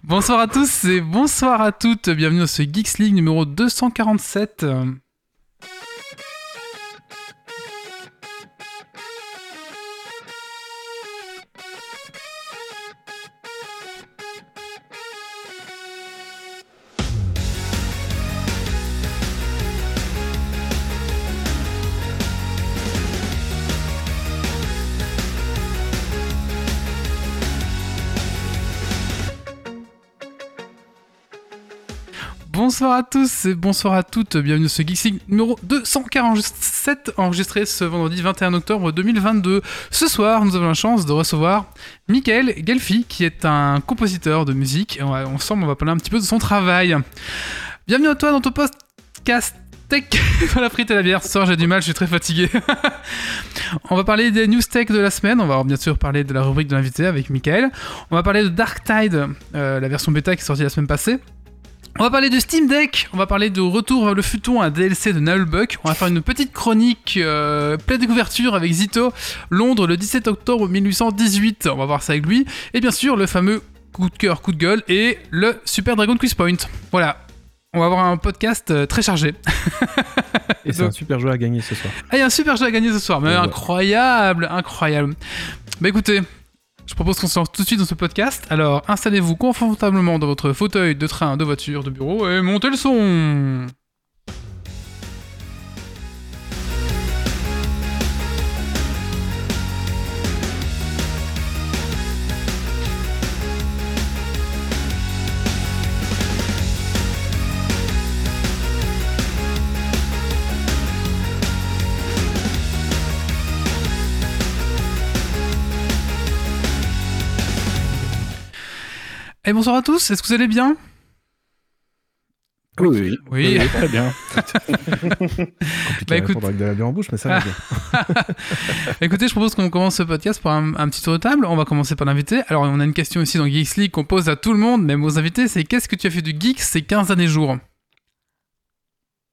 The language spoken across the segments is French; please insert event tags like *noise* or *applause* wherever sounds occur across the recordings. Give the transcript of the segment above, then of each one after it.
Bonsoir à tous et bonsoir à toutes. Bienvenue dans ce Geeks League numéro 247. Bonsoir à tous et bonsoir à toutes, bienvenue sur Geeksing numéro 247 enregistré ce vendredi 21 octobre 2022. Ce soir, nous avons la chance de recevoir Michael Gelfi qui est un compositeur de musique on va, ensemble on va parler un petit peu de son travail. Bienvenue à toi dans ton podcast tech la frite et la bière. Ce soir, j'ai du mal, je suis très fatigué. *laughs* on va parler des news tech de la semaine. On va bien sûr parler de la rubrique de l'invité avec Michael. On va parler de Dark Tide, euh, la version bêta qui est sortie la semaine passée. On va parler de Steam Deck, on va parler de Retour vers le futon, un DLC de Nullbuck, on va faire une petite chronique euh, pleine de couverture avec Zito, Londres le 17 octobre 1818, on va voir ça avec lui, et bien sûr le fameux coup de cœur, coup de gueule, et le Super Dragon Quiz Point. Voilà, on va avoir un podcast euh, très chargé. *laughs* et c'est un super jeu à gagner ce soir. Ah, il y a un super jeu à gagner ce soir, mais incroyable, incroyable. Bah écoutez, je propose qu'on se lance tout de suite dans ce podcast. Alors, installez-vous confortablement dans votre fauteuil de train, de voiture, de bureau et montez le son Et bonsoir à tous, est-ce que vous allez bien? Oui, oui, oui. oui, très bien. *laughs* bah, écoute... avec de la bière en bouche, mais ça va bien. *laughs* Écoutez, je propose qu'on commence ce podcast par un, petit tour de table. On va commencer par l'invité. Alors, on a une question ici dans Geeks League qu'on pose à tout le monde, même aux invités. C'est qu'est-ce que tu as fait de geek ces 15 années jours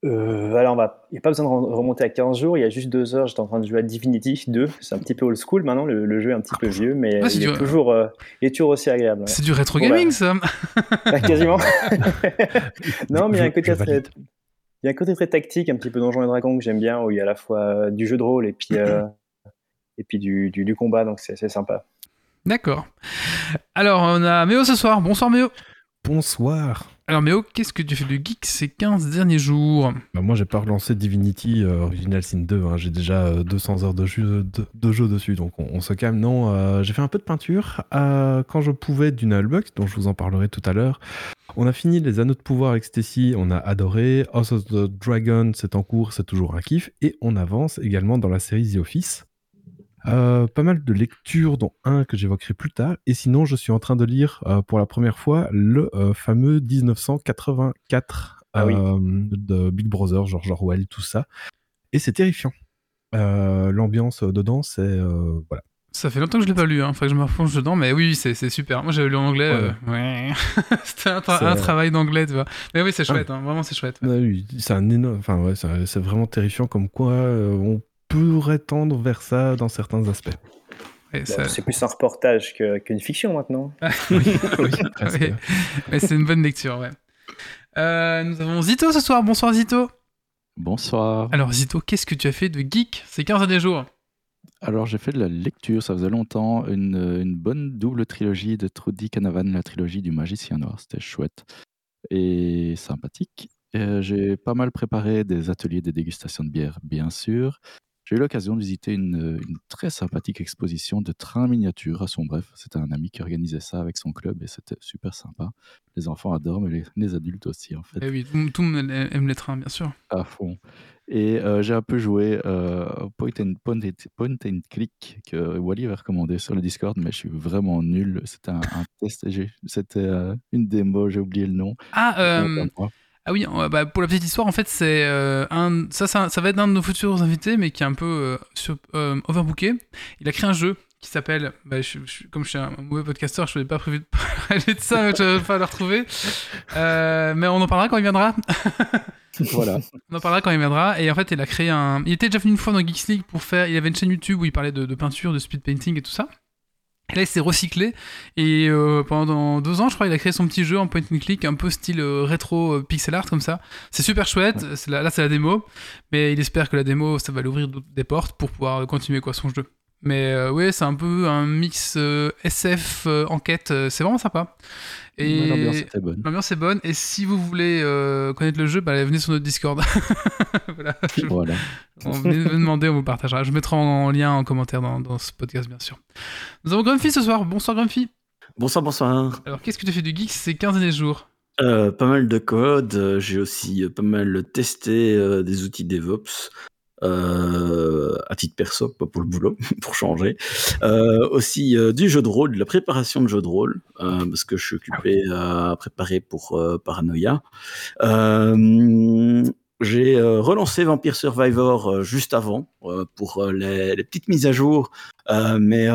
euh, alors, il n'y a pas besoin de remonter à 15 jours. Il y a juste deux heures, j'étais en train de jouer à Divinity 2. C'est un petit peu old school maintenant. Le, jeu est un petit peu vieux, mais il, est toujours, euh, toujours aussi agréable. C'est du rétro gaming, ça *laughs* bah, Quasiment. *laughs* non, mais il y a un côté très. Il y a un côté très tactique, un petit peu Donjons et Dragons que j'aime bien, où il y a à la fois du jeu de rôle et puis, euh, et puis du, du, du combat, donc c'est sympa. D'accord. Alors, on a Méo ce soir. Bonsoir Méo. Bonsoir. Alors Méo, qu'est-ce que tu fais de geek ces 15 derniers jours bah Moi, j'ai pas relancé Divinity euh, Original Sin 2. Hein. J'ai déjà 200 euh, heures de jeu, de, jeu dessus, donc on, se calme. Non, euh, j'ai fait un peu de peinture quand je pouvais du Nullbuck, dont je vous en parlerai tout à l'heure. On a fini les Anneaux de pouvoir avec Stacy, on a adoré. House of the Dragon, c'est en cours, c'est toujours un kiff. Et on avance également dans la série The Office. Euh, pas mal de lectures, dont un que j'évoquerai plus tard. Et sinon, je suis en train de lire euh, pour la première fois le euh, fameux 1984 ah de Big Brother, George Orwell, tout ça. Et c'est terrifiant. L'ambiance dedans, c'est. voilà. Ça fait longtemps que je l'ai pas lu, hein. faut que je me replonge dedans, mais oui, c'est super. Moi j'avais lu en anglais, ouais. *laughs* c'était un, travail d'anglais, tu vois. Mais oui, c'est chouette, hein. vraiment c'est chouette. oui, c'est un énorme, enfin ouais, c'est vraiment terrifiant comme quoi on pourrait tendre vers ça dans certains aspects. C'est plus un reportage qu'une fiction maintenant. *laughs* oui, Mais c'est une bonne lecture, ouais. Euh, nous avons Zito ce soir. Bonsoir Zito. Bonsoir. Alors Zito, qu'est-ce que tu as fait de geek ces 15 derniers jours? Alors j'ai fait de la lecture, ça faisait longtemps, une, une bonne double trilogie de Trudy Canavan, la trilogie du Magicien Noir. C'était chouette et sympathique. Euh, j'ai pas mal préparé des ateliers de dégustation de bière, bien sûr. J'ai eu l'occasion de visiter une, très sympathique exposition de trains miniatures à son bref. C'était un ami qui organisait ça avec son club et c'était super sympa. Les enfants adorent, mais les, adultes aussi, en fait. Eh oui, tout, le monde aime les trains, bien sûr. À fond. Et euh, j'ai un peu joué euh, point, and, point, and, Click que Wally avait recommandé sur le Discord, mais je suis vraiment nul. C'était un, test, c'était euh, une démo, j'ai oublié le nom. Ah, euh, ah oui, bah, pour la petite histoire, en fait, c'est euh, un, ça, ça, va être un de nos futurs invités, mais qui est un peu euh, sur, euh, overbooké. Il a créé un jeu qui s'appelle, bah, je, comme je suis un mauvais podcaster, je n'avais pas prévu de *laughs* parler de ça, je vais pas le retrouver. mais on en parlera quand il viendra. *laughs* voilà. On en parlera quand il viendra. Et en fait, il a créé un. Il était déjà venu une fois dans Geeks League pour faire. Il avait une chaîne YouTube où il parlait de, de peinture, de speed painting et tout ça. Là, il s'est recyclé et euh, pendant deux ans, je crois, il a créé son petit jeu en point and click, un peu style euh, rétro euh, pixel art comme ça. C'est super chouette. La- là, c'est la démo, mais il espère que la démo, ça va lui ouvrir d'autres- des portes pour pouvoir continuer quoi son jeu. Mais euh, ouais, c'est un peu un mix euh, SF euh, enquête. euh, c'est vraiment sympa. Et L'ambiance était bonne. l'ambiance est bonne. Et si vous voulez euh, connaître le jeu, bah, venez sur notre Discord. *laughs* voilà. Je- Voilà. on venez me demander, on vous partagera. Je mettrai en, en lien en commentaire dans, dans ce podcast, bien sûr. Nous avons Grumpy ce soir. Bonsoir Grumpy. Bonsoir, bonsoir. Alors, qu'est-ce que tu fais du geek ces 15 derniers jours? Euh, pas mal de code. J'ai aussi pas mal testé euh, des outils DevOps. Euh, à titre perso, pas pour le boulot, *laughs* pour changer. Euh, aussi euh, du jeu de rôle, de la préparation de jeu de rôle, parce que je suis occupé à préparer pour Paranoia. J'ai relancé Vampire Survivor juste avant pour les, les petites mises à jour, mais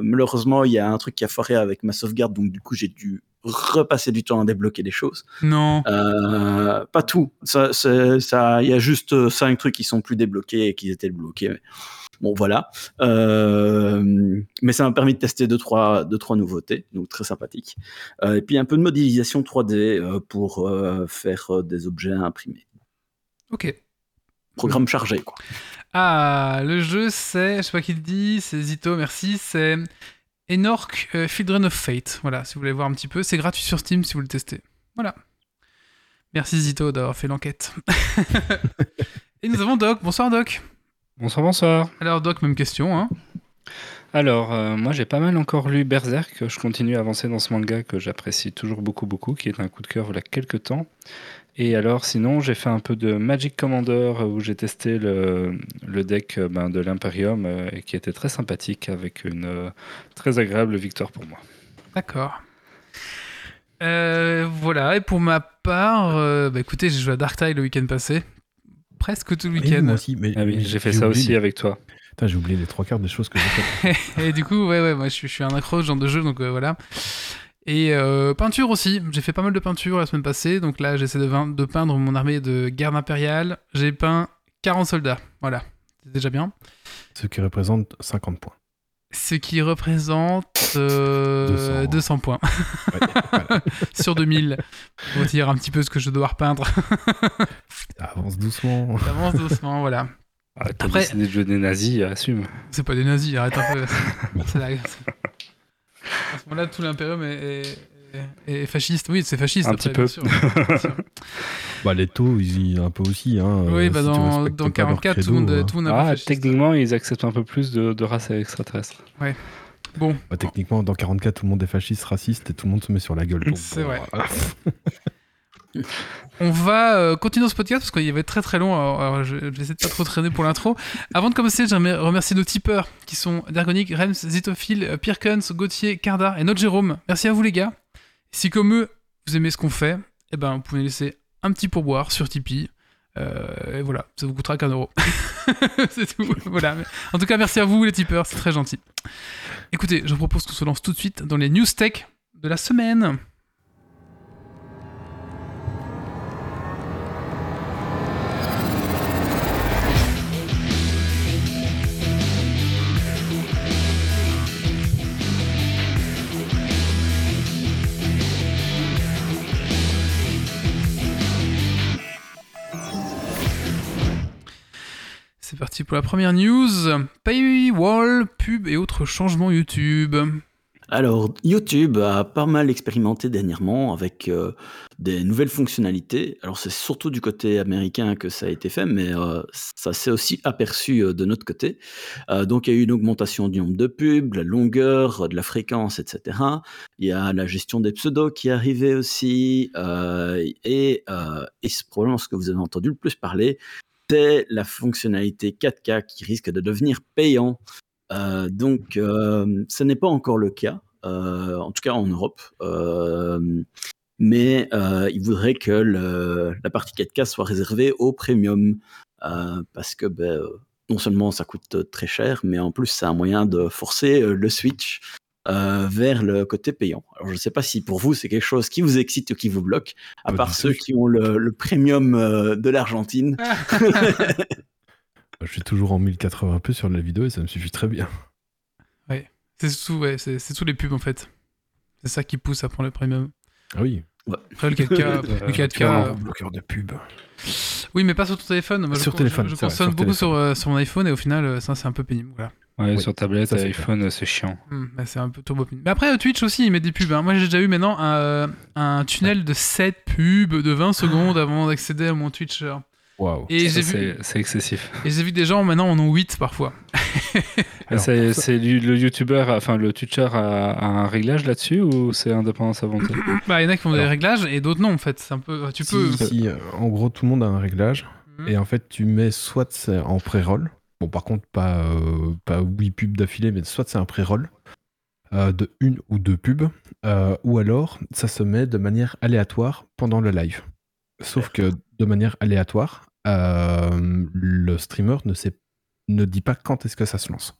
malheureusement il y a un truc qui a foiré avec ma sauvegarde, donc du coup j'ai dû repasser du temps à débloquer des choses. Non. Euh, pas tout. Ça, il y a juste euh, cinq trucs qui sont plus débloqués et qui étaient bloqués. mais Bon, voilà. Euh, mais ça m'a permis de tester deux trois, deux, trois nouveautés, donc très sympathique. Euh, et puis un peu de modélisation 3D euh, pour faire des objets imprimés. Ok. Programme chargé, quoi. Ah, le jeu, c'est, je sais pas qui le dit, c'est Zito, merci, c'est Enorc euh, Children of Fate. Voilà, si vous voulez voir un petit peu, c'est gratuit sur Steam si vous le testez. Voilà. Merci Zito d'avoir fait l'enquête. *laughs* Et nous avons Doc. Bonsoir Doc. Bonsoir, bonsoir. Alors Doc, même question. Hein. Alors, euh, moi j'ai pas mal encore lu Berserk. Je continue à avancer dans ce manga que j'apprécie toujours beaucoup, beaucoup, qui est un coup de cœur il y a quelques temps. Et alors, sinon, j'ai fait un peu de Magic Commander euh, où j'ai testé le, le deck euh, ben, de l'Imperium euh, et qui était très sympathique avec une euh, très agréable victoire pour moi. D'accord. Euh, voilà, et pour ma part, euh, bah écoutez, j'ai joué à Dark Tide le week-end passé. Presque tout le week-end. moi aussi, mais, Ah oui, mais j'ai fait ça oublié aussi les- avec toi. Putain, j'ai oublié les trois quarts des choses que j'ai faites. *laughs* Et du coup, ouais, ouais, moi je suis, je suis un accro ce genre de jeu, donc euh, voilà. Et euh, peinture aussi, j'ai fait pas mal de peinture la semaine passée, donc là j'essaie de, peindre mon armée de garde impériale. J'ai peint 40 soldats, voilà, c'est déjà bien. Ce qui représente 50 points. Ce qui représente euh, 200. 200 points Ouais, voilà. *laughs* sur 2000. Pour dire un petit peu ce que je dois repeindre. Avance doucement. *laughs* Avance doucement, voilà. Ah, t'as Après- décidé de jouer des nazis, assume. C'est pas des nazis, arrête un peu. *laughs* À ce moment-là, tout l'impérium est, est- est- est fasciste. Oui, c'est fasciste. Un après, petit peu. bien sûr. Bien *laughs* sûr. Bah, les taux, ils y un peu aussi. Hein, oui, euh, bah si dans, respectes dans pas leur 44, tout le monde, tout monde est un peu Ah, fasciste. techniquement, ils acceptent un peu plus de, de races extraterrestres. Bon, bah, techniquement, dans 44, tout le monde est fasciste, raciste et tout le monde se met sur la gueule. *laughs* C'est bon, vrai. *laughs* *laughs* on va euh, continuer ce podcast parce qu'il va être très très long. Alors, je, vais essayer de pas trop traîner pour l'intro. Avant de commencer, j'aimerais remercier nos tipeurs qui sont Dergonic, Rems, Zitophile, euh, Pirkens, Gauthier, Cardar et notre Jérôme. Merci à vous les gars. Si comme eux, vous aimez ce qu'on fait, eh ben, vous pouvez laisser un petit pourboire sur Tipeee. Euh, et voilà, ça vous coûtera qu'un euro. *laughs* c'est tout. Voilà. En tout cas, merci à vous les tipeurs, c'est très gentil. Écoutez, je vous propose qu'on se lance tout de suite dans les news tech de la semaine. Pour la première news. Paywall, pub et autres changements YouTube. Alors, YouTube a pas mal expérimenté dernièrement avec euh, des nouvelles fonctionnalités. Alors, c'est surtout du côté américain que ça a été fait, mais euh, ça s'est aussi aperçu euh, de notre côté. Donc, il y a eu une augmentation du nombre de pubs, la longueur, de la fréquence, etc. Il y a la gestion des pseudos qui est arrivée aussi. et, et c'est probablement ce que vous avez entendu le plus parler, c'est la fonctionnalité 4K qui risque de devenir payant. Euh, donc, euh, ce n'est pas encore le cas, euh, en tout cas en Europe. Mais il voudrait que la partie 4K soit réservée au premium, parce que ben, non seulement ça coûte très cher, mais en plus c'est un moyen de forcer le switch vers le côté payant. Alors je ne sais pas si pour vous c'est quelque chose qui vous excite ou qui vous bloque, à Pas part ceux qui ont le, le premium euh, de l'Argentine. *laughs* Je suis toujours en 1080p sur la vidéo et ça me suffit très bien. C'est tout, ouais, c'est c'est tous les pubs en fait. C'est ça qui pousse à prendre le premium. Ah oui. Après, le 4K, *laughs* le 4K, euh, bloqueur de pub. oui, mais pas sur ton téléphone. Moi, je Sur con- téléphone, Je, vrai, consomme beaucoup sur, euh, mon iPhone et au final, euh, ça, c'est un peu pénible. Voilà. Ouais, Oui, sur tablette, ça, iPhone, euh, c'est chiant. Hmm, bah, c'est un peu turbo pénible. Mais après, euh, Twitch aussi, il met des pubs. hein. Moi, j'ai déjà eu maintenant un, euh, un tunnel de 7 pubs de 20 *gasps* secondes avant d'accéder à mon Twitch. euh. Et j'ai vu, c'est excessif. et j'ai vu des gens maintenant en ont 8 parfois. *laughs* C'est ça- le youtubeur, enfin le Twitcher a, a un réglage là-dessus ou c'est indépendant à sa volonté? *coughs* Bah, il y en a qui font des réglages et d'autres non, en fait. C'est un peu. Tu peux. Si, euh, en gros, tout le monde a un réglage. Mhm. Et en fait, tu mets soit en pré-roll. Bon, par contre, pas, euh, pas 8 pubs d'affilée, mais soit c'est un pré-roll euh, de une ou deux pubs. euh, ou alors, ça se met de manière aléatoire pendant le live. Sauf que de manière aléatoire, euh, le streamer ne, sait, ne dit pas quand est-ce que ça se lance.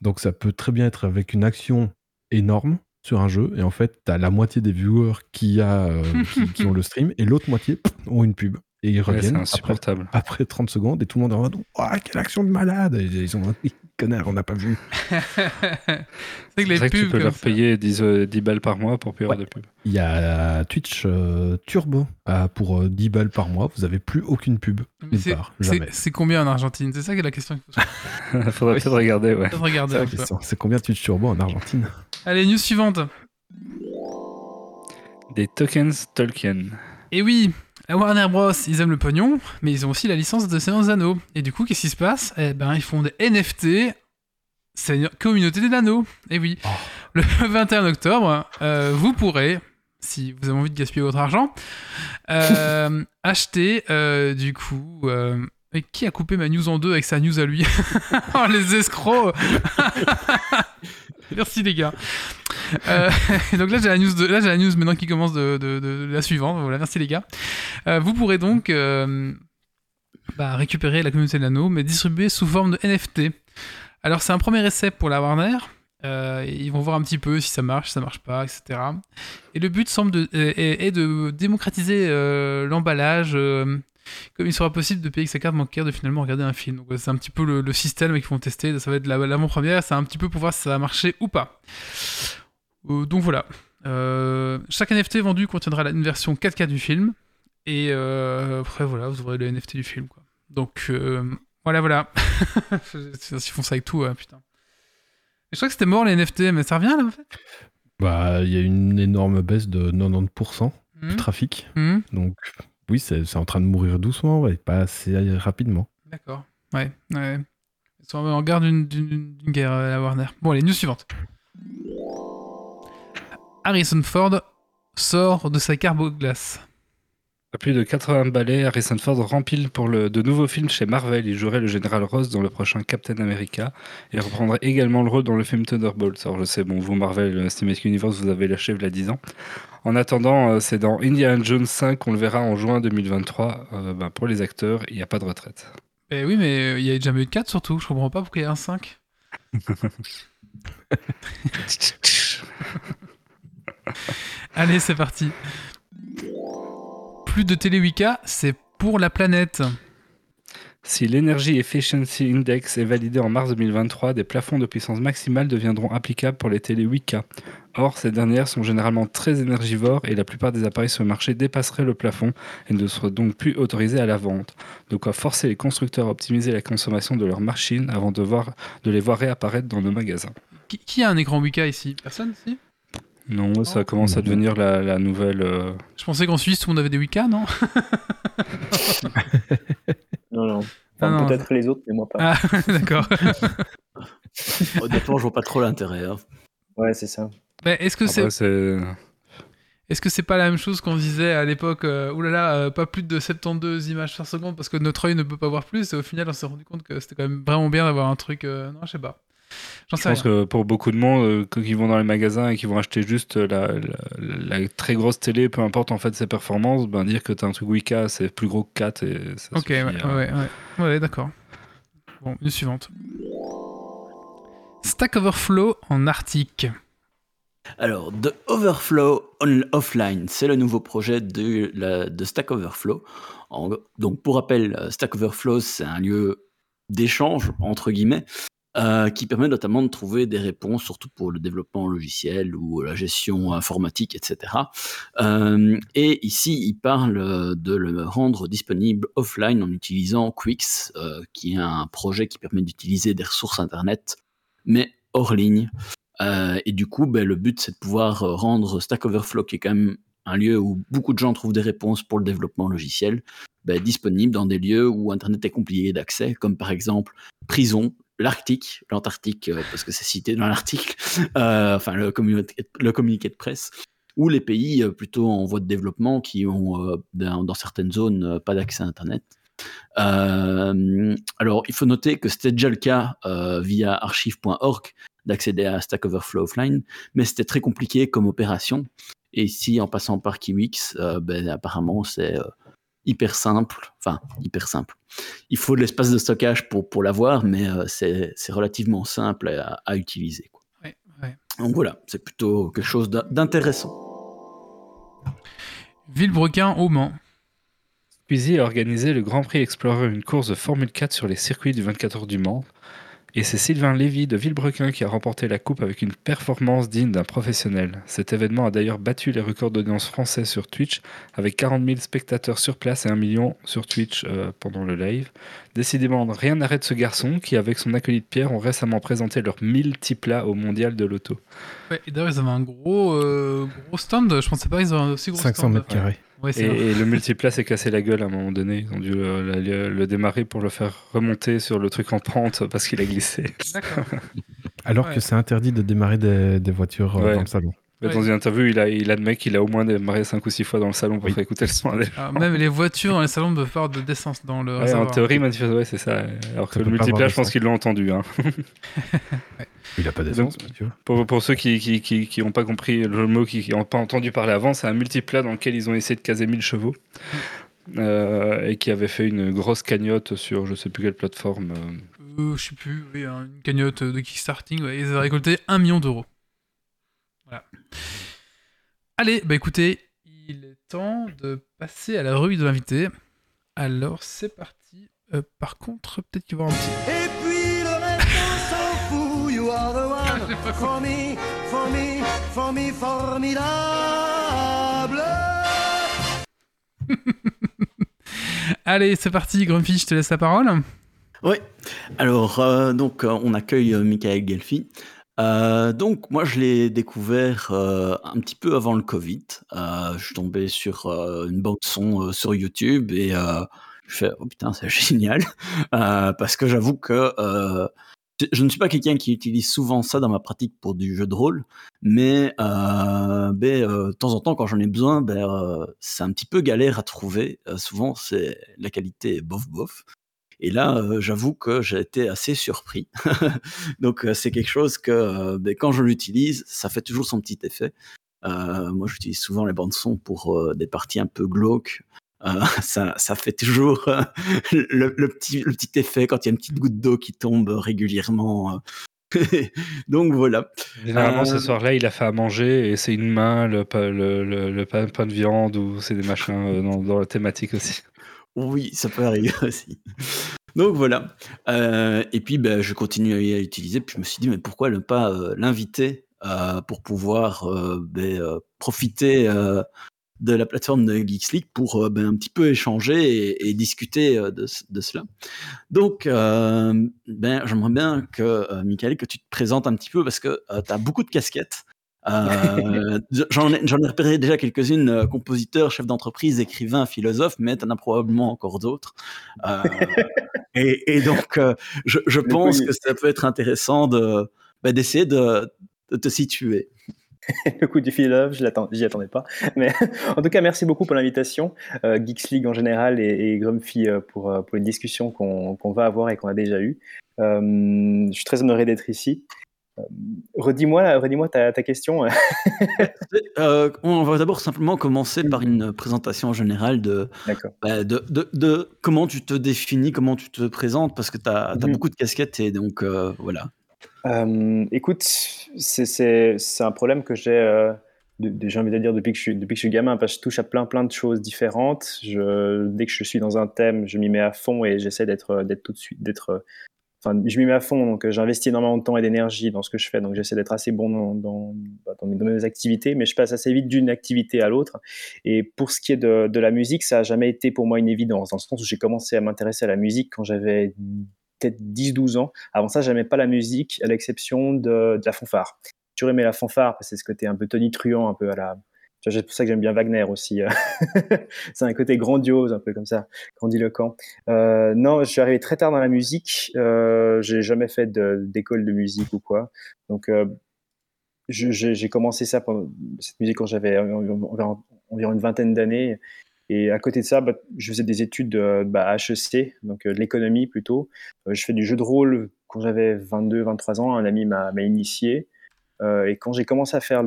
Donc, ça peut très bien être avec une action énorme sur un jeu, et en fait, tu as la moitié des viewers qui, a, qui, qui ont le *laughs* stream, et l'autre moitié pff, ont une pub. Et ils Ouais, C'est reviennent après, insupportable. après 30 secondes, et tout le monde est en mode Ouah, quelle action de malade Et Ils sont *laughs* connard, on n'a pas vu. *laughs* c'est que les vrai que tu pubs. peux comme leur ça- payer 10, euh, 10 balles par mois pour avoir Ouais. de pub. Il y a Twitch euh, Turbo euh, pour euh, 10 balles par mois, vous avez plus aucune pub. C'est- part, c'est- jamais. C'est combien en Argentine? C'est ça qui est la question se *laughs* Faudrait Oui. peut-être regarder, ouais. peut-être regarder. C'est question. C'est combien Twitch Turbo en Argentine? Allez, news suivante. Des tokens Tolkien. Et oui, la Warner Bros, ils aiment le pognon, mais ils ont aussi la licence de Seigneur des Anneaux. Et du coup, qu'est-ce qui se passe? Eh ben, ils font des NFT, Seigneur- Communauté des Anneaux. Et oui, Oh. le *laughs* 21 octobre, euh, vous pourrez, si vous avez envie de gaspiller votre argent, euh, *laughs* acheter, euh, du coup... qui a coupé ma news en deux avec sa news à lui? *laughs* Oh, les escrocs *laughs* Merci les gars. Euh, *laughs* donc là j'ai la news de, là j'ai la news maintenant qui commence de, la suivante. Voilà, merci les gars. Euh, vous pourrez donc euh, bah, récupérer la communauté de l'anneau, mais distribuer sous forme de NFT. Alors c'est un premier essai pour la Warner. Ils vont voir un petit peu si ça marche, si ça marche pas, etc. Et le but semble de, est, de démocratiser l'emballage, comme il sera possible de payer avec sa carte bancaire de finalement regarder un film. Donc c'est un petit peu le, le système qu'ils vont tester. Ça va être la- l'avant-première, c'est un petit peu pour voir si ça va marcher ou pas. Euh, donc voilà. Euh, chaque NFT vendu contiendra une version 4K du film. Et euh, après, voilà, vous aurez le NFT du film. Quoi. Donc voilà, voilà. *laughs* Ils font ça avec tout, ouais, putain. Je crois que c'était mort les NFT, mais ça revient là en fait? Bah, il y a une énorme baisse de 90% du Mhm. trafic. Mhm. Donc, oui, c'est en train de mourir doucement, ouais, pas assez rapidement. D'accord. Ouais, ouais. Ils sont en garde d'une- guerre, euh, la Warner? Bon, allez, news suivante. Harrison Ford sort de sa carbo-glace. À plus de 80 balais, Harrison Ford rempile pour le, de nouveaux films chez Marvel. Il jouerait le général Ross dans le prochain Captain America et reprendrait également le rôle dans le film Thunderbolts. Alors je sais, bon, vous Marvel euh, Cinematic Universe, vous avez lâché il y a 10 ans. En attendant, euh, c'est dans Indiana Jones 5 qu'on le verra en juin 2023. Euh, ben, pour les acteurs, il n'y a pas de retraite. Eh oui, mais euh, il y a jamais eu de 4 surtout. Je comprends pas pourquoi il y a un 5. *laughs* Allez, c'est parti. Plus de télé 8K, c'est pour la planète. Si l'Energy Efficiency Index est validé en mars 2023, des plafonds de puissance maximale deviendront applicables pour les télé 8K. Or, ces dernières sont généralement très énergivores et la plupart des appareils sur le marché dépasseraient le plafond et ne seraient donc plus autorisés à la vente. De quoi forcer les constructeurs à optimiser la consommation de leurs machines avant de, voir, de les voir réapparaître dans nos magasins. Qui, qui a un écran 8K ici? Personne ici Non, ça commence à devenir la, la nouvelle... euh, Je pensais qu'en Suisse, tout le monde avait des 8K, non *laughs* Non, non. Ah, Enfin, non. Peut-être les autres, mais moi pas. Ah, *laughs* d'accord. *laughs* Honnêtement, je vois pas trop l'intérêt. hein. Ouais, c'est ça. Mais est-ce que c'est après, c'est... Est-ce que c'est pas la même chose qu'on disait à l'époque euh, Oulala, euh, pas plus de 72 images par seconde parce que notre œil ne peut pas voir plus et au final on s'est rendu compte que c'était quand même vraiment bien d'avoir un truc. euh, Non, je sais pas. J'en Je sais pense rien. que pour beaucoup de monde euh, que- qui vont dans les magasins et qui vont acheter juste la, la- la très grosse télé, peu importe en fait ses performances, ben dire que tu as un truc 8K, c'est plus gros que 4 et ça Ok, suffit, ouais, ouais, ouais. Ouais, d'accord. Bon, une suivante. Stack Overflow en Arctique. Alors, The Overflow on Offline, c'est le nouveau projet de, la- de Stack Overflow. En- donc, pour rappel, euh, Stack Overflow, c'est un lieu d'échange, entre guillemets, euh, qui permet notamment de trouver des réponses, surtout pour le développement logiciel ou la gestion informatique, etc. Euh, et ici, il parle de le rendre disponible offline en utilisant Quix, euh, qui est un projet qui permet d'utiliser des ressources Internet, mais hors ligne. et du coup, ben, le but, c'est de pouvoir rendre Stack Overflow, qui est quand même un lieu où beaucoup de gens trouvent des réponses pour le développement logiciel, ben, disponible dans des lieux où Internet est compliqué d'accès, comme par exemple prison, l'Arctique, l'Antarctique, euh, parce que c'est cité dans l'article, *laughs* euh, enfin le, communiqué de presse, ou les pays euh, plutôt en voie de développement qui ont dans, certaines zones pas d'accès à Internet. alors, il faut noter que c'était déjà le cas via archive.org d'accéder à Stack Overflow offline, mais c'était très compliqué comme opération. Et ici, en passant par Kiwix, ben, apparemment, c'est hyper simple, enfin hyper simple. Il faut de l'espace de stockage pour, pour l'avoir, mais euh, c'est relativement simple à, utiliser. Quoi. Donc voilà, c'est plutôt quelque chose d'intéressant. Villebrequin au Mans. Squeezie a organisé le Grand Prix Explorer, une course de Formule 4 sur les circuits du 24 heures du Mans. Et c'est Sylvain Lévy de Villebrequin qui a remporté la coupe avec une performance digne d'un professionnel. Cet événement a d'ailleurs battu les records d'audience français sur Twitch, avec 40 000 spectateurs sur place et 1 million sur Twitch euh, pendant le live. Décidément, rien n'arrête ce garçon qui, avec son acolyte Pierre, ont récemment présenté leur multiplat au mondial de l'auto. Ouais, et d'ailleurs, ils avaient un gros, euh, gros stand, je pensais pas qu'ils avaient un aussi gros 500 stand. mètres carrés et, le multiplat s'est cassé la gueule à un moment donné. Ils ont dû le, démarrer pour le faire remonter sur le truc en pente parce qu'il a glissé. *laughs* Alors que c'est interdit de démarrer des, voitures euh, dans le salon. Dans une interview, il, a, il admet qu'il a au moins démarré 5 ou 6 fois dans le salon pour faire écouter le son. Ah, même les voitures dans les salons peuvent faire de descente dans le. en théorie, ouais, c'est ça. Alors que le multiplat, je pense qu'ils l'ont entendu. Hein. Il n'a pas d'essence, Pour, pour, ceux qui n'ont qui, qui, pas compris le mot, qui n'ont pas entendu parler avant, c'est un multiplat dans lequel ils ont essayé de caser 1000 chevaux. Euh, et qui avait fait une grosse cagnotte sur je sais plus quelle plateforme. Euh. Euh, je sais plus, oui, une cagnotte de kickstarting, ils avaient récolté 1 million d'euros. Voilà. Allez, bah écoutez, il est temps de passer à la revue de l'invité. Alors c'est parti. par contre, peut-être qu'il va y avoir un petit. Et puis le reste, s'en fout, you are the one *laughs* for me, for me, for me, formidable. *laughs* Allez, c'est parti, Grumpy, je te laisse la parole. Oui, alors euh, donc euh, on accueille euh, Michael Gelfi. Euh, donc moi je l'ai découvert, euh, un petit peu avant le covid. Euh, je suis tombé sur, une bande son, sur YouTube et je fais: «Oh putain, c'est *laughs* génial!» parce que j'avoue que, je ne suis pas quelqu'un qui utilise souvent ça dans ma pratique pour du jeu de rôle, mais ben, de temps en temps quand j'en ai besoin, ben, c'est un petit peu galère à trouver. souvent c'est la qualité est bof bof. Et là, euh, j'avoue que j'ai été assez surpris. *laughs* Donc euh, c'est quelque chose que euh, ben, quand je l'utilise, ça fait toujours son petit effet. moi, j'utilise souvent les bandes son pour des parties un peu glauques. *laughs* ça, ça, fait toujours le, petit, le petit effet quand il y a une petite goutte d'eau qui tombe régulièrement. *laughs* Donc voilà. Généralement, ce soir-là, il a fait à manger et c'est une main, le, le, le, pain, de viande ou c'est des machins dans, dans, la thématique aussi. Oui, ça peut arriver *laughs* aussi. Donc voilà. Euh, et puis ben, je continue à l'utiliser. Puis je me suis dit, mais pourquoi ne pas euh, l'inviter euh, pour pouvoir ben, profiter de la plateforme de Geeks pour ben, un petit peu échanger et, discuter de, cela. Donc, j'aimerais bien que, Michael, que tu te présentes un petit peu parce que tu as beaucoup de casquettes. Euh, j'en ai, ai, repéré déjà quelques-unes, euh, compositeurs, chefs d'entreprise, écrivains, philosophes, mais tu en as probablement encore d'autres. Euh, et, et, donc, euh, je, je pense que ça peut être intéressant de, bah, d'essayer de, de, te situer. Le coup du philosophe, je j'y attendais pas. Mais *laughs* en tout cas, merci beaucoup pour l'invitation. Geeks League en général et, et Grumpy pour, pour une discussion qu'on qu'on va avoir et qu'on a déjà eue. je suis très honoré d'être ici. Euh, redis-moi, redis-moi ta, question. *laughs* Euh, on va d'abord simplement commencer par une présentation générale bah, de, de, de, comment tu te définis, comment tu te présentes, parce que tu as, mhm. beaucoup de casquettes et donc euh, voilà. écoute, c'est un problème que j'ai, j'ai envie de dire, depuis que, je suis, depuis que je suis gamin, parce que je touche à plein plein de choses différentes. Je, dès que je suis dans un thème, je m'y mets à fond et j'essaie d'être tout de suite, d'être enfin, je m'y mets à fond, donc j'investis énormément de temps et d'énergie dans ce que je fais, donc j'essaie d'être assez bon dans, dans, bah, dans, mes, activités, mais je passe assez vite d'une activité à l'autre. Et pour ce qui est de, la musique, ça a jamais été pour moi une évidence, dans le sens où j'ai commencé à m'intéresser à la musique quand j'avais peut-être 10-12 ans. Avant ça, j'aimais pas la musique, à l'exception de, de, la fanfare. Toujours aimé la fanfare, parce que c'est ce côté un peu Tony Truant, un peu à la, c'est pour ça que j'aime bien Wagner aussi. Euh. *laughs* c'est un côté grandiose, un peu comme ça, grandiloquent. Euh, non, je suis arrivé très tard dans la musique. Euh, j'ai jamais fait d'école de, musique ou quoi. Donc, euh, j'ai commencé ça, cette musique quand j'avais environ, une vingtaine d'années. Et à côté de ça, bah, je faisais des études bah, à HEC, donc de l'économie plutôt. je fais du jeu de rôle quand j'avais 22-23 ans. Un ami m'a initié. Euh, et quand j'ai commencé à faire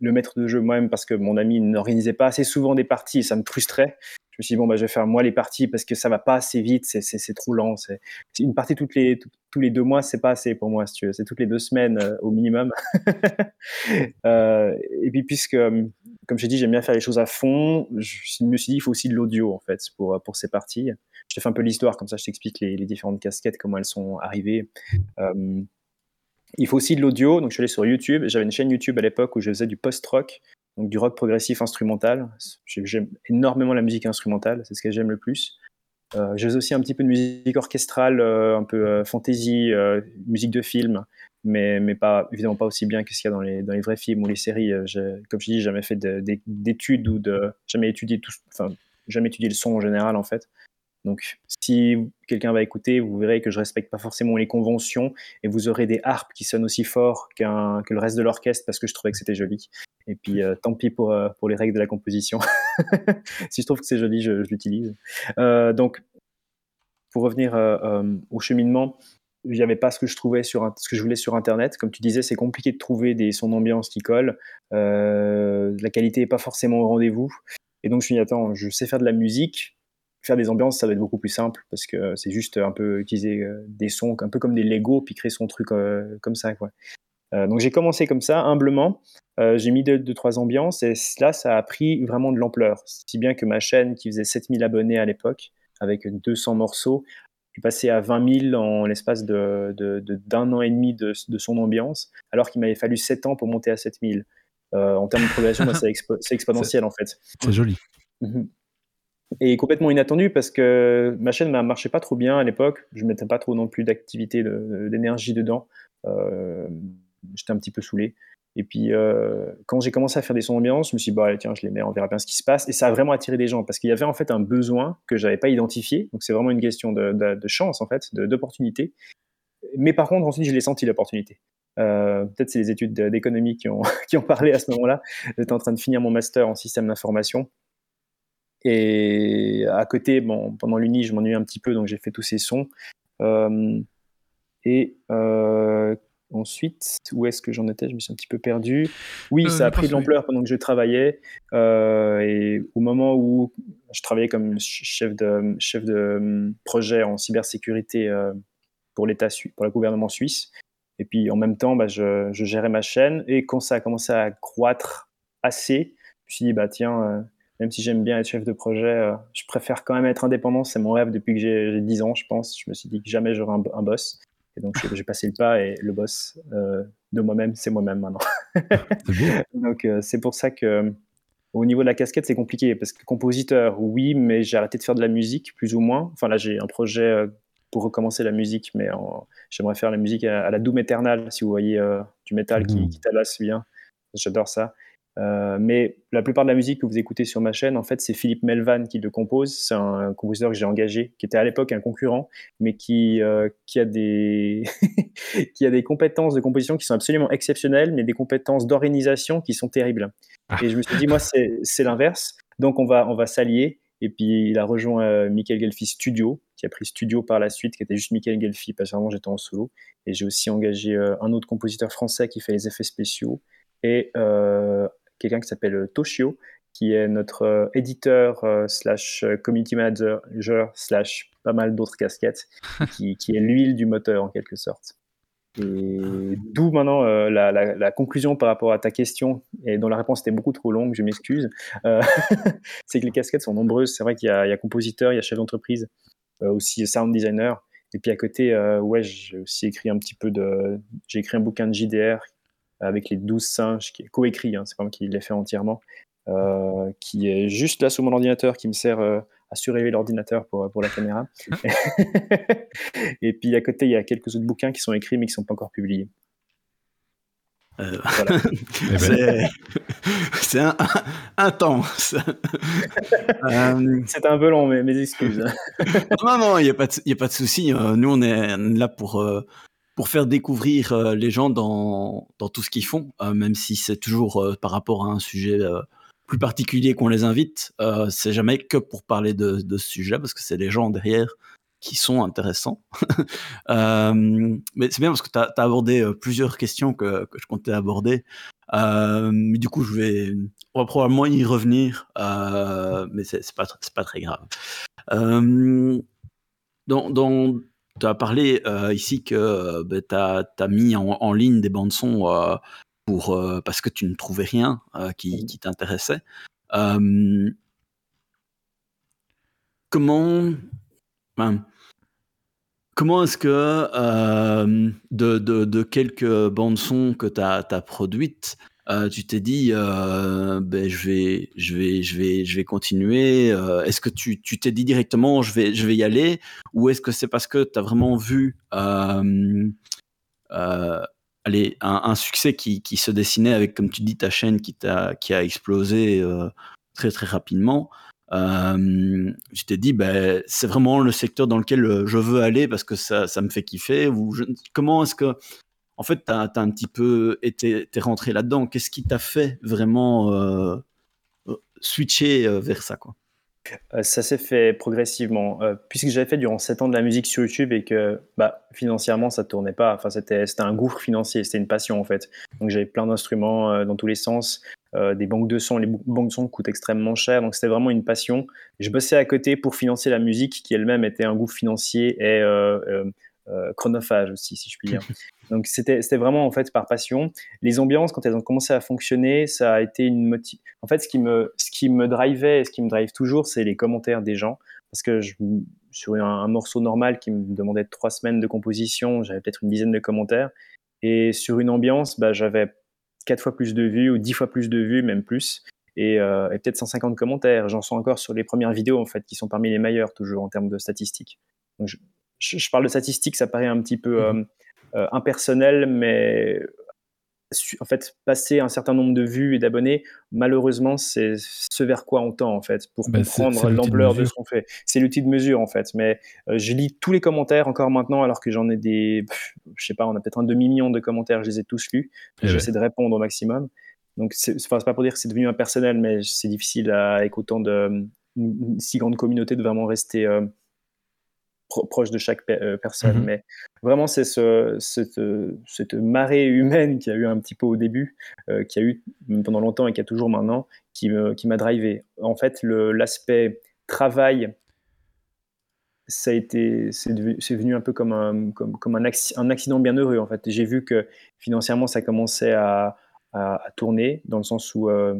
le maître de jeu moi-même, parce que mon ami n'organisait pas assez souvent des parties ça me frustrait, je me suis dit, bon, bah, je vais faire moi les parties parce que ça va pas assez vite, c'est trop lent. C'est une partie toutes les, tous les deux mois, c'est pas assez pour moi, si tu veux. C'est toutes les deux semaines euh, au minimum. *laughs* euh, et puis, puisque, comme j'ai dit, j'aime bien faire les choses à fond, je me suis dit, il faut aussi de l'audio, en fait, pour, pour ces parties. Je te fais un peu l'histoire, comme ça, je t'explique les, différentes casquettes, comment elles sont arrivées. Il faut aussi de l'audio, donc je suis allé sur YouTube. J'avais une chaîne YouTube à l'époque où je faisais du post-rock, donc du rock progressif instrumental. J'aime énormément la musique instrumentale, c'est ce que j'aime le plus. Euh, je faisais aussi un petit peu de musique orchestrale, euh, un peu euh, fantasy, euh, musique de film, mais, mais pas, évidemment pas aussi bien que ce qu'il y a dans les, dans les vrais films ou les séries. comme je dis, jamais fait d'études ou de, jamais étudié tout, jamais étudié le son en général en fait. Donc, si quelqu'un va écouter, vous verrez que je respecte pas forcément les conventions et vous aurez des harpes qui sonnent aussi fort qu'un que le reste de l'orchestre parce que je trouvais que c'était joli. Et puis, euh, tant pis pour, euh, pour les règles de la composition. *laughs* si je trouve que c'est joli, je, l'utilise. Euh, donc, pour revenir au cheminement, il n'y avait pas ce que je trouvais sur ce que je voulais sur Internet. Comme tu disais, c'est compliqué de trouver des sons d'ambiance qui collent. la qualité n'est pas forcément au rendez-vous. Et donc, je me dit, attends, je sais faire de la musique, faire des ambiances, ça va être beaucoup plus simple parce que c'est juste un peu utiliser euh, des sons un peu comme des Lego puis créer son truc euh, comme ça. Quoi. Euh, donc j'ai commencé comme ça, humblement. j'ai mis 2-3 deux, trois ambiances et là, ça a pris vraiment de l'ampleur. Si bien que ma chaîne, qui faisait 7000 abonnés à l'époque, avec 200 morceaux, est passée à 20 000 en l'espace d'un de, de, an et demi de, son ambiance, alors qu'il m'avait fallu 7 ans pour monter à 7000. en termes de progression, *laughs* c'est exponentiel en fait. C'est joli. Mhm et complètement inattendu parce que ma chaîne ne marchait pas trop bien à l'époque. Je ne mettais pas trop non plus d'activité, d'énergie dedans. Euh, J'étais un petit peu saoulé. Et puis, euh, quand j'ai commencé à faire des sons d'ambiance, je me suis dit, bah, tiens, je les mets, on verra bien ce qui se passe. Et ça a vraiment attiré des gens parce qu'il y avait en fait un besoin que je n'avais pas identifié. Donc, c'est vraiment une question de, chance, en fait, d'opportunité. Mais par contre, ensuite, je l'ai senti l'opportunité. Euh, Peut-être c'est les études d'économie qui ont, *laughs* qui ont parlé à ce moment-là. J'étais en train de finir mon master en système d'information. Et à côté, bon, pendant l'uni, je m'ennuie un petit peu, donc j'ai fait tous ces sons. Euh, et euh, ensuite, où est-ce que j'en étais? Je me suis un petit peu perdu. Oui, euh, ça a pris de l'ampleur pendant que je travaillais. et au moment où je travaillais comme chef de, chef de projet en cybersécurité pour l'État, pour le gouvernement suisse. Et puis en même temps, bah, je, je, gérais ma chaîne. Et quand ça a commencé à croître assez, je me suis dit, bah tiens, même si j'aime bien être chef de projet, euh, je préfère quand même être indépendant. C'est mon rêve depuis que j'ai 10 ans, je pense. Je me suis dit que jamais j'aurai un, boss. Et donc, j'ai passé le pas et le boss euh, de moi-même, c'est moi-même maintenant. *laughs* donc, euh, c'est pour ça que au niveau de la casquette, c'est compliqué parce que compositeur, oui, mais j'ai arrêté de faire de la musique, plus ou moins. Enfin, là, j'ai un projet pour recommencer la musique, mais j'aimerais faire la musique à, la Doom Eternal, si vous voyez du métal qui, qui tabasse bien. J'adore ça. Euh, mais la plupart de la musique que vous écoutez sur ma chaîne, en fait, c'est Philippe Melvan qui le compose. C'est un compositeur que j'ai engagé, qui était à l'époque un concurrent, mais qui, euh, qui, a des *laughs* qui a des compétences de composition qui sont absolument exceptionnelles, mais des compétences d'organisation qui sont terribles. Ah. Et je me suis dit, moi, c'est l'inverse. Donc, on va, on va s'allier. Et puis, il a rejoint euh, Michael Gelfi Studio, qui a pris Studio par la suite, qui était juste Michael Gelfi, parce que j'étais en solo. Et j'ai aussi engagé un autre compositeur français qui fait les effets spéciaux. Et quelqu'un qui s'appelle euh, Toshio, qui est notre euh, éditeur euh, slash community manager slash pas mal d'autres casquettes, *laughs* qui, qui, est l'huile du moteur en quelque sorte. Et d'où maintenant la, la, conclusion par rapport à ta question, et dont la réponse était beaucoup trop longue, je m'excuse, *laughs* c'est que les casquettes sont nombreuses. C'est vrai qu'il y, y, a compositeur, il y a chef d'entreprise, aussi sound designer, Et puis à côté, ouais, j'ai aussi écrit un petit peu de. J'ai écrit un bouquin de JDR avec les 12 singes, qui est coécrit, hein, c'est pas moi qui l'ai fait entièrement, qui est juste là sous mon ordinateur, qui me sert à surveiller l'ordinateur pour, pour la caméra. *laughs* et puis à côté, il y a quelques autres bouquins qui sont écrits mais qui ne sont pas encore publiés. Euh, *laughs* ben. c'est un, intense. *laughs* euh, c'est un peu long, mais mes excuses. non, non, il n'y a pas de, souci. Euh, nous, on est là pour, euh, pour faire découvrir les gens dans, tout ce qu'ils font, même si c'est toujours par rapport à un sujet plus particulier qu'on les invite. c'est jamais que pour parler de, ce sujet, parce que c'est les gens derrière qui sont intéressants. *laughs* euh, mais c'est bien parce que tu as, abordé euh, plusieurs questions que, je comptais aborder. Euh, du coup, je vais, on va probablement y revenir, euh, mais c'est pas, pas très grave. Euh, dans tu as parlé euh, ici que ben, tu as, as, mis en, en, ligne des bandes son pour, parce que tu ne trouvais rien qui, qui t'intéressait. comment. Ben, Comment est-ce que euh, de, de, de, quelques bandes son que tu as, as, produites, euh, tu t'es dit euh, ben, je, vais, je, vais, je, vais, je vais continuer euh, Est-ce que tu t'es dit directement je vais, je vais y aller Ou est-ce que c'est parce que tu as vraiment vu allez, un, succès qui, qui, se dessinait avec, comme tu dis, ta chaîne qui, a, qui a explosé très très rapidement je t'ai dit, ben, c'est vraiment le secteur dans lequel je veux aller parce que ça, ça me fait kiffer. Ou comment est-ce que, en fait, tu as, un petit peu été es rentré là-dedans. Qu'est-ce qui t'a fait vraiment euh, switcher euh, vers ça quoi? Euh, ça s'est fait progressivement, euh, puisque j'avais fait durant 7 ans de la musique sur YouTube et que bah, financièrement ça tournait pas, enfin c'était un gouffre financier, c'était une passion en fait. Donc j'avais plein d'instruments euh, dans tous les sens, euh, des banques de sons, les banques de sons coûtent extrêmement cher, donc c'était vraiment une passion. Je bossais à côté pour financer la musique qui elle-même était un gouffre financier et euh, chronophage aussi, si je puis dire. *laughs* Donc c'était vraiment en fait par passion. Les ambiances, quand elles ont commencé à fonctionner, ça a été une motive. En fait, ce qui me, ce qui me drivait et ce qui me drive toujours, c'est les commentaires des gens. Parce que sur un, un, morceau normal qui me demandait trois semaines de composition, j'avais peut-être une dizaine de commentaires. Et sur une ambiance, bah, j'avais quatre fois plus de vues ou dix fois plus de vues, même plus. Et, euh, et peut-être 150 commentaires. J'en sens encore sur les premières vidéos, en fait, qui sont parmi les meilleures, toujours en termes de statistiques. Donc, je, je, parle de statistiques, ça paraît un petit peu mmh euh, euh, impersonnel, mais en fait, passer un certain nombre de vues et d'abonnés, malheureusement, c'est ce vers quoi on tend, en fait, pour bah, comprendre l'ampleur de, de, ce qu'on fait. C'est l'outil de mesure, en fait. Mais euh, je lis tous les commentaires encore maintenant, alors que j'en ai des. Pff, je sais pas, on a peut-être un demi-million de commentaires, je les ai tous lus. J'essaie ouais. de répondre au maximum. Donc, c'est enfin, pas pour dire que c'est devenu impersonnel, mais c'est difficile à, avec autant de. Une, une, si grande communauté de vraiment rester. Euh, pro proche de chaque pe euh, personne. Mmh. Mais vraiment, c'est ce, cette, cette, marée humaine qui a eu un petit peu au début, euh, qui a eu pendant longtemps et qui a toujours maintenant, qui m'a drivé. En fait, l'aspect travail, ça a été, c'est venu un peu comme un, comme, comme un, acc un accident bien heureux. En fait, j'ai vu que financièrement, ça commençait à, à, à, tourner, dans le sens où, euh,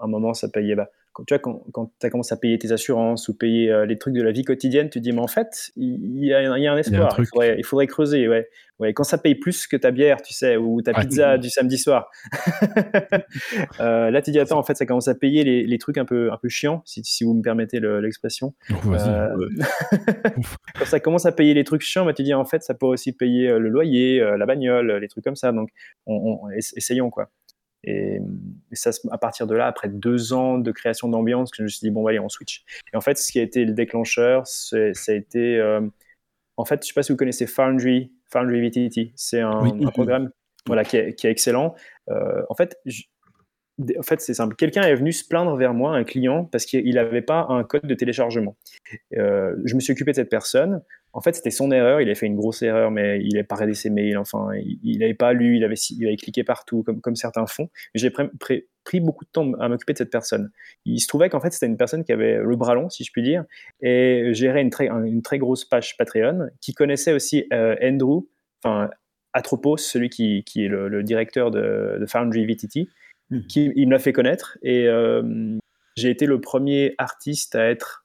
à un moment, ça payait. Bah, quand, tu vois, quand, quand tu as commencé à payer tes assurances ou payer euh, les trucs de la vie quotidienne, tu te dis, mais en fait, il y, a, il y a un espoir, il, un il, faudrait, il, faudrait, creuser. Ouais. Ouais, quand ça paye plus que ta bière, tu sais, ou ta pizza du samedi soir, *laughs* euh, là, tu dis, attends, en fait, ça commence à payer les, les trucs un peu, un peu chiants, si, si vous me permettez l'expression. Euh, *laughs* quand ça commence à payer les trucs chiants, bah, tu dis, en fait, ça pourrait aussi payer le loyer, la bagnole, les trucs comme ça. Donc, on, on, essayons, quoi. Et, et, ça, à partir de là, après deux ans de création d'ambiance, que je me suis dit, bon, allez, on switch. Et en fait, ce qui a été le déclencheur, ça a été. Euh, en fait, je ne sais pas si vous connaissez Foundry, Foundry VTT. C'est un, oui. un, programme *laughs* voilà, qui, est, qui est excellent. Euh, en fait, en fait, c'est simple. Quelqu'un est venu se plaindre vers moi, un client, parce qu'il n'avait pas un code de téléchargement. Euh, je me suis occupé de cette personne. En fait, c'était son erreur. Il a fait une grosse erreur, mais il n'avait pas regardé ses mails. Enfin, il n'avait pas lu. Il avait, cliqué partout, comme, certains font. J'ai pris beaucoup de temps à m'occuper de cette personne. Il se trouvait qu'en fait, c'était une personne qui avait le bras long, si je puis dire, et gérait une très, grosse page Patreon, qui connaissait aussi euh, Andrew, enfin Atropos, celui qui, est le, directeur de, de Foundry VTT. Qui, il me l'a fait connaître et euh, j'ai été le premier artiste à être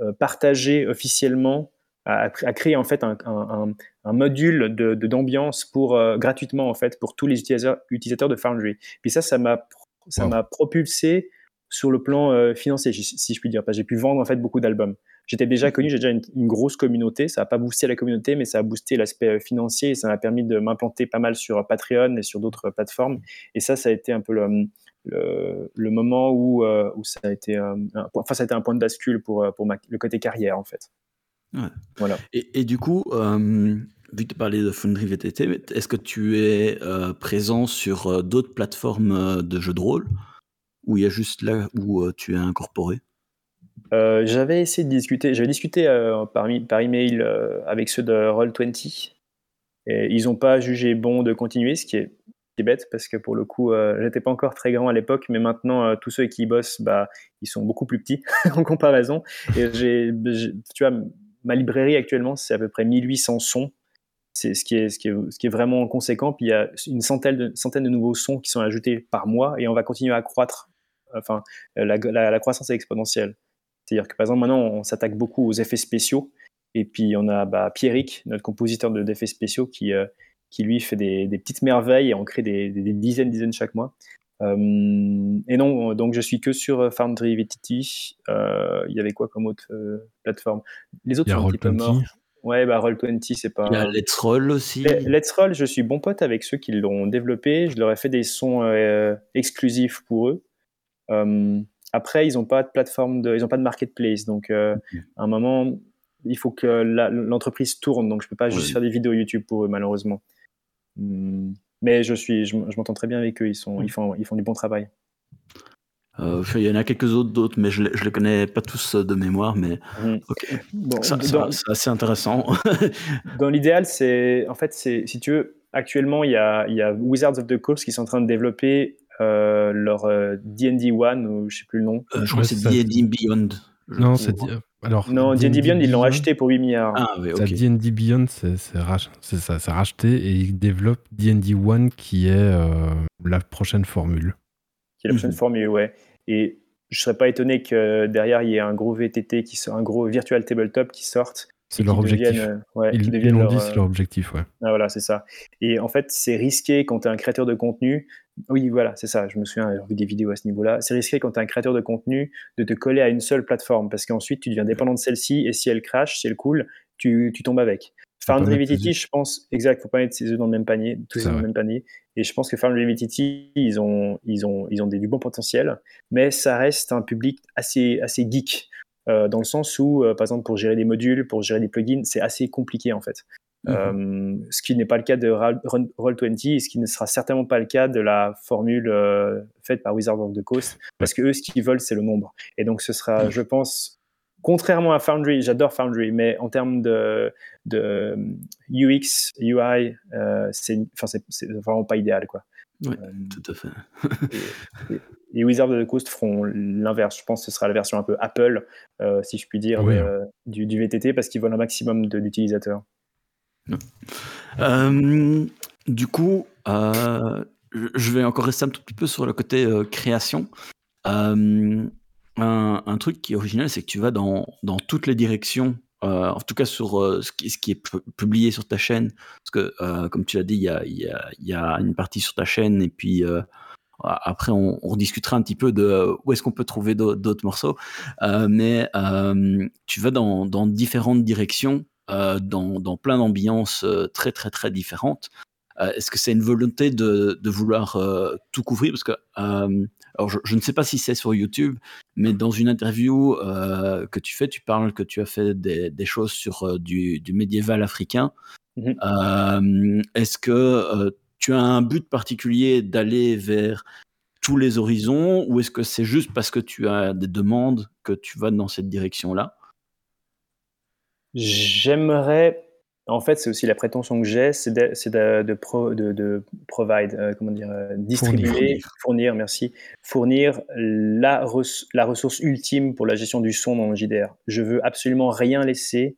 euh, partagé officiellement a, créé en fait un, module de, d'ambiance pour gratuitement en fait pour tous les utilisateurs, utilisateurs de Foundry. Puis ça, ça m'a ça m'a propulsé sur le plan financier, si je puis dire. J'ai pu vendre en fait beaucoup d'albums. J'étais déjà connu, j'ai déjà une, grosse communauté. Ça n'a pas boosté la communauté, mais ça a boosté l'aspect financier et ça m'a permis de m'implanter pas mal sur Patreon et sur d'autres plateformes. Et ça, ça a été un peu le, le, moment où, où ça a été, un, enfin, ça a été un point de bascule pour, pour le côté carrière en fait. Voilà. Et, du coup, euh, vu que tu parlais de Foundry VTT, est-ce que tu es euh, présent sur euh, d'autres plateformes de jeux de rôle? Ou il y a juste là où tu es incorporé? J'avais essayé de discuter, j'avais discuté par, par email avec ceux de Roll20 et ils n'ont pas jugé bon de continuer, ce qui est, bête parce que pour le coup, j'étais pas encore très grand à l'époque, mais maintenant tous ceux qui bossent, bah, ils sont beaucoup plus petits *laughs* en comparaison. Tu vois, ma librairie actuellement, c'est à peu près 1800 sons. C'est ce qui est, vraiment conséquent. Puis il y a une centaine de, centaine de nouveaux sons qui sont ajoutés par mois et on va continuer à croître. Enfin, la, la, croissance est exponentielle. C'est-à-dire que par exemple, maintenant, on s'attaque beaucoup aux effets spéciaux. Et puis on a bah, Pierrick, notre compositeur d'effets spéciaux, qui, euh, qui lui fait des, des, petites merveilles et on crée des, des, dizaines, dizaines chaque mois. Euh, et non, donc je suis que sur euh, Foundry VTT. Euh, il y avait quoi comme autre plateforme? Les autres sont un petit peu morts. Ouais, bah Roll20, c'est pas. Il y a Let's Roll aussi. Let's Roll, je suis bon pote avec ceux qui l'ont développé. Je leur ai fait des sons exclusifs pour eux. Après, ils n'ont pas de plateforme, de, ils n'ont pas de marketplace. Donc, à un moment, il faut que l'entreprise tourne. Donc, je peux pas juste faire des vidéos YouTube pour eux, malheureusement. Hmm. Mais je, suis, je, m'entends très bien avec eux, ils, sont, ils, font, ils font du bon travail. Euh, il y en a quelques autres d'autres, mais je ne les connais pas tous de mémoire. Mais mmh. c'est assez intéressant. *laughs* dans l'idéal, c'est en fait, si tu veux, actuellement, il y a, il y a Wizards of the Coast qui sont en train de développer euh, leur D&D euh, One ou je sais plus le nom. je crois que c'est D&D Beyond. Non, c'est alors, non, D&D Beyond, ils l'ont acheté pour 8 milliards. Ah oui, ok. D&D Beyond, c'est racheté et ils développent D&D One qui est euh, la prochaine formule. Qui est la prochaine mhm. formule, ouais. Et je serais pas étonné que derrière il y ait un gros VTT qui soit un gros virtual tabletop qui sorte. C'est leur objectif. Euh, ouais, ils l'ont dit, c'est leur objectif, ouais. Ah, voilà, c'est ça. Et en fait, c'est risqué quand tu es un créateur de contenu oui, voilà, c'est ça. Je me souviens, j'ai vu des vidéos à ce niveau-là. C'est risqué quand tu es un créateur de contenu de te coller à une seule plateforme parce qu'ensuite tu deviens dépendant de celle-ci et si elle crash, si elle coule, tu, tu tombes avec. Foundry VTT, je pense, exact, faut pas mettre ses œufs dans le même panier, tous dans le même panier. Et je pense que ils ont, ils ont, ils ont des, du bon potentiel, mais ça reste un public assez, assez geek. Euh, dans le sens où, euh, par exemple, pour gérer des modules, pour gérer des plugins, c'est assez compliqué en fait. Euh, ce qui n'est pas le cas de Roll20 et ce qui ne sera certainement pas le cas de la formule euh, faite par Wizard of the Coast, parce que eux, ce qu'ils veulent, c'est le nombre. Et donc, ce sera, je pense, contrairement à Foundry, j'adore Foundry, mais en termes de, de UX, UI, euh, c'est vraiment pas idéal. Quoi. Oui, tout à fait. et, Wizard of the Coast feront l'inverse. Je pense que ce sera la version un peu Apple, si je puis dire, du, du, VTT, parce qu'ils veulent un maximum d'utilisateurs. Euh, du coup, euh, je vais encore rester un tout petit peu sur le côté euh, création. Un, truc qui est original, c'est que tu vas dans, dans toutes les directions, en tout cas sur ce, qui, est publié sur ta chaîne. Parce que, comme tu l'as dit, il y a, y, y a, une partie sur ta chaîne et puis après, on, on, discutera un petit peu de où est-ce qu'on peut trouver d'autres morceaux. mais tu vas dans différentes directions euh, dans, plein d'ambiances euh, très très très différentes. Euh, est-ce que c'est une volonté de, vouloir tout couvrir? Parce que alors je, ne sais pas si c'est sur YouTube, mais dans une interview que tu fais, tu parles que tu as fait des, choses sur du, médiéval africain. Mmh est-ce que tu as un but particulier d'aller vers tous les horizons ou est-ce que c'est juste parce que tu as des demandes que tu vas dans cette direction-là? J'aimerais, en fait, c'est aussi la prétention que j'ai, c'est de, de, de, de, provide, euh, comment dire, euh, distribuer, fournir. merci, fournir la, la ressource ultime pour la gestion du son dans le JDR. Je veux absolument rien laisser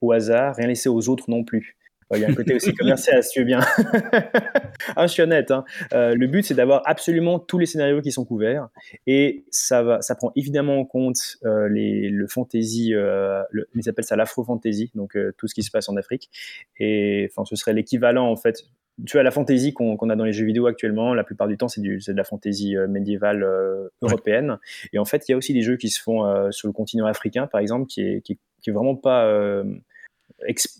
au hasard, rien laisser aux autres non plus. Il y a un côté aussi commercial, si tu veux bien. *laughs* ah, je suis honnête. Hein. Euh, le but, c'est d'avoir absolument tous les scénarios qui sont couverts. Et ça, va, ça prend évidemment en compte euh, les, le fantasy, euh, ils appellent ça l'afro-fantasy, donc tout ce qui se passe en Afrique. Et enfin, ce serait l'équivalent, en fait. Tu vois, la fantasy qu'on a dans les jeux vidéo actuellement, la plupart du temps, c'est de la fantasy médiévale européenne. Et en fait, il y a aussi des jeux qui se font sur le continent africain, par exemple, qui est, qui, qui est vraiment pas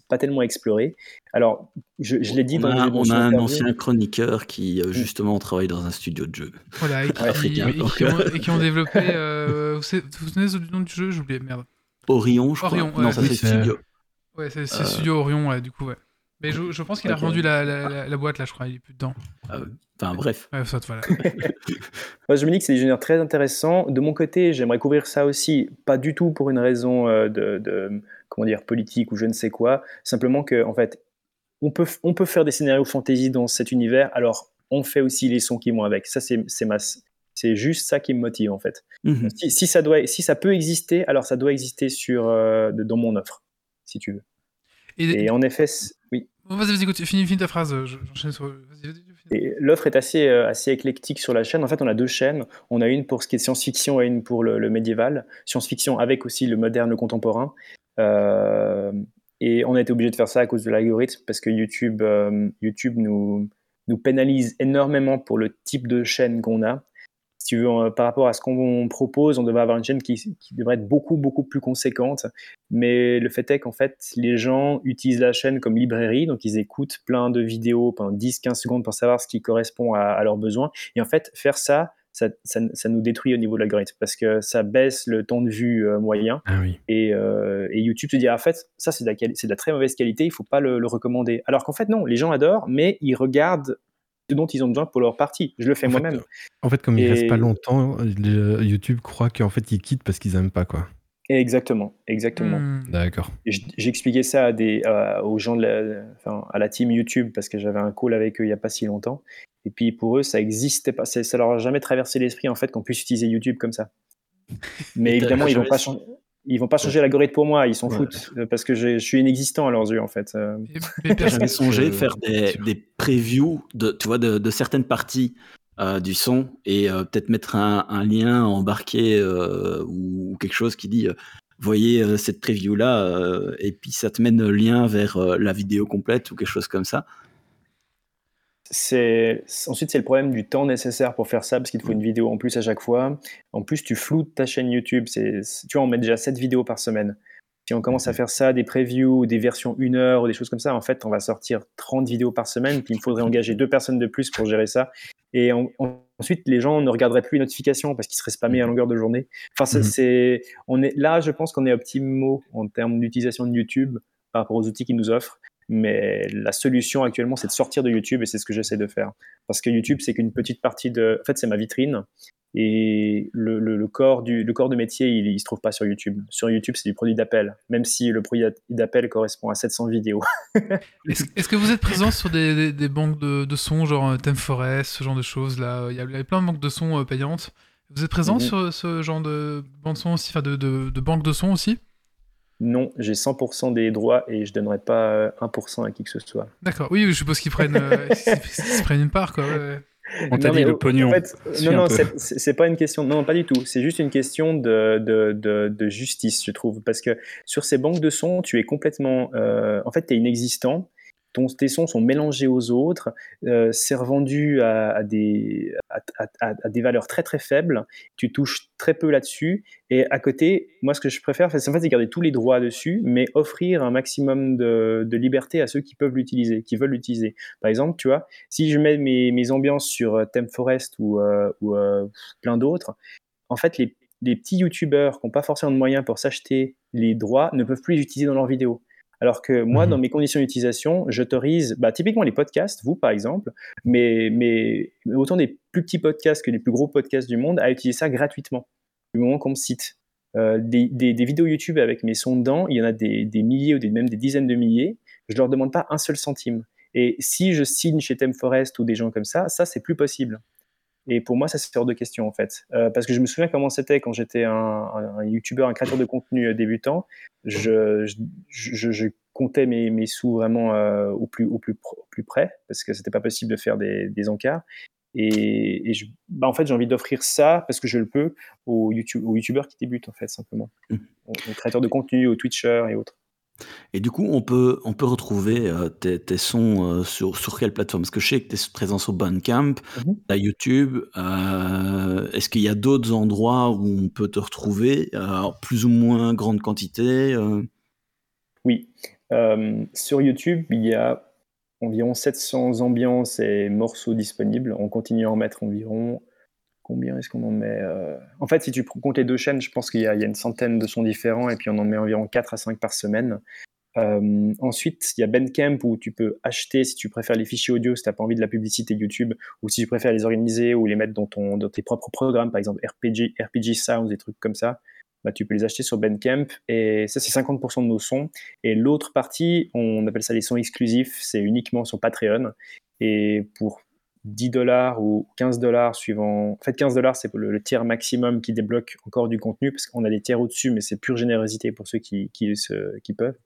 pas tellement exploré. Alors, je, l'ai dit on dans a, On a un ancien chroniqueur qui, euh, justement, travaille dans un studio de jeu. Voilà, et qui, ont, développé. Euh, vous, vous souvenez du nom du jeu? J'ai oublié, merde. Orion, je crois. non, ça c'est Studio. Ouais, c'est euh... Studio Orion, du coup, ouais. Mais je, je pense qu'il a rendu la, la, la, boîte, là, je crois, il est plus dedans. Ah enfin, bref. Ouais, ça, voilà. *laughs* Moi, je me dis que c'est des génères très intéressants. De mon côté, j'aimerais couvrir ça aussi, pas du tout pour une raison euh, de, de comment dire, politique ou je ne sais quoi. Simplement que, en fait, on peut, on peut faire des scénarios fantasy dans cet univers, alors on fait aussi les sons qui vont avec. Ça, c'est ma, c'est juste ça qui me motive en fait. Mhm. Si, ça doit, si ça peut exister, alors ça doit exister sur, euh, dans mon offre, si tu veux. Et, en effet, oui. Vas-y, vas-y, finis, ta phrase. L'offre est assez, euh, assez éclectique sur la chaîne. En fait, on a deux chaînes. On a une pour ce qui est science-fiction et une pour le, médiéval. Science-fiction avec aussi le moderne, le contemporain. Euh, et on a été obligé de faire ça à cause de l'algorithme parce que YouTube, euh, YouTube nous, nous pénalise énormément pour le type de chaîne qu'on a. Si tu veux, par rapport à ce qu'on propose, on devrait avoir une chaîne qui, qui, devrait être beaucoup, beaucoup plus conséquente. Mais le fait est qu'en fait, les gens utilisent la chaîne comme librairie, donc ils écoutent plein de vidéos pendant 10-15 secondes pour savoir ce qui correspond à, à leurs besoins. Et en fait, faire ça, ça, ça, nous détruit au niveau de l'algorithme parce que ça baisse le temps de vue euh, moyen. Ah oui. et, euh, et, YouTube te dit, en fait, ça, c'est de, de, la très mauvaise qualité, il ne faut pas le, le recommander. Alors qu'en fait, non, les gens adorent, mais ils regardent dont ils ont besoin pour leur partie. Je le fais moi-même. En fait, comme ils ne restent pas longtemps, YouTube croit qu'en fait, ils quittent parce qu'ils n'aiment pas, quoi. Exactement, exactement. Hmm. D'accord. J'expliquais ça à des, aux gens de la, enfin, à la team YouTube parce que j'avais un call avec eux il n'y a pas si longtemps. Et puis pour eux, ça existait pas, ça leur a jamais traversé l'esprit en fait qu'on puisse utiliser YouTube comme ça. Mais évidemment, ils vont pas changer. Ils vont pas changer l'algorithme pour moi, ils s'en foutent euh, parce que je suis inexistant à leurs yeux en fait. Euh. J'avais songé faire des, des, previews de, tu vois, de, de certaines parties euh, du son et peut-être mettre un, un, lien embarqué ou, quelque chose qui dit voyez cette preview là et puis ça te mène le lien vers la vidéo complète ou quelque chose comme ça c'est ensuite c'est le problème du temps nécessaire pour faire ça parce qu'il te faut une vidéo en plus à chaque fois. En plus, tu floutes ta chaîne YouTube. C'est tu vois, on met déjà 7 vidéos par semaine. Si on commence à faire ça, des previews, des versions 1 heure ou des choses comme ça, en fait, on va sortir 30 vidéos par semaine. Puis il faudrait engager deux personnes de plus pour gérer ça. Et ensuite, les gens ne regarderaient plus les notifications parce qu'ils seraient spammés à longueur de journée. Enfin, mhm. c'est, on est là, je pense qu'on est optimaux en termes d'utilisation de YouTube par rapport aux outils qu'ils nous offrent. Mais la solution actuellement, c'est de sortir de YouTube et c'est ce que j'essaie de faire. Parce que YouTube, c'est qu'une petite partie de. En fait, c'est ma vitrine. Et le, le, corps du, le corps de métier, il ne se trouve pas sur YouTube. Sur YouTube, c'est du produit d'appel, même si le produit d'appel correspond à 700 vidéos. *laughs* Est-ce que vous êtes présent sur des, des, banques de, de, sons, genre Theme Forest, ce genre de choses là? Il y a plein de banques de sons euh, payantes. Vous êtes présent mhm. sur ce genre de banque de sons aussi, enfin de, de, de banques de sons aussi? Non, j'ai 100% des droits et je donnerai pas 1% à qui que ce soit. D'accord, oui, je suppose qu'ils prennent, euh, *laughs* prennent une part, quoi. On t'a dit le pognon. En fait, non, non, c'est pas une question. Non, pas du tout. C'est juste une question de, de, de, justice, je trouve. Parce que sur ces banques de sons, tu es complètement. Euh, en fait, tu es inexistant ton, tes sons sont mélangés aux autres, euh, c'est revendu à, des, à, des valeurs très très faibles, tu touches très peu là-dessus, et à côté, moi ce que je préfère, c'est en fait garder tous les droits dessus, mais offrir un maximum de, liberté à ceux qui peuvent l'utiliser, qui veulent l'utiliser. Par exemple, tu vois, si je mets mes, mes ambiances sur euh, Theme Forest ou, euh, plein d'autres, en fait les, les petits youtubeurs qui n'ont pas forcément de moyens pour s'acheter les droits ne peuvent plus les utiliser dans leurs vidéos. Alors que moi, mhm. dans mes conditions d'utilisation, j'autorise bah, typiquement les podcasts, vous par exemple, mais, mais autant des plus petits podcasts que les plus gros podcasts du monde, à utiliser ça gratuitement, du moment qu'on me cite. Euh, des, des, vidéos YouTube avec mes sons dedans, il y en a des, des milliers ou des, même des dizaines de milliers, je ne leur demande pas un seul centime. Et si je signe chez Theme Forest ou des gens comme ça, ça, c'est plus possible. Et pour moi, ça c'est hors de question en fait. Euh, parce que je me souviens comment c'était quand j'étais un, un, YouTuber, un créateur de contenu euh, débutant. Je, je, je, comptais mes, mes sous vraiment au plus, au plus, plus près, parce que c'était pas possible de faire des, des encarts. Et, je, bah en fait, j'ai envie d'offrir ça parce que je le peux aux, YouTube, aux youtubeurs qui débutent, en fait, simplement. Mmh. Aux, créateurs de contenu, aux Twitchers et autres. Et du coup, on peut, on peut retrouver euh, tes, tes, sons euh, sur, sur quelle plateforme? Parce que je sais que tu es présent sur Bandcamp, mmh à YouTube. Euh, Est-ce qu'il y a d'autres endroits où on peut te retrouver, plus ou moins grande quantité Oui. sur YouTube, il y a environ 700 ambiances et morceaux disponibles. On continue à en mettre environ. Combien est-ce qu'on en met euh, En fait, si tu comptes les deux chaînes, je pense qu'il y, a une centaine de sons différents et puis on en met environ 4 à 5 par semaine. Euh, ensuite, il y a Bandcamp où tu peux acheter si tu préfères les fichiers audio, si tu n'as pas envie de la publicité YouTube, ou si tu préfères les organiser ou les mettre dans, ton, dans tes propres programmes, par exemple RPG, RPG Sounds, des trucs comme ça bah, tu peux les acheter sur Bandcamp. Et ça, c'est 50% de nos sons. Et l'autre partie, on appelle ça les sons exclusifs, c'est uniquement sur Patreon. Et pour 10 dollars ou 15 dollars suivant. En fait, 15 dollars, c'est le, tiers maximum qui débloque encore du contenu, parce qu'on a des tiers au-dessus, mais c'est pure générosité pour ceux qui, qui, qui peuvent.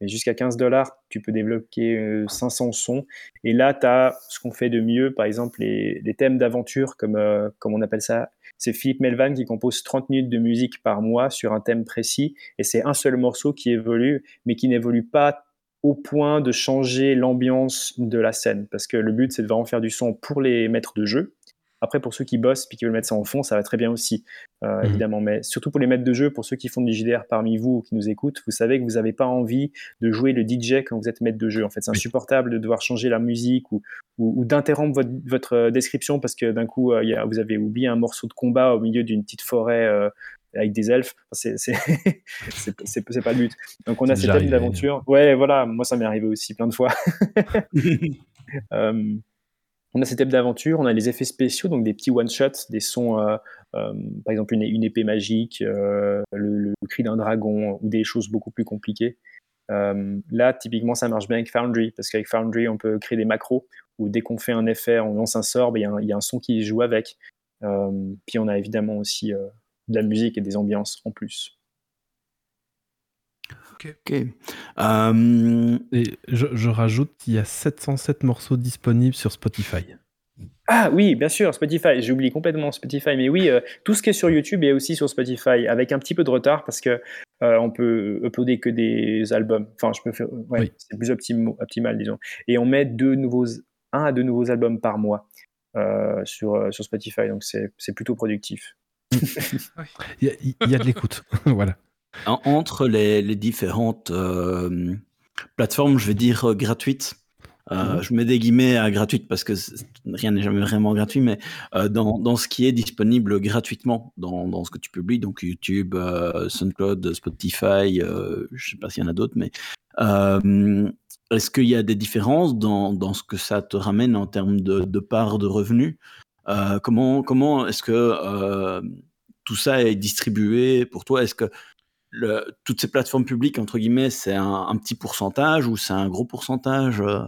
Mais jusqu'à 15 dollars, tu peux débloquer 500 euh, sons. Et là, tu as ce qu'on fait de mieux, par exemple, les, les thèmes d'aventure, comme, euh, comme on appelle ça, c'est Philippe Melvan qui compose 30 minutes de musique par mois sur un thème précis, et c'est un seul morceau qui évolue, mais qui n'évolue pas au point de changer l'ambiance de la scène, parce que le but c'est de vraiment faire du son pour les maîtres de jeu, après, pour ceux qui bossent et qui veulent mettre ça en fond, ça va très bien aussi, euh, mhm. évidemment. Mais surtout pour les maîtres de jeu, pour ceux qui font du JDR parmi vous ou qui nous écoutent, vous savez que vous n'avez pas envie de jouer le DJ quand vous êtes maître de jeu. En fait, c'est insupportable de devoir changer la musique ou, ou, d'interrompre votre, votre, euh, description parce que d'un coup, euh, y a, vous avez oublié un morceau de combat au milieu d'une petite forêt. avec des elfes, *laughs* c'est pas le but. Donc on a ces thèmes d'aventure. Ouais, voilà, moi ça m'est arrivé aussi plein de fois. *laughs* *laughs* On a ces thèmes d'aventure, on a les effets spéciaux, donc des petits one-shots, des sons, euh, euh, par exemple une, épée magique, euh, le, cri d'un dragon ou des choses beaucoup plus compliquées. là, typiquement, ça marche bien avec Foundry, parce qu'avec Foundry, on peut créer des macros où dès qu'on fait un effet, on lance un sort, ben, il y, a un son qui joue avec. puis on a évidemment aussi de la musique et des ambiances en plus. Ok. Euh, et je, rajoute qu'il y a 707 morceaux disponibles sur Spotify. Ah oui, bien sûr, Spotify. J'ai oublié complètement Spotify, mais oui, euh, tout ce qui est sur YouTube est aussi sur Spotify, avec un petit peu de retard parce que euh, on peut uploader que des albums. Enfin, je peux faire, ouais, c'est plus optimal, disons. Et on met deux nouveaux, un à deux nouveaux albums par mois sur, sur Spotify, donc c'est plutôt productif. *laughs* il, y a, de l'écoute, *laughs* voilà entre les, différentes euh, plateformes, je vais dire euh, gratuites. Euh, mhm. Je mets des guillemets à gratuite parce que rien n'est jamais vraiment gratuit, mais dans, ce qui est disponible gratuitement dans, ce que tu publies, donc YouTube, SoundCloud, Spotify, je ne sais pas s'il y en a d'autres, mais est-ce qu'il y a des différences dans, ce que ça te ramène en termes de, de part de revenus? Comment, comment est-ce que tout ça est distribué pour toi? Est-ce que toutes ces plateformes publiques, entre guillemets, c'est un, petit pourcentage ou c'est un gros pourcentage euh?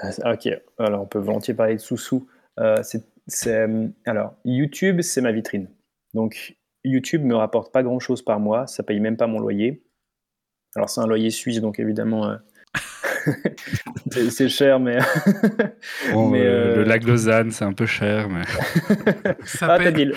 Ah, Ok, alors on peut volontiers parler de sous-sous. Euh, alors, YouTube, c'est ma vitrine. Donc, YouTube me rapporte pas grand-chose par mois, ça paye même pas mon loyer. Alors, c'est un loyer suisse, donc évidemment, euh, *laughs* c'est cher, mais. *laughs* Le lac de Lausanne, c'est un peu cher, mais. *laughs* ah, t'as dit le...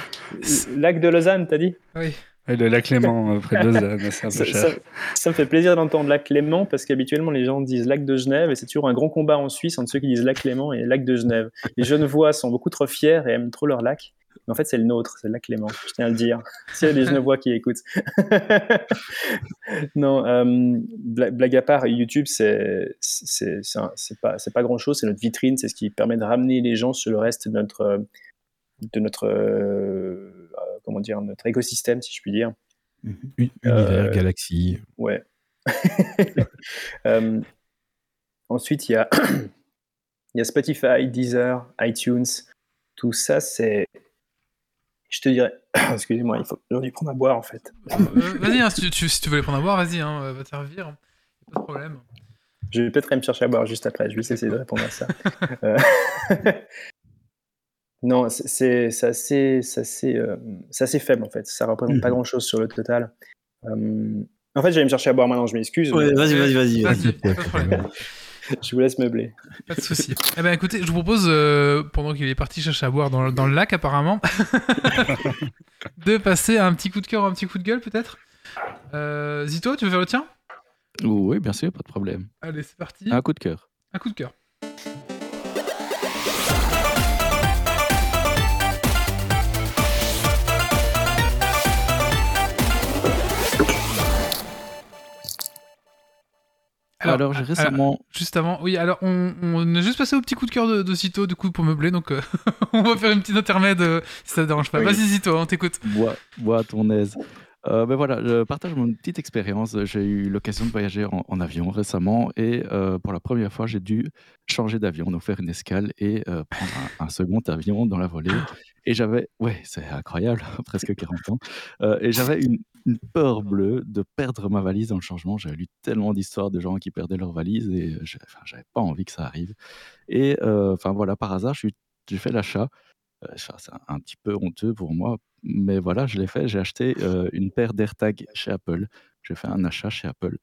lac de Lausanne, t'as dit? Oui le lac Léman, près de Lausanne, c'est un peu ça, cher. Ça, me fait plaisir d'entendre lac Léman parce qu'habituellement les gens disent lac de Genève et c'est toujours un grand combat en Suisse entre ceux qui disent lac Léman et lac de Genève. Les Genevois sont beaucoup trop fiers et aiment trop leur lac. Mais en fait, c'est le nôtre, c'est le lac Léman, je tiens à le dire. S'il y a des Genevois qui écoutent. *laughs* non, euh, blague à part, YouTube, c'est pas, pas grand chose, c'est notre vitrine, c'est ce qui permet de ramener les gens sur le reste de notre, de notre euh, comment dire, notre écosystème, si je puis dire. Mhm. Univers, euh, galaxie. Ouais. *laughs* Euh, ensuite, il y a, *clears throat* il y a Spotify, Deezer, iTunes. Tout ça, c'est. Je te dirais. *clears throat* Excusez-moi, il faut je prendre à boire en fait. Euh, vas-y, hein, si, tu, si, tu, veux les prendre à boire, vas-y, hein, va te servir. Pas de problème. Je vais peut-être me chercher à boire juste après. Je vais essayer de répondre à ça. *laughs* *laughs* Non, c'est assez, assez, euh, assez, faible en fait. Ça représente pas mmh grand-chose sur le total. En fait, j'allais me chercher à boire maintenant, je m'excuse. Ouais, vas-y, vas-y, vas-y. Vas-y, pas de problème. Je vous laisse meubler. Pas de souci. Eh ben écoutez, je vous propose, euh, pendant qu'il est parti chercher à boire dans, le- dans le lac apparemment, *laughs* de passer à un petit coup de cœur, un petit coup de gueule peut-être. Euh, Zito, tu veux faire le tien? Oui, bien sûr, pas de problème. Allez, c'est parti. Un coup de cœur. Un coup de cœur. Alors, j'ai récemment. Juste avant, oui, alors on, on est juste passé au petit coup de cœur de, de Zito, du coup, pour meubler, donc euh, *laughs* on va faire une petite intermède euh, si ça te dérange pas. Oui. Vas-y, Zito, on t'écoute. Bois, bois à ton aise. Euh, ben voilà, je partage mon petite expérience. J'ai eu l'occasion de voyager en, en avion récemment et euh, pour la première fois, j'ai dû changer d'avion, donc faire une escale et euh, prendre un, un second avion dans la volée. Et j'avais, ouais, c'est incroyable, *laughs* presque 40 ans. Euh, et j'avais une, peur bleue de perdre ma valise dans le changement. J'avais lu tellement d'histoires de gens qui perdaient leur valise et j'avais pas envie que ça arrive. Et euh, enfin voilà, par hasard, j'ai fait l'achat. Euh, enfin, c'est un, petit peu honteux pour moi, mais voilà, je l'ai fait. J'ai acheté euh, une paire d'AirTags chez Apple. J'ai fait un achat chez Apple.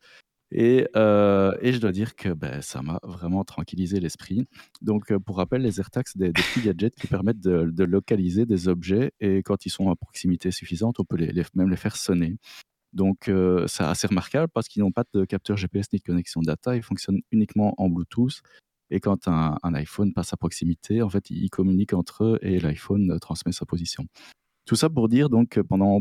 Et, je dois dire que ben, ça m'a vraiment tranquillisé l'esprit. Donc, pour rappel, les AirTags, c'est des, petits gadgets qui permettent de, localiser des objets et quand ils sont à proximité suffisante, on peut même les faire sonner. Donc, c'est assez remarquable parce qu'ils n'ont pas de capteur GPS ni de connexion data. Ils fonctionnent uniquement en Bluetooth. Et quand un, iPhone passe à proximité, en fait, ils communiquent entre eux et l'iPhone transmet sa position. Tout ça pour dire donc que pendant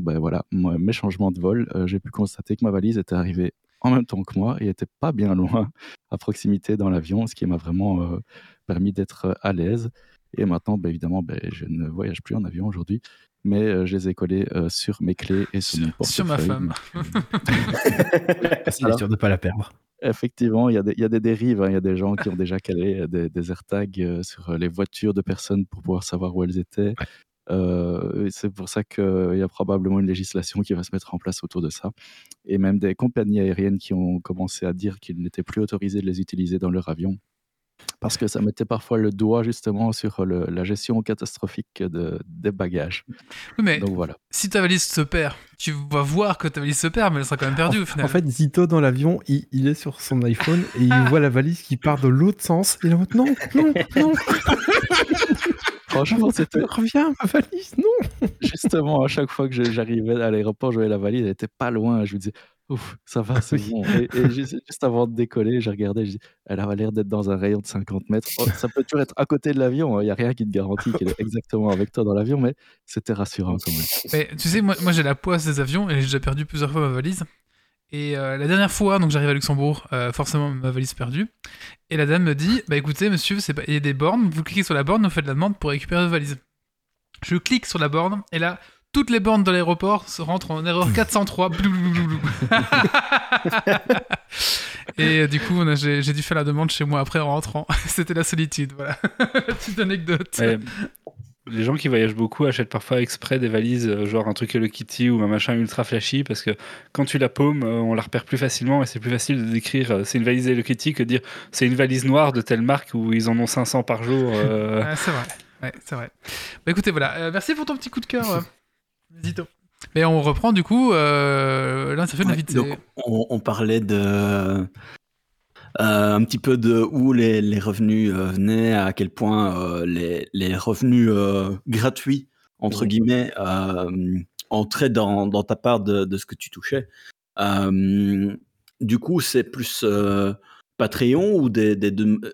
moi, mes changements de vol, j'ai pu constater que ma valise était arrivée en même temps que moi et était pas bien loin à proximité dans l'avion, ce qui m'a vraiment euh, permis d'être euh, à l'aise. Et maintenant, ben, évidemment, ben, je ne voyage plus en avion aujourd'hui, mais euh, je les ai collés euh, sur mes clés et sur, mon Sur, sur ma femme. Parce qu'il est sûr de pas la perdre. Effectivement, il y, a des- il y a des dérives. hein. Il y a des gens qui ont déjà calé des, des AirTags sur les voitures de personnes pour pouvoir savoir où elles étaient. Euh, c'est pour ça qu'il y a probablement une législation qui va se mettre en place autour de ça. Et même des compagnies aériennes qui ont commencé à dire qu'il n'était plus autorisé de les utiliser dans leur avion. Parce que ça mettait parfois le doigt justement sur le- la gestion catastrophique de, des bagages. Oui, mais Donc voilà. si ta valise se perd, tu vas voir que ta valise se perd, mais elle sera quand même perdue au final. En fait, Zito dans l'avion, il, il est sur son iPhone et il voit la valise qui part de l'autre sens. Il est en mode non, non, non, *laughs* Franchement, c'était *laughs* reviens, ma valise, non. Justement, à chaque fois que j'arrivais à l'aéroport, je voyais la valise, elle était pas loin. Je me disais, ouf, ça va, c'est Oui. bon. Et, et *laughs* juste, juste avant de décoller, je regardais, je dis, elle avait l'air d'être dans un rayon de 50 mètres. Oh, ça peut toujours être à côté de l'avion, il n'y a rien qui te garantit qu'elle est exactement avec toi dans l'avion, mais c'était rassurant quand même. Mais tu sais, moi, moi j'ai la poisse des avions et j'ai déjà perdu plusieurs fois ma valise. Et euh, la dernière fois, donc j'arrive à Luxembourg, euh, forcément ma valise perdue. Et la dame me dit Bah écoutez, monsieur, il y a des bornes, vous cliquez sur la borne, vous faites la demande pour récupérer votre valise. Je clique sur la borne et là, toutes les bornes de l'aéroport se rentrent en erreur 403. Blouloulouloulou. *laughs* et euh, du coup, j'ai dû faire la demande chez moi après en rentrant. *laughs* C'était la solitude, voilà. *laughs* Petite anecdote. Les gens qui voyagent beaucoup achètent parfois exprès des valises, euh, genre un truc Hello Kitty ou un machin ultra flashy, parce que quand tu la paumes, euh, on la repère plus facilement et c'est plus facile de décrire euh, c'est une valise Hello Kitty que de dire c'est une valise noire de telle marque où ils en ont 500 par jour. euh. *laughs* C'est vrai. Ouais, c'est vrai. Bah écoutez, voilà. Euh, merci pour ton petit coup de cœur, euh, *laughs* Zito. Mais on reprend du coup. Euh... Là, ça fait de la Ouais, vite. donc, on, on parlait de euh, un petit peu de où les, les revenus euh, venaient, à quel point euh, les, les revenus gratuits entre Mhm. guillemets entraient dans, dans ta part de, de ce que tu touchais. Du coup, c'est plus Patreon ou des, des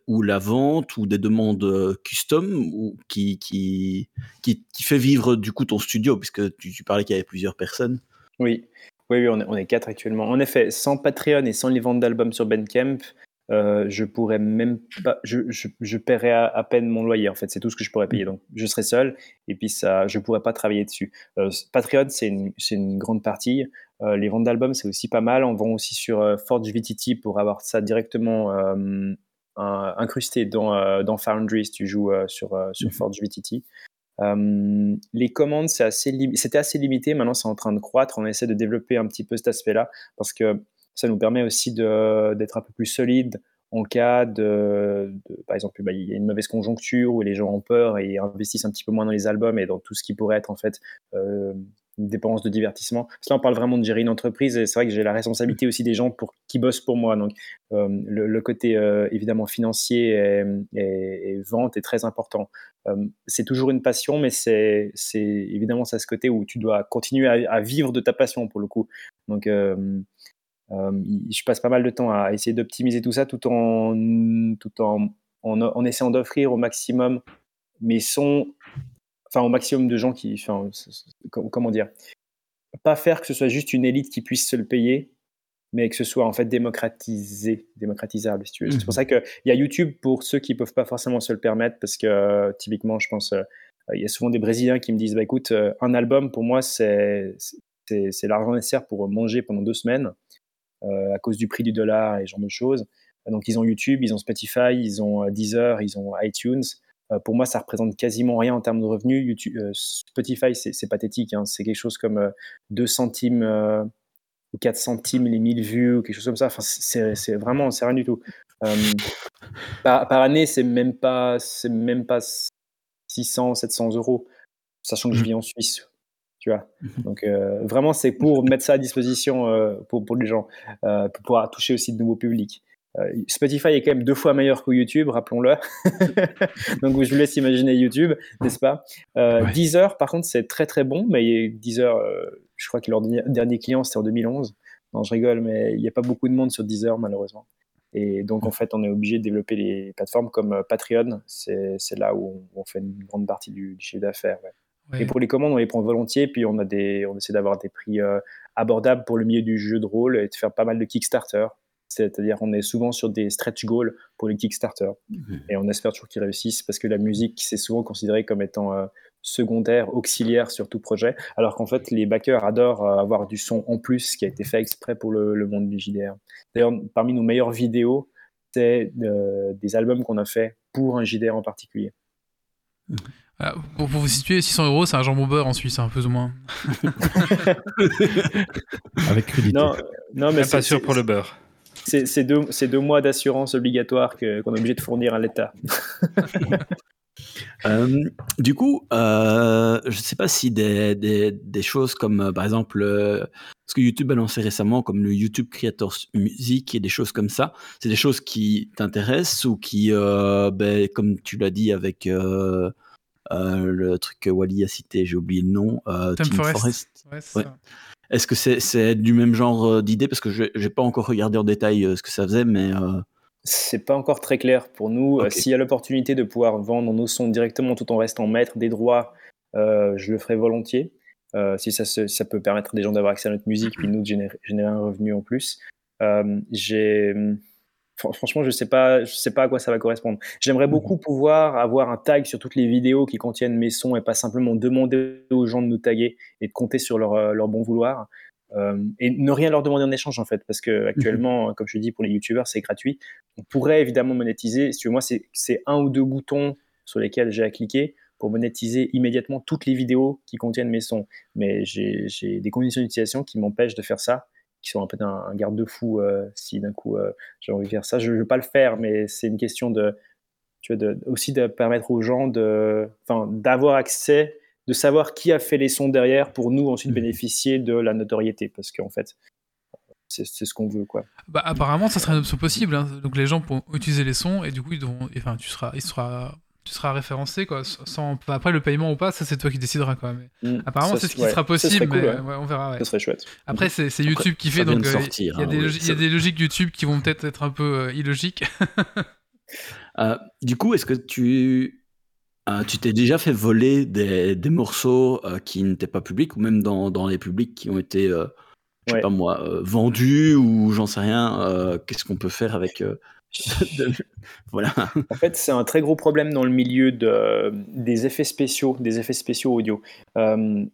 ou la vente ou des demandes custom ou qui, qui, qui, qui fait vivre du coup ton studio puisque tu, tu parlais qu'il y avait plusieurs personnes. Oui, oui, oui on, est, on est quatre actuellement. En effet, sans Patreon et sans les ventes d'albums sur Bandcamp, euh, je pourrais même pas, je, je, je paierais à, à peine mon loyer. En fait, c'est tout ce que je pourrais payer. Donc, je serais seul et puis ça, je pourrais pas travailler dessus. Euh, Patreon, c'est une, une grande partie. Euh, les ventes d'albums, c'est aussi pas mal. On vend aussi sur euh, Forge VTT pour avoir ça directement un- incrusté dans, dans Foundry si tu joues sur, sur Forge VTT. Euh, les commandes, c'est assez c'était assez limité. Maintenant, c'est en train de croître. On essaie de développer un petit peu cet aspect-là parce que ça nous permet aussi d'être un peu plus solide en cas de, par exemple, bah, il y a une mauvaise conjoncture où les gens ont peur et investissent un petit peu moins dans les albums et dans tout ce qui pourrait être en fait euh, une dépense de divertissement. Là, on parle vraiment de gérer une entreprise et c'est vrai que j'ai la responsabilité aussi des gens qui bossent pour moi. Donc, euh, le, côté euh, évidemment financier et, vente est très important. C'est toujours une passion, mais c'est évidemment ça ce côté où tu dois continuer à, vivre de ta passion pour le coup. Donc, je passe pas mal de temps à essayer d'optimiser tout ça tout en, tout en, en, en essayant d'offrir au maximum mes sons enfin au maximum de gens qui, enfin, comment dire, pas faire que ce soit juste une élite qui puisse se le payer, mais que ce soit en fait démocratisé, démocratisable. C'est pour mmh ça qu'il y a YouTube pour ceux qui peuvent pas forcément se le permettre, parce que euh, typiquement, je pense, euh, il y a souvent des Brésiliens qui me disent, bah écoute, euh, un album pour moi c'est c'est l'argent nécessaire pour manger pendant deux semaines à cause du prix du dollar et ce genre de choses. Donc ils ont YouTube, ils ont Spotify, ils ont Deezer, ils ont iTunes. Euh, pour moi, ça représente quasiment rien en termes de revenus. YouTube, euh, Spotify, c'est pathétique. Hein. C'est quelque chose comme 2 euh, centimes ou 4 centimes les 1000 vues ou quelque chose comme ça. Enfin, c'est vraiment, c'est rien du tout. *laughs* par, année, c'est même pas, c'est même pas 600, 700 euros, sachant que je mmh. vis en Suisse. Tu vois. Mmh. Donc vraiment, c'est pour *laughs* mettre ça à disposition pour, pour les gens, pour pouvoir toucher aussi de nouveaux publics. Euh, Spotify est quand même deux fois meilleur que YouTube, rappelons-le. *laughs* Donc je vous laisse imaginer YouTube, n'est-ce pas? Euh, Deezer, par contre, c'est très très bon, mais Deezer, euh, je crois que leur dernier client c'était en 2011. Non, je rigole, mais il n'y a pas beaucoup de monde sur Deezer malheureusement. Et donc en fait, on est obligé de développer les plateformes comme Patreon. C'est là où on, fait une grande partie du, chiffre d'affaires. Et pour les commandes, on les prend volontiers, puis on, a des, on essaie d'avoir des prix abordables pour le milieu du jeu de rôle et de faire pas mal de Kickstarter. C'est-à-dire on est souvent sur des stretch goals pour les Kickstarter. Mhm. Et on espère toujours qu'ils réussissent parce que la musique, c'est souvent considéré comme étant euh, secondaire, auxiliaire sur tout projet. Alors qu'en fait, les backers adorent euh, avoir du son en plus qui a été fait exprès pour le, monde du JDR. D'ailleurs, parmi nos meilleures vidéos, c'est euh, des albums qu'on a fait pour un JDR en particulier. Mhm. Pour, vous situer, 600 euros, c'est un jambon beurre en Suisse, un hein, peu ou moins. *laughs* Avec crudité. Non, non mais c'est pas sûr pour le beurre c'est deux, deux, mois d'assurance obligatoire qu'on est obligé de fournir à l'État. *laughs* Euh, du coup, euh, je ne sais pas si des, des, choses comme, euh, par exemple, ce que YouTube a lancé récemment, comme le YouTube Creators Music et des choses comme ça, c'est des choses qui t'intéressent ou qui, ben, comme tu l'as dit avec le truc que Wally a cité, j'ai oublié le nom, Team, Forest. Est-ce que c'est du même genre euh, d'idée? Parce que je n'ai pas encore regardé en détail euh, ce que ça faisait, mais. Euh, c'est pas encore très clair pour nous. S'il y a l'opportunité de pouvoir vendre nos sons directement tout en restant maître des droits, je le ferai volontiers. si ça, ça, peut permettre à des gens d'avoir accès à notre musique, puis nous de générer, un revenu en plus. j'ai Franchement, je ne sais, pas, je sais pas à quoi ça va correspondre. J'aimerais mmh beaucoup pouvoir avoir un tag sur toutes les vidéos qui contiennent mes sons et pas simplement demander aux gens de nous taguer et de compter sur leur, euh, leur bon vouloir. Euh, et ne rien leur demander en échange en fait, parce que mmh actuellement, comme je dis pour les youtubeurs, c'est gratuit. On pourrait évidemment monétiser. Si tu veux, moi, c'est un ou deux boutons sur lesquels j'ai à cliquer pour monétiser immédiatement toutes les vidéos qui contiennent mes sons. Mais j'ai des conditions d'utilisation qui m'empêchent de faire ça qui sont un peu un, garde-fou euh, si d'un coup euh, j'ai envie de faire ça. Je ne veux pas le faire, mais c'est une question de, tu vois, de, aussi de permettre aux gens d'avoir accès, de savoir qui a fait les sons derrière pour nous ensuite mmh. bénéficier de la notoriété, parce qu'en fait, c'est, ce qu'on veut, quoi. Bah, apparemment, ça serait une option possible. Hein. Donc les gens pourront utiliser les sons et du coup, ils enfin, tu seras, il sera tu seras référencé quoi sans après le paiement ou pas ça c'est toi qui décideras quoi mais mm. apparemment c'est ce qui sera possible mais on verra ça serait chouette. Après c'est YouTube qui fait donc euh, il y, a, hein, des, logiques YouTube qui vont peut-être être un peu euh, illogiques. *laughs* Euh, du coup est-ce que tu tu t'es déjà fait voler des, des morceaux qui n'étaient pas publics ou même dans, dans, les publics qui ont été je sais pas moi vendus ou j'en sais rien qu'est-ce qu'on peut faire avec *laughs* voilà. En fait, c'est un très gros problème dans le milieu de, des effets spéciaux, des effets spéciaux audio. Euh,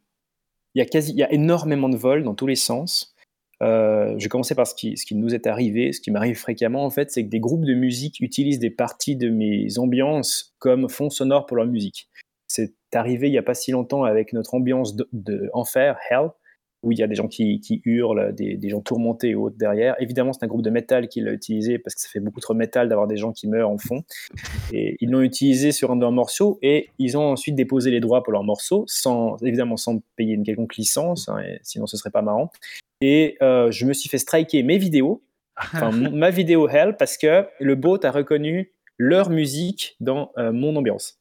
il y, a quasi, y a énormément de vols dans tous les sens. Euh, je vais commencer par ce qui, nous est arrivé, ce qui m'arrive fréquemment en fait, c'est que des groupes de musique utilisent des parties de mes ambiances comme fond sonore pour leur musique. C'est arrivé il n'y a pas si longtemps avec notre ambiance de, Hell. Où il y a des gens qui, qui hurlent, des, des, gens tourmentés et autres derrière. Évidemment, c'est un groupe de métal qui l'a utilisé parce que ça fait beaucoup trop métal d'avoir des gens qui meurent en fond. Et ils l'ont utilisé sur un de leurs morceaux et ils ont ensuite déposé les droits pour leurs morceaux, sans, évidemment sans payer une quelconque licence, hein, sinon ce serait pas marrant. Et euh, je me suis fait striker mes vidéos, enfin *laughs* ma vidéo Hell, parce que le bot a reconnu leur musique dans euh, mon ambiance.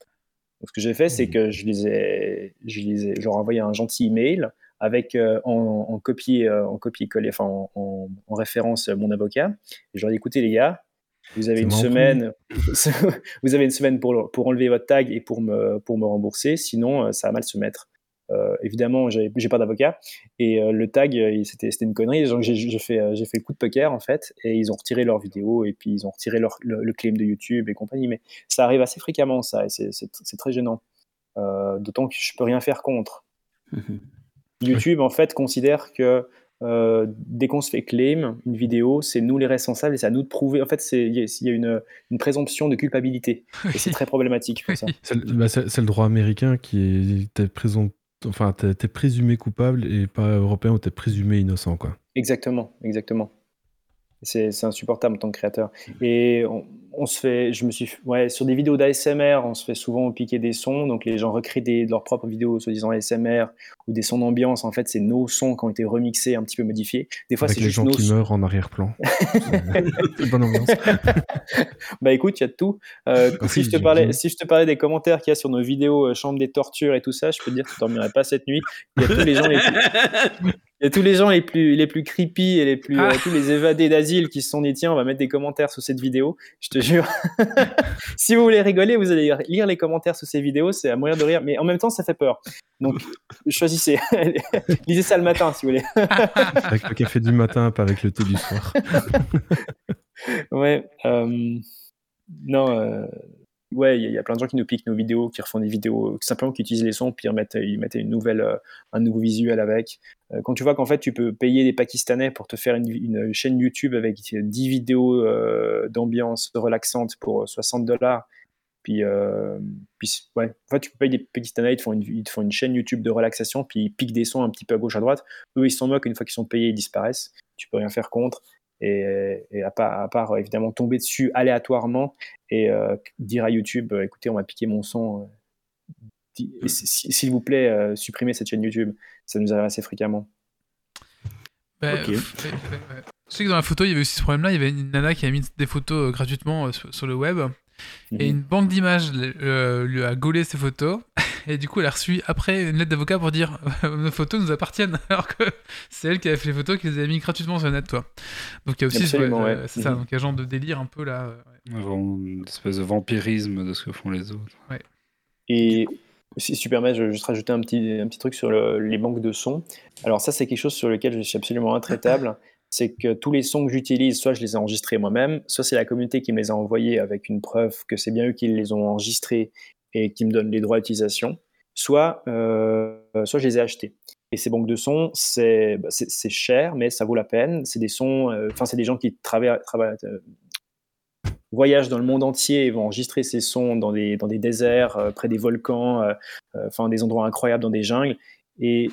Donc, ce que j'ai fait, c'est mmh. que je les ai, je les ai, je leur ai envoyé un gentil email avec euh, en, en, copier, euh, en copier-coller, enfin en, en, référence mon avocat. Et je leur ai dit, écoutez les gars, vous avez une semaine, *laughs* vous avez une semaine pour, pour enlever votre tag et pour me, pour me rembourser, sinon euh, ça va mal se mettre. Euh, évidemment, j'ai pas d'avocat et euh, le tag, c'était une connerie. Donc j'ai fait, j'ai fait le coup de poker en fait, et ils ont retiré leur vidéo et puis ils ont retiré leur, le, claim de YouTube et compagnie. Mais ça arrive assez fréquemment, ça, et c'est très gênant. D'autant que je peux rien faire contre. YouTube, en fait, considère que euh, dès qu'on se fait claim une vidéo, c'est nous les responsables et c'est à nous de prouver. En fait, il y a, une, une, présomption de culpabilité. Et c'est très problématique pour ça. Bah, c'est le droit américain qui est présent. Enfin, t'es présumé coupable et pas européen où t'es présumé innocent, quoi. Exactement, exactement. C'est insupportable en tant que créateur. Et on, se fait, je me suis, ouais, sur des vidéos d'ASMR, on se fait souvent piquer des sons. Donc les gens recréent des, leurs propres vidéos, soi-disant ASMR, ou des sons d'ambiance. En fait, c'est nos sons qui ont été remixés, un petit peu modifiés. Des fois, c'est juste gens nos qui meurent en arrière-plan. *laughs* bonne ambiance. *laughs* bah écoute, il y a de tout. Euh, si, je te parlais, si je te parlais des commentaires qu'il y a sur nos vidéos euh, Chambre des tortures et tout ça, je peux te dire que tu dormirais pas cette nuit. Il y a tous les gens les *laughs* il y a tous les gens les plus, les plus creepy et les plus, ah. euh, tous les évadés d'asile qui se sont dit tiens, on va mettre des commentaires sous cette vidéo. Je te jure. *laughs* si vous voulez rigoler, vous allez lire les commentaires sous ces vidéos, c'est à mourir de rire, mais en même temps, ça fait peur. Donc, *laughs* choisissez. *laughs* Lisez ça le matin si vous voulez. avec le café du matin, pas avec le thé du soir. ouais. Euh, non. Euh, ouais, il y, a plein de gens qui nous piquent nos vidéos, qui refont des vidéos euh, simplement qui utilisent les sons, puis ils mettent, ils mettent une nouvelle, euh, un nouveau visuel avec. Euh, quand tu vois qu'en fait, tu peux payer des Pakistanais pour te faire une, chaîne YouTube avec 10 vidéos d'ambiance relaxante pour 60 dollars, puis, puis ouais, en fait, tu peux payer des Pakistanais, ils te, font une, ils te font une chaîne YouTube de relaxation, puis ils piquent des sons un petit peu à gauche, à droite. Eux, ils s'en moquent, une fois qu'ils sont payés, ils disparaissent. Tu peux rien faire contre. Et, à, part, à, part, évidemment tomber dessus aléatoirement et euh, dire à YouTube euh, écoutez on va piquer mon son euh, mm. s'il vous plaît supprimez cette chaîne YouTube. Ça nous arrive assez fréquemment. Bah, Je sais que dans la photo il y avait aussi ce problème là il y avait une nana qui a mis des photos gratuitement sur, le web et mhm. une banque d'images lui a gaulé ses photos et du coup, elle a reçu après une lettre d'avocat pour dire *laughs* nos photos nous appartiennent, *laughs* alors que c'est elle qui avait fait les photos qui les avait mis gratuitement sur le net, toi. Donc il y a aussi, euh, c'est ça, mhm. donc il y a un genre de délire un peu là. Une espèce de vampirisme de ce que font les autres. Ouais. Et si tu permets, je vais juste rajouter un petit, un petit truc sur les banques de sons. Alors ça, c'est quelque chose sur lequel je suis absolument intraitable. C'est que tous les sons que j'utilise, soit je les ai enregistrés moi-même, soit c'est la communauté qui me les a envoyés avec une preuve que c'est bien eux qui les ont enregistrés et qui me donnent les droits d'utilisation, soit, euh, soit je les ai achetés. Et ces banques de sons, c'est bah, cher, mais ça vaut la peine. C'est des sons, euh, enfin, c'est des gens qui travaillent, travaillent euh, voyagent dans le monde entier et vont enregistrer ces sons dans des, dans des déserts, près des volcans, enfin, des endroits incroyables, dans des jungles. Et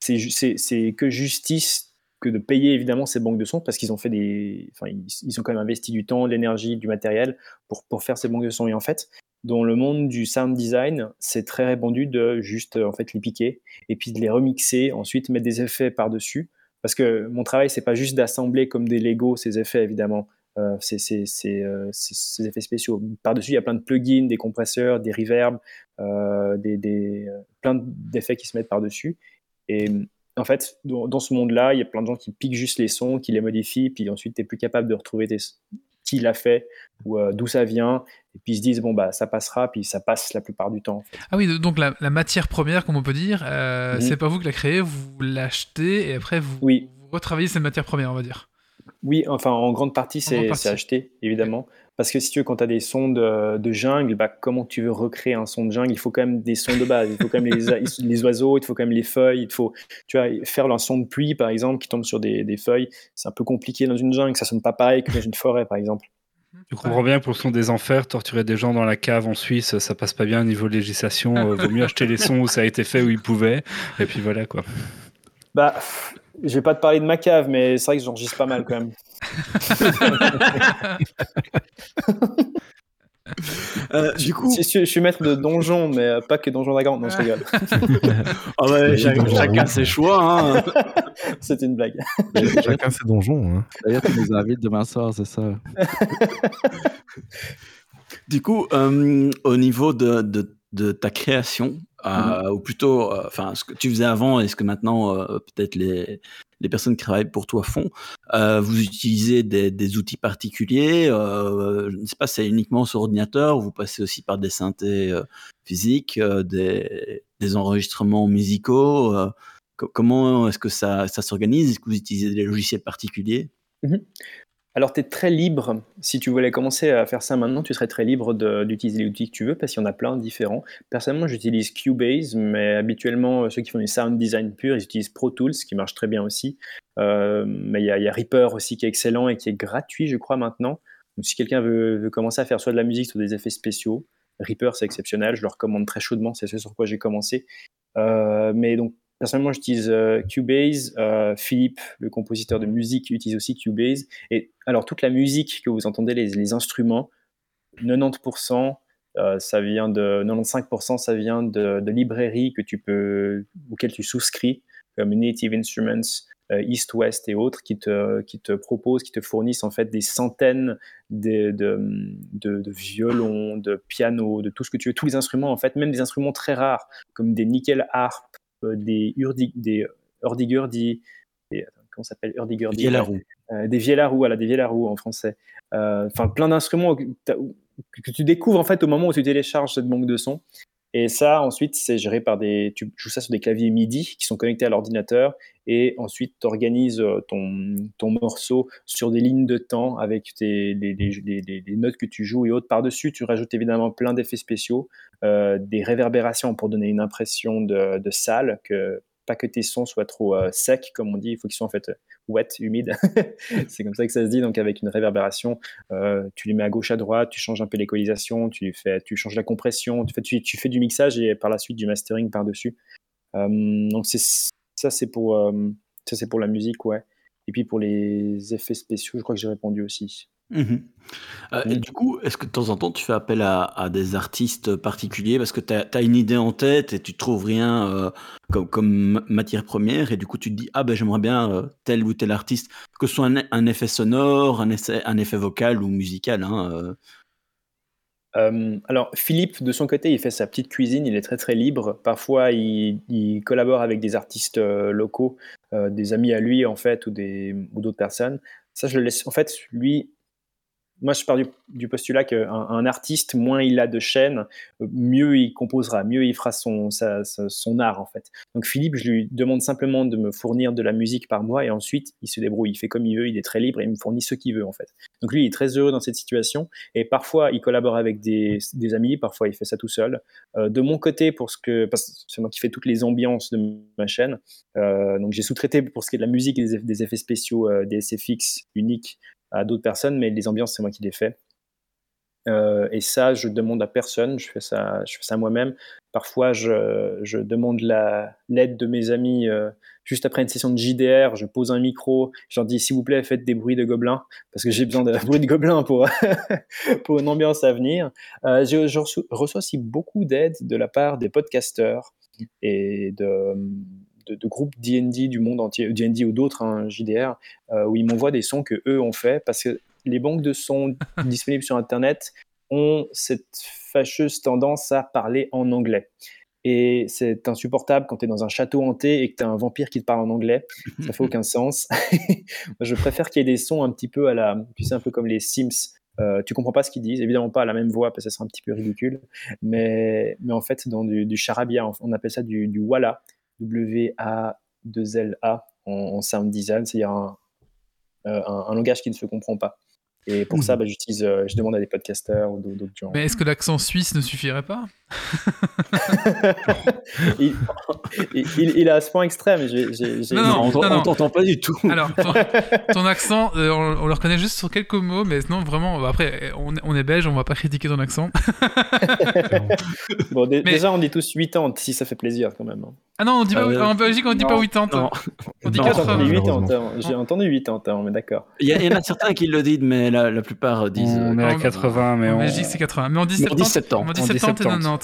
c'est que justice que de payer évidemment ces banques de sons parce qu'ils ont fait des, enfin, ils, ils, ont quand même investi du temps, de l'énergie, du matériel pour, pour faire ces banques de sons. Et en fait, dans le monde du sound design, c'est très répandu de juste en fait les piquer et puis de les remixer, ensuite mettre des effets par-dessus. Parce que mon travail, c'est pas juste d'assembler comme des Lego ces effets, évidemment. Euh, c'est euh, ces effets spéciaux. Par-dessus, il y a plein de plugins, des compresseurs, des reverbs, euh, des, des, euh, plein d'effets qui se mettent par-dessus. Et en fait, dans, dans ce monde-là, il y a plein de gens qui piquent juste les sons, qui les modifient, puis ensuite, tu es plus capable de retrouver tes, qui l'a fait ou euh, d'où ça vient et puis ils se disent bon bah ça passera puis ça passe la plupart du temps ah oui donc la, matière première comme on peut dire euh, mhm. c'est pas vous qui la créez vous l'achetez et après vous, oui. retravaillez cette matière première on va dire oui enfin en grande partie c'est acheté évidemment parce que si tu veux quand tu as des sons de, jungle bah, comment tu veux recréer un son de jungle? Il faut quand même des sons de base il faut quand même les, *laughs* les oiseaux il faut quand même les feuilles il faut tu vois faire un son de pluie par exemple qui tombe sur des, des feuilles c'est un peu compliqué dans une jungle ça sonne pas pareil que dans une forêt par exemple tu comprends bien que pour le son des enfers, torturer des gens dans la cave en Suisse, ça passe pas bien au niveau de législation. Euh, vaut mieux acheter les sons où ça a été fait, où ils pouvaient. Et puis voilà quoi. Bah, je vais pas te parler de ma cave, mais c'est vrai que j'enregistre pas mal quand même. *laughs* Euh, du coup, je suis maître de donjon, mais euh, pas que donjon dragon. Non, je rigole. *laughs* ah ouais, chacun, chacun ses choix. Hein. *laughs* C'était une blague. Chacun ses donjons. Hein. D'ailleurs, tu nous invites demain soir, c'est ça Du coup, euh, au niveau de, de, de ta création, euh, Mhm. ou plutôt, euh, enfin, ce que tu faisais avant et ce que maintenant euh, peut-être les, les personnes qui travaillent pour toi font, euh, vous utilisez des, des outils particuliers. euh, je ne sais pas, c'est uniquement sur ordinateur. Vous passez aussi par des synthés euh, physiques, euh, des, des enregistrements musicaux. euh, co- comment est-ce que ça, ça s'organise? Est-ce que vous utilisez des logiciels particuliers? Alors, tu es très libre. Si tu voulais commencer à faire ça maintenant, tu serais très libre d'utiliser les outils que tu veux parce qu'il y en a plein différents. Personnellement, j'utilise Cubase, mais habituellement, euh, ceux qui font du sound design pur, ils utilisent Pro Tools, qui marche très bien aussi. Euh, mais il y, a- Reaper aussi qui est excellent et qui est gratuit, je crois, maintenant. Donc, si quelqu'un veut, veut commencer à faire soit de la musique, soit des effets spéciaux, Reaper, c'est exceptionnel. Je le recommande très chaudement. C'est ce sur quoi j'ai commencé. Euh, mais donc, personnellement, j'utilise euh, Cubase. Euh, Philippe, le compositeur de musique, utilise aussi Cubase. Et alors, toute la musique que vous entendez, les, instruments, 90%, euh, ça vient de 95%, ça vient de, librairies que tu peux, auxquelles tu souscris, comme Native Instruments, East West et autres, qui te, qui te proposent, qui te fournissent en fait des centaines de, de, de, de violons, de pianos, de tout ce que tu veux, tous les instruments en fait, même des instruments très rares, comme des nickel harp, euh, des urdi, des hurdy-gurdy, des- comment s'appelle hurdy-gurdy ouais. roue. Euh, des voilà, des vielles-à-roue en français. Euh, Enfin, plein d'instruments que, que tu découvres en fait au moment où tu télécharges cette banque de sons. Et ça, ensuite, c'est géré par des. Tu joues ça sur des claviers MIDI qui sont connectés à l'ordinateur. Et ensuite, tu organises ton, ton morceau sur des lignes de temps avec les notes que tu joues et autres. Par-dessus, tu rajoutes évidemment plein d'effets spéciaux, euh, des réverbérations pour donner une impression de, de salle, que pas que tes sons soient trop euh, secs, comme on dit, il faut qu'ils soient en fait wet, humides. *laughs* c'est comme ça que ça se dit, donc avec une réverbération, euh, tu les mets à gauche, à droite, tu changes un peu l'équalisation, tu, fais, tu changes la compression, tu fais, tu, tu fais du mixage et par la suite du mastering par-dessus. Euh, donc c'est ça, c'est pour, euh, ça, c'est pour la musique, ouais. Et puis pour les effets spéciaux, je crois que j'ai répondu aussi. Euh, et Mm. du coup, est-ce que de temps en temps tu fais appel à, à des artistes particuliers parce que tu as, une idée en tête et tu trouves rien euh, comme, comme matière première et du coup tu te dis ah ben j'aimerais bien euh, tel ou tel artiste que ce soit un, un effet sonore, un effet, un effet vocal ou musical. Hein, euh. Euh, alors, Philippe, de son côté, il fait sa petite cuisine, il est très très libre. Parfois, il, il collabore avec des artistes euh, locaux, euh, des amis à lui, en fait, ou d'autres personnes. Ça, je le laisse. En fait, lui, moi, je pars du, postulat qu'un un artiste, moins il a de chaînes, mieux il composera, mieux il fera son, art, en fait. Donc, Philippe, je lui demande simplement de me fournir de la musique par mois et ensuite, il se débrouille. Il fait comme il veut, il est très libre et il me fournit ce qu'il veut, en fait. Donc, lui, il est très heureux dans cette situation. Et parfois, il collabore avec des, amis, parfois, il fait ça tout seul. Euh, de mon côté, pour ce que, parce que c'est moi qui fais toutes les ambiances de ma chaîne, euh, donc j'ai sous-traité pour ce qui est de la musique et des, eff- des effets spéciaux, euh, des SFX uniques à d'autres personnes, mais les ambiances, c'est moi qui les fais. Euh, et ça, je demande à personne, je fais ça, je fais ça moi-même. Parfois, je, demande la- l'aide de mes amis. euh, juste après une session de JDR, je pose un micro, je leur dis s'il vous plaît, faites des bruits de gobelins, parce que j'ai besoin de *laughs* bruits de gobelins pour, *laughs* pour une ambiance à venir. Euh, je, reçois aussi beaucoup d'aide de la part des podcasteurs et de, de, de groupes D&D du monde entier, D&D ou d'autres, hein, JDR, euh, où ils m'envoient des sons que eux ont fait, parce que les banques de sons *laughs* disponibles sur Internet ont cette fâcheuse tendance à parler en anglais. Et c'est insupportable quand tu es dans un château hanté et que tu as un vampire qui te parle en anglais. Ça fait aucun *laughs* sens. *laughs* Je préfère qu'il y ait des sons un petit peu à la. Tu sais, un peu comme les Sims. Euh, tu comprends pas ce qu'ils disent, évidemment pas à la même voix parce que ça serait un petit peu ridicule. Mais, mais en fait, dans du, du charabia, on, on appelle ça du, du Walla, W-A-2-L-A en, en sound design, c'est-à-dire un, euh, un, un langage qui ne se comprend pas. Et pour ça, bah, j'utilise, euh, je demande à des podcasteurs ou d'autres gens. Mais est-ce que l'accent suisse ne suffirait pas? *laughs* il, il, il, a à ce point extrême. Non, non, on non, t'entend pas du tout. Alors, ton, ton accent, euh, on, on, le reconnaît juste sur quelques mots, mais sinon, vraiment, bah, après, on, on est belge, on va pas critiquer ton accent. bon, *laughs* mais... déjà, on dit tous 80, si ça fait plaisir quand même. Hein. Ah non, on dit pas, euh, en Belgique, on dit pas 80. Non. On dit 80. J'ai entendu 80, mais d'accord. Il y, en a certains qui le disent, mais la, la plupart disent. On est à 80, mais en on. Belgique, c'est 80. Mais on dit 70. On dit 70 et 90,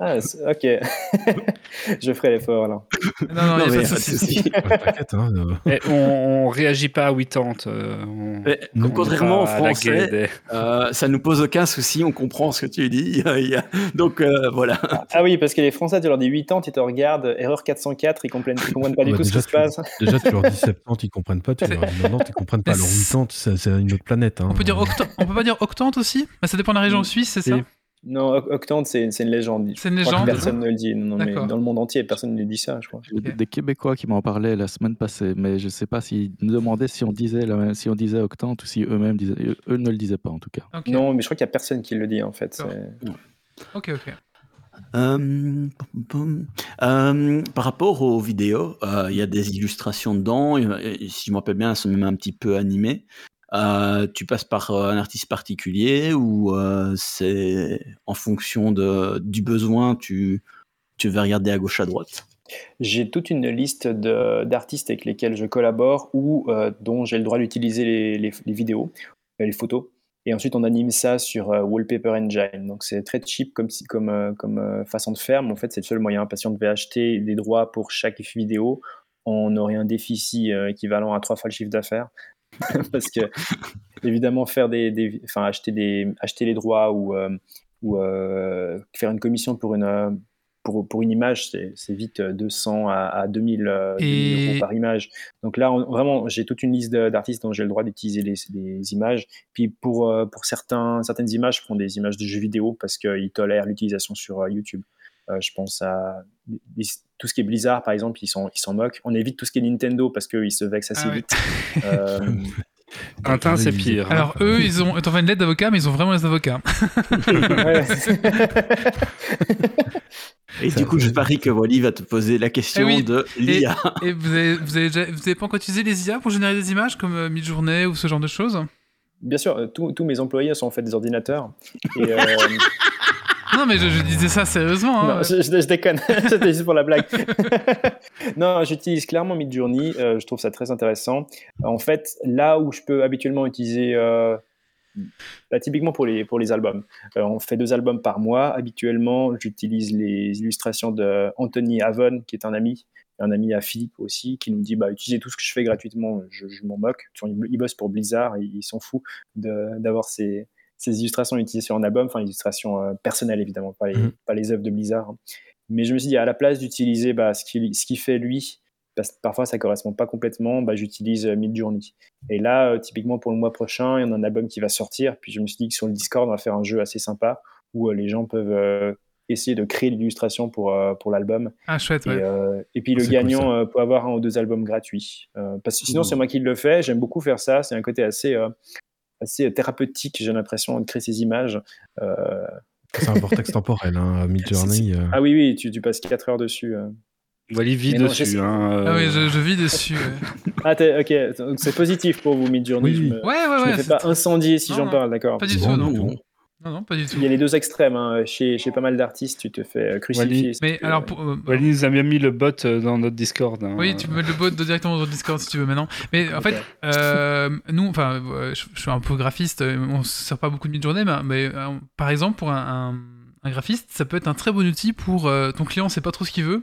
Ah, ok. *laughs* je ferai l'effort là. Non, non, il n'y a pas de souci. *laughs* hein, euh... on, on réagit pas à 80. Euh, on, on contrairement en français, euh, ça nous pose aucun souci, on comprend ce que tu dis. *laughs* Donc euh, voilà. Ah oui, parce que les Français, tu leur dis 80, ils te regardent, erreur 404, ils comprennent, ils comprennent pas du tout ce qui se passe. Déjà, tu leur dis 70, ils comprennent pas. Tu leur dis 90, ils comprennent pas. Alors 80, c'est une autre planète. Hein. On, peut dire on peut pas dire octante aussi? Bah, Ça dépend de la région suisse, c'est ça? Non, Octante, c'est une légende. C'est une légende. Personne ne le dit. Non, mais dans le monde entier, personne ne dit ça, je crois. Okay. Des Québécois qui m'en parlaient la semaine passée, mais je ne sais pas s'ils nous demandaient si on disait, la, si on disait Octante ou si eux-mêmes disaient. Eux ne le disaient pas, en tout cas. Okay. Non, mais je crois qu'il n'y a personne qui le dit, en fait. Ok, ok. Euh, euh, par rapport aux vidéos, il euh, y a des illustrations dedans. Si je me rappelle bien, elles sont même un petit peu animées. Euh, tu passes par un artiste particulier ou euh, c'est en fonction de, du besoin, tu, tu vas regarder à gauche, à droite? J'ai toute une liste d'artistes avec lesquels je collabore ou euh, dont j'ai le droit d'utiliser les, les, vidéos, les photos. Et ensuite, on anime ça sur Wallpaper Engine. Donc, c'est très cheap comme, comme, comme façon de faire, mais en fait, c'est le seul moyen. Parce qu'on devait acheter des droits pour chaque vidéo, on aurait un déficit équivalent à trois fois le chiffre d'affaires. *laughs* parce que évidemment faire des, des, enfin acheter des, acheter les droits ou euh, ou euh, faire une commission pour une euh, pour, pour une image, c'est vite 200 à, à 2000, euh, 2000 euros par image. Donc là, on, vraiment, j'ai toute une liste d'artistes dont j'ai le droit d'utiliser les, les, images. Puis pour, euh, pour certains, certaines images, je prends des images de jeux vidéo parce qu'ils tolèrent l'utilisation sur YouTube. Euh, je pense à tout ce qui est Blizzard, par exemple, ils s'en ils moquent. On évite tout ce qui est Nintendo parce qu'ils se vexent assez Ah ouais. vite. *laughs* Euh, Tintin, c'est pire. hein. Alors, eux, ils ont. T'en fais une lettre d'avocat, mais ils ont vraiment les avocats. ouais. *laughs* Et du coup, je parie que Wally va te poser la question Eh oui, de l'IA. Et vous avez, vous, avez déjà- vous avez pas encore utilisé les IA pour générer des images comme euh, Midjourney ou ce genre de choses? Bien sûr, euh, tous tous mes employés sont en fait des ordinateurs. Et, euh, *laughs* *laughs* Non, mais je, disais ça sérieusement. hein. je, je- déconne, *laughs* c'était juste pour la blague. *laughs* non, j'utilise clairement Midjourney, euh, je trouve ça très intéressant. En fait, là où je peux habituellement utiliser, euh, bah, typiquement pour les, pour les albums, Euh, on fait deux albums par mois. Habituellement, j'utilise les illustrations de Anthony Avon, qui est un ami, un ami à Philippe aussi, qui nous dit bah, utilisez tout ce que je fais gratuitement, je, je m'en moque. Il, il bosse pour Blizzard, il, il s'en fout de- d'avoir ces, ces illustrations utilisées sur un album, enfin illustrations euh, personnelles évidemment, pas les, Mhm. pas les œuvres de Blizzard. hein. Mais je me suis dit, à la place d'utiliser bah, ce qu'il ce qu'il fait lui, parce que parfois ça correspond pas complètement, bah, j'utilise euh, Midjourney. Et là, euh, typiquement pour le mois prochain, il y en a un album qui va sortir, puis je me suis dit que sur le Discord, on va faire un jeu assez sympa où euh, les gens peuvent essayer de créer l'illustration pour, pour l'album. Ah, chouette. Et, et puis Ah, le cool, gagnant peut avoir un ou deux albums gratuits. Parce que sinon, c'est moi qui le fais. J'aime beaucoup faire ça. C'est un côté assez, assez thérapeutique, j'ai l'impression, de créer ces images. Euh, C'est un vortex temporel, hein, *laughs* Midjourney. euh. Ah oui, oui, tu, tu passes 4 heures dessus. euh. Wally vit non, dessus. hein, Ah oui, euh, je, je vis dessus. ouais. *laughs* Ah, ok, donc c'est positif pour vous, Midjourney. Oui, Je oui. me, Ouais, ouais, je me ouais. fais c'est- pas incendier si j'en parle, d'accord. Pas du Non, tout, non, non. Non. Non, pas du tout. Il y a les deux extrêmes. hein. Chez, chez pas mal d'artistes, tu te fais euh, crucifier. Wally- Mais alors, pour, euh, Wally nous a bien mis le bot euh, dans notre Discord. hein. Oui, tu peux mettre le bot directement dans le Discord si tu veux maintenant. Mais en fait, euh, nous, enfin, je, je suis un peu graphiste, on se sert pas beaucoup de Midjourney, mais, mais, euh, par exemple, pour un, un- un graphiste, ça peut être un très bon outil pour euh, ton client, sait pas trop ce qu'il veut.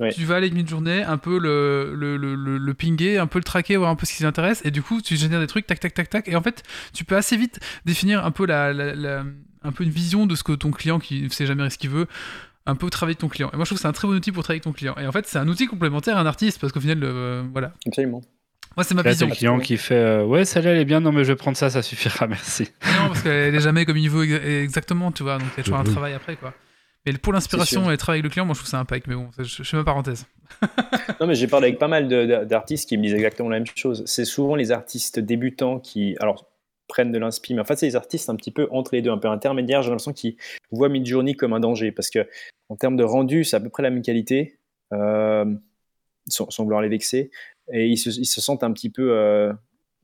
Ouais. Tu vas aller avec Midjourney, un peu le, le, le, le, le pinguer, un peu le traquer, voir un peu ce qui l'intéresse, et du coup, tu génères des trucs, tac, tac, tac, tac, et en fait, tu peux assez vite définir un peu la, la- la- un peu une vision de ce que ton client, qui ne sait jamais ce qu'il veut, un peu travailler avec ton client. Et moi, je trouve que c'est un très bon outil pour travailler avec ton client. Et en fait, c'est un outil complémentaire à un artiste, parce qu'au final, euh, voilà. Absolument. Moi, c'est ma Là, vision. le client qui fait euh, Ouais, celle-là, elle est bien, non, mais je vais prendre ça, ça suffira, *laughs* merci. Non, parce qu'elle est jamais comme il veut ex- exactement, tu vois. Donc, il y a toujours un travail après, quoi. Mais pour l'inspiration et le travail avec le client, moi, je trouve ça impec. Mais bon, je, fais ma parenthèse. Non, mais j'ai parlé avec pas mal d'artistes qui me disent exactement la même chose. C'est souvent les artistes débutants qui. Alors, prennent de l'inspi. Mais en fait, c'est des artistes un petit peu entre les deux, un peu intermédiaires. J'ai l'impression qu'ils voient Midjourney comme un danger parce que en termes de rendu, c'est à peu près la même qualité, euh, sans, sans, vouloir les vexer. Et ils se, ils se sentent un petit peu, euh,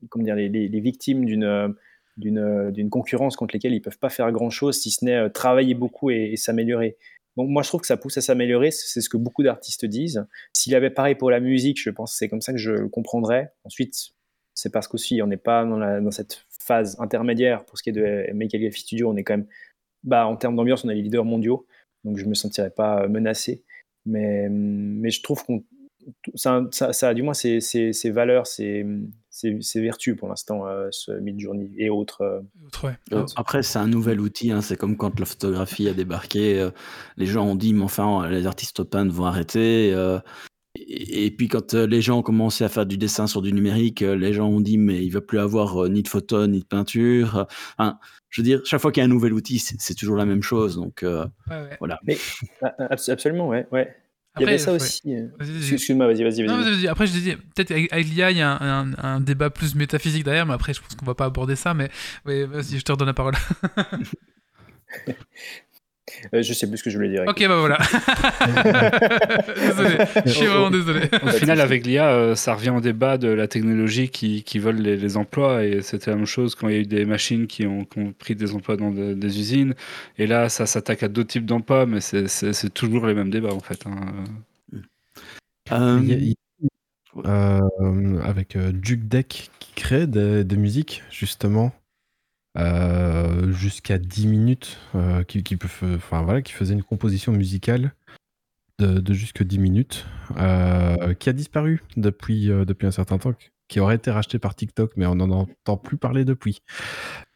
comment dire, les, les, les victimes d'une d'une concurrence contre lesquelles ils peuvent pas faire grand chose si ce n'est euh, travailler beaucoup et, s'améliorer. Donc moi je trouve que ça pousse à s'améliorer, c'est ce que beaucoup d'artistes disent. S'il avait pareil pour la musique, je pense que c'est comme ça que je le comprendrais. Ensuite, c'est parce qu'aussi on n'est pas dans, cette phase intermédiaire pour ce qui est de Make Calligraphy Studio, on est quand même, bah, en termes d'ambiance, on est les leaders mondiaux, donc je me sentirais pas menacé. Mais, mais je trouve qu'on ça, ça, ça, a du moins ses, ses, ses valeurs, ses, ses, vertus pour l'instant, euh, ce Midjourney et autres. Euh... Ouais. Euh, après, c'est un nouvel outil. Hein, c'est comme quand la photographie a débarqué. Euh, les gens ont dit, mais enfin, les artistes peintres vont arrêter. Euh, et, et, puis, quand les gens ont commencé à faire du dessin sur du numérique, les gens ont dit, mais il va plus avoir ni de photos, ni de peinture. Enfin, je veux dire, chaque fois qu'il y a un nouvel outil, c'est toujours la même chose. Donc, ouais, ouais. voilà. Mais, absolument, ouais. ouais. Après, il y avait ça aussi. Euh, excuse-moi, vas-y, vas-y. Vas après, je disais, peut-être avec l'IA, il y a un, un, un, débat plus métaphysique derrière, mais après, je pense qu'on va pas aborder ça. Mais ouais, vas-y, je te redonne la parole. *laughs* Euh, je sais plus ce que je voulais dire. Ok, bah voilà. *laughs* *laughs* désolé, je suis vraiment désolé. Au final, avec l'IA, euh, ça revient au débat de la technologie qui, qui vole les, les, emplois. Et c'était la même chose quand il y a eu des machines qui ont, qui ont pris des emplois dans de, des usines. Et là, ça s'attaque à d'autres types d'emplois, mais c'est toujours les mêmes débats en fait. Hein. Euh... Il y a, euh, avec euh, Duke Deck qui crée des, des musiques, justement. Euh, jusqu'à 10 minutes, euh, qui, qui, peut, enfin, voilà, qui faisait une composition musicale de, de jusque 10 minutes, euh, qui a disparu depuis, euh, depuis un certain temps, qui aurait été racheté par TikTok, mais on n'en entend plus parler depuis.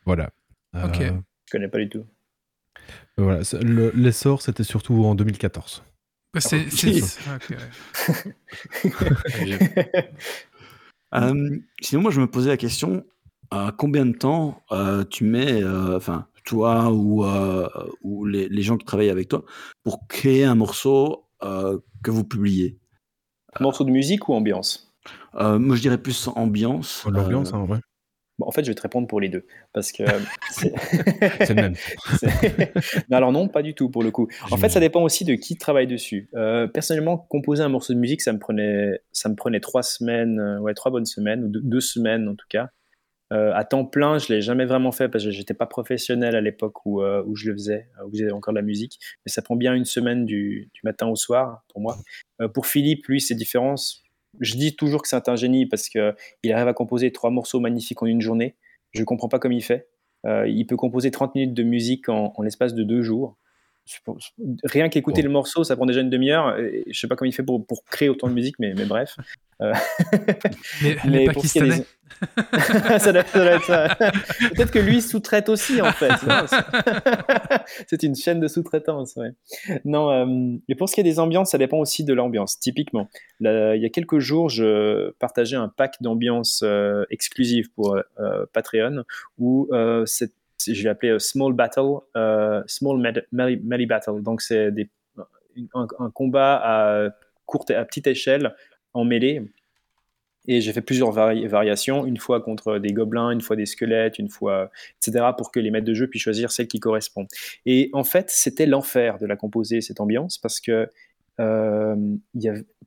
Voilà. Ok. Je connais pas du tout. Voilà, l'essor, c'était surtout en 2014. C'est. okay, ouais. *laughs* euh, sinon, moi, je me posais la question euh, combien de temps euh, tu mets, euh, enfin, toi ou, ou les, les, gens qui travaillent avec toi, pour créer un morceau que vous publiez? Un morceau de musique ou ambiance? Moi, je dirais plus ambiance. L'ambiance, en vrai. Bon, en fait, je vais te répondre pour les deux. Parce que. *laughs* c'est le même. *laughs* non, alors, non, pas du tout, pour le coup. En fait, ça dépend aussi de qui travaille dessus. Euh, personnellement, composer un morceau de musique, ça me prenait, ça me prenait trois semaines, ouais, trois bonnes semaines, ou deux, deux semaines en tout cas. Euh, à temps plein, je l'ai jamais vraiment fait parce que j'étais pas professionnel à l'époque où, euh, où je le faisais, où je faisais encore de la musique. Mais ça prend bien une semaine du, du matin au soir pour moi. Euh, pour Philippe, lui, c'est différent. Je dis toujours que c'est un génie parce que il arrive à composer trois morceaux magnifiques en une journée. Je comprends pas comment il fait. Euh, il peut composer 30 minutes de musique en, en l'espace de deux jours. Rien qu'écouter le morceau, ça prend déjà une demi-heure. Je sais pas comment il fait pour, pour créer autant de musique, mais, mais bref. Euh... *laughs* les, les mais Pakistanais. *laughs* ça doit, ça doit être ça. Peut-être que lui sous-traite aussi, en fait. *laughs* C'est une chaîne de sous-traitance. Ouais. Non, euh, et pour ce qui est des ambiances, ça dépend aussi de l'ambiance. Typiquement, là, il y a quelques jours, je partageais un pack d'ambiance euh, exclusive pour euh, Patreon où euh, je l'ai appelé Small Battle, Small Melee Battle. Donc, c'est un, combat à courte, à petite échelle en mêlée. Et j'ai fait plusieurs vari variations, une fois contre des gobelins, une fois des squelettes, une fois, etc., pour que les maîtres de jeu puissent choisir celle qui correspond. Et en fait, c'était l'enfer de la composer, cette ambiance, parce que euh,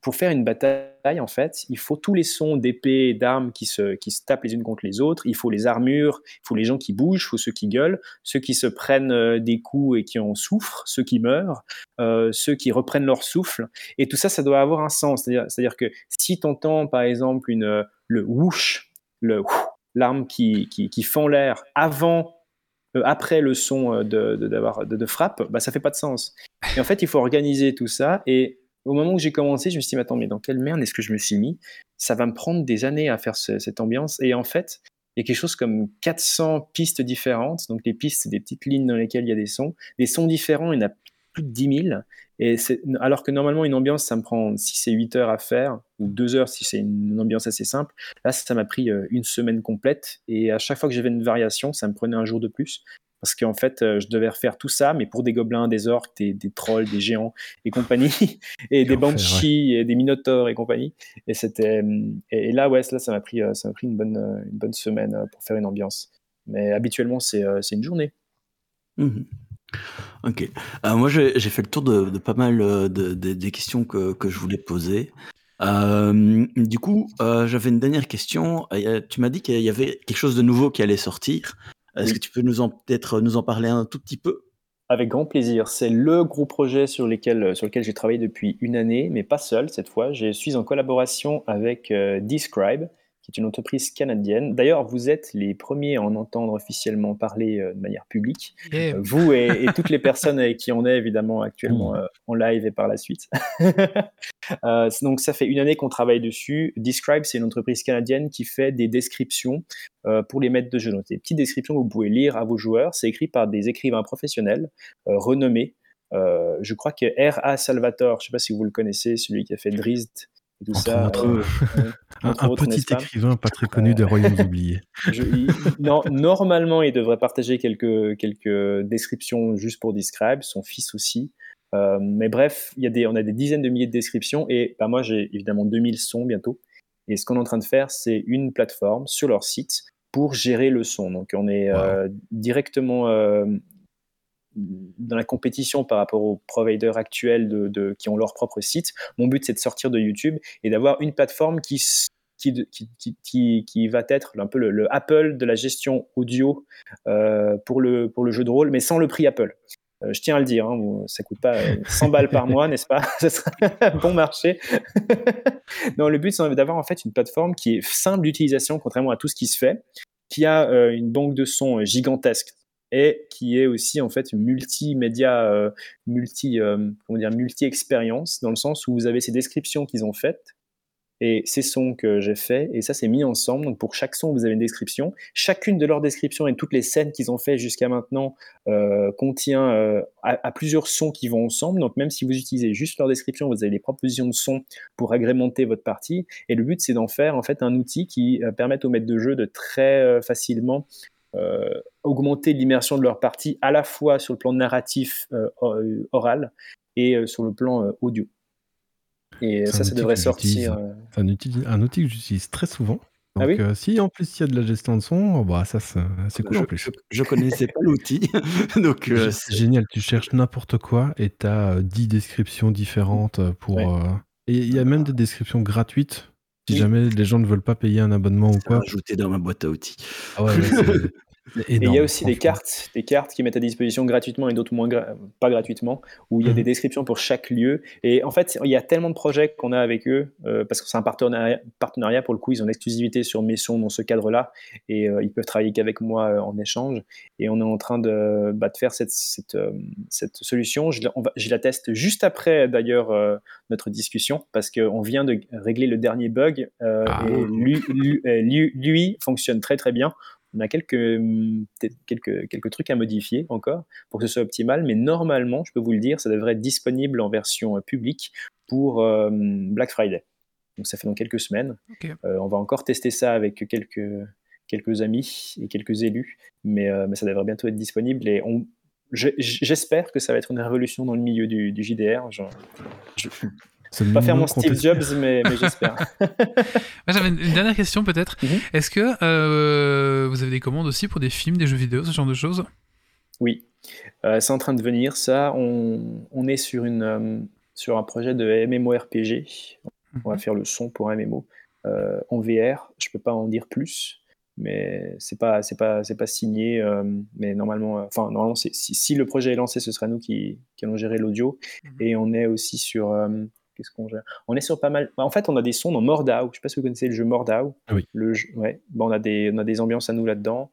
pour faire une bataille, en fait, il faut tous les sons d'épées et d'armes qui se, qui se tapent les unes contre les autres. Il faut les armures, il faut les gens qui bougent, il faut ceux qui gueulent, ceux qui se prennent euh, des coups et qui en souffrent, ceux qui meurent, euh, ceux qui reprennent leur souffle. Et tout ça, ça doit avoir un sens. C'est-à-dire que si tu entends, par exemple, une, le whoosh, le l'arme qui, qui, fend l'air avant après le son euh, de, de, frappe, bah, ça fait pas de sens. Et en fait, il faut organiser tout ça. Et au moment où j'ai commencé, je me suis dit, mais attends, mais dans quelle merde est-ce que je me suis mis? Ça va me prendre des années à faire ce, cette ambiance. Et en fait, il y a quelque chose comme 400 pistes différentes. Donc les pistes, c'est des petites lignes dans lesquelles il y a des sons. Des sons différents, il y en a plus de 10 000. Et alors que normalement, une ambiance, ça me prend 6 et 8 heures à faire, ou 2 heures si c'est une ambiance assez simple. Là, ça m'a pris euh, une semaine complète. Et à chaque fois que j'avais une variation, ça me prenait un jour de plus. Parce qu'en fait, euh, je devais refaire tout ça, mais pour des gobelins, des orques, des, des trolls, des géants et compagnie, *laughs* et des banshees, ouais. et des minotaures et compagnie. Et c'était, et là, ouais, là, ça m'a pris, euh, ça m'a pris une bonne, une bonne semaine pour faire une ambiance. Mais habituellement, c'est une journée. Mmh ok. moi, j'ai fait le tour de, pas mal de, des questions que, que, je voulais poser. du coup, j'avais une dernière question. tu m'as dit qu'il y avait quelque chose de nouveau qui allait sortir. Est-ce que tu peux nous en peut-être nous en parler un tout petit peu? Avec grand plaisir. C'est le gros projet sur, lesquels, sur lequel j'ai travaillé depuis une année, mais pas seul cette fois. Je suis en collaboration avec euh, Describe, est une entreprise canadienne. D'ailleurs, vous êtes les premiers à en entendre officiellement parler euh, de manière publique. Euh, vous et, toutes les personnes avec qui on est évidemment actuellement mmh. en live et par la suite. *laughs* donc, ça fait une année qu'on travaille dessus. Describe, c'est une entreprise canadienne qui fait des descriptions euh, pour les maîtres de jeu. Donc, des petites descriptions que vous pouvez lire à vos joueurs. C'est écrit par des écrivains professionnels euh, renommés. Euh, je crois que R.A. Salvatore, je ne sais pas si vous le connaissez, celui qui a fait Drizzt et tout ça. *laughs* un, petit écrivain pas très connu des Royaumes oubliés. *laughs* non, normalement, il devrait partager quelques, quelques descriptions juste pour Describe, son fils aussi. mais bref, il y a des, on a des dizaines de milliers de descriptions et bah, moi j'ai évidemment 2000 sons bientôt. Et ce qu'on est en train de faire, c'est une plateforme sur leur site pour gérer le son. Donc on est euh, directement euh, dans la compétition par rapport aux providers actuels qui ont leur propre site. Mon but, c'est de sortir de YouTube et d'avoir une plateforme qui, qui, qui, qui, va être un peu le, Apple de la gestion audio euh, pour, le, pour le jeu de rôle, mais sans le prix Apple. je tiens à le dire, hein, ça coûte pas 100 balles par mois, n'est-ce pas? *laughs* Ce sera bon marché. *laughs* non, le but, c'est d'avoir en fait une plateforme qui est simple d'utilisation, contrairement à tout ce qui se fait, qui a euh, une banque de sons euh, gigantesque et qui est aussi en fait multimédia, euh, multi, comment dire, multi-expérience, dans le sens où vous avez ces descriptions qu'ils ont faites, et ces sons que j'ai faits, et ça c'est mis ensemble. Donc pour chaque son, vous avez une description. Chacune de leurs descriptions et toutes les scènes qu'ils ont fait jusqu'à maintenant euh, contient euh, à, plusieurs sons qui vont ensemble. Donc même si vous utilisez juste leur description, vous avez des propositions de sons pour agrémenter votre partie. Et le but c'est d'en faire en fait un outil qui euh, permette aux maîtres de jeu de très facilement augmenter l'immersion de leur partie à la fois sur le plan narratif oral et sur le plan audio. Et ça, ça devrait sortir. Euh. C'est un outil, un outil que j'utilise très souvent. Ah Donc, euh, si en plus il y a de la gestion de son, oh, bah, ça c'est cool je, en plus. Je, connaissais pas l'outil. *laughs* Donc euh, c'est génial, tu cherches n'importe quoi et tu as 10 descriptions différentes pour. Et il y a même des descriptions gratuites. Si jamais les gens ne veulent pas payer un abonnement ou quoi. Ajouter dans ma boîte à outils. Ah ouais, *laughs* et il y a aussi des cartes, des cartes qui mettent à disposition gratuitement et d'autres moins pas gratuitement, où il y a des mhm. descriptions pour chaque lieu. Et en fait, il y a tellement de projets qu'on a avec eux, euh, parce que c'est un partenariat, partenariat, pour le coup, ils ont l'exclusivité sur mes sons dans ce cadre-là, et euh, ils peuvent travailler qu'avec moi euh, en échange. Et on est en train de, bah, de faire cette, cette, cette solution. Je, on va, je, la teste juste après, d'ailleurs, notre discussion, parce qu'on vient de régler le dernier bug, ah. et lui, lui, lui fonctionne très très bien. On a quelques, hum, quelques, quelques trucs à modifier encore pour que ce soit optimal, mais normalement, je peux vous le dire, ça devrait être disponible en version euh, publique pour euh, Black Friday. Donc ça fait dans quelques semaines. Euh, on va encore tester ça avec quelques, quelques amis et quelques élus, mais, mais ça devrait bientôt être disponible et on, J'espère que ça va être une révolution dans le milieu du, du JDR. je, je vais pas faire mon Steve Jobs, mais, *laughs* j'espère. *laughs* J'avais une dernière question peut-être. Mhm. Est-ce que euh, vous avez des commandes aussi pour des films, des jeux vidéo, ce genre de choses? Oui, euh, c'est en train de venir. Ça, on, est sur, une, euh, sur un projet de MMORPG. On va mhm. faire le son pour un MMO en VR. Je peux pas en dire plus mais c'est pas c'est pas c'est pas signé mais normalement enfin normalement si, si, le projet est lancé ce sera nous qui, qui allons gérer l'audio mhm. et on est aussi sur Qu'est-ce qu'on On est sur pas mal. Bah, en fait, on a des sons dans Mordau. Je sais pas si vous connaissez le jeu Mordau. Oui. Le jeu... ouais. Bon, on a des on a des ambiances à nous là-dedans.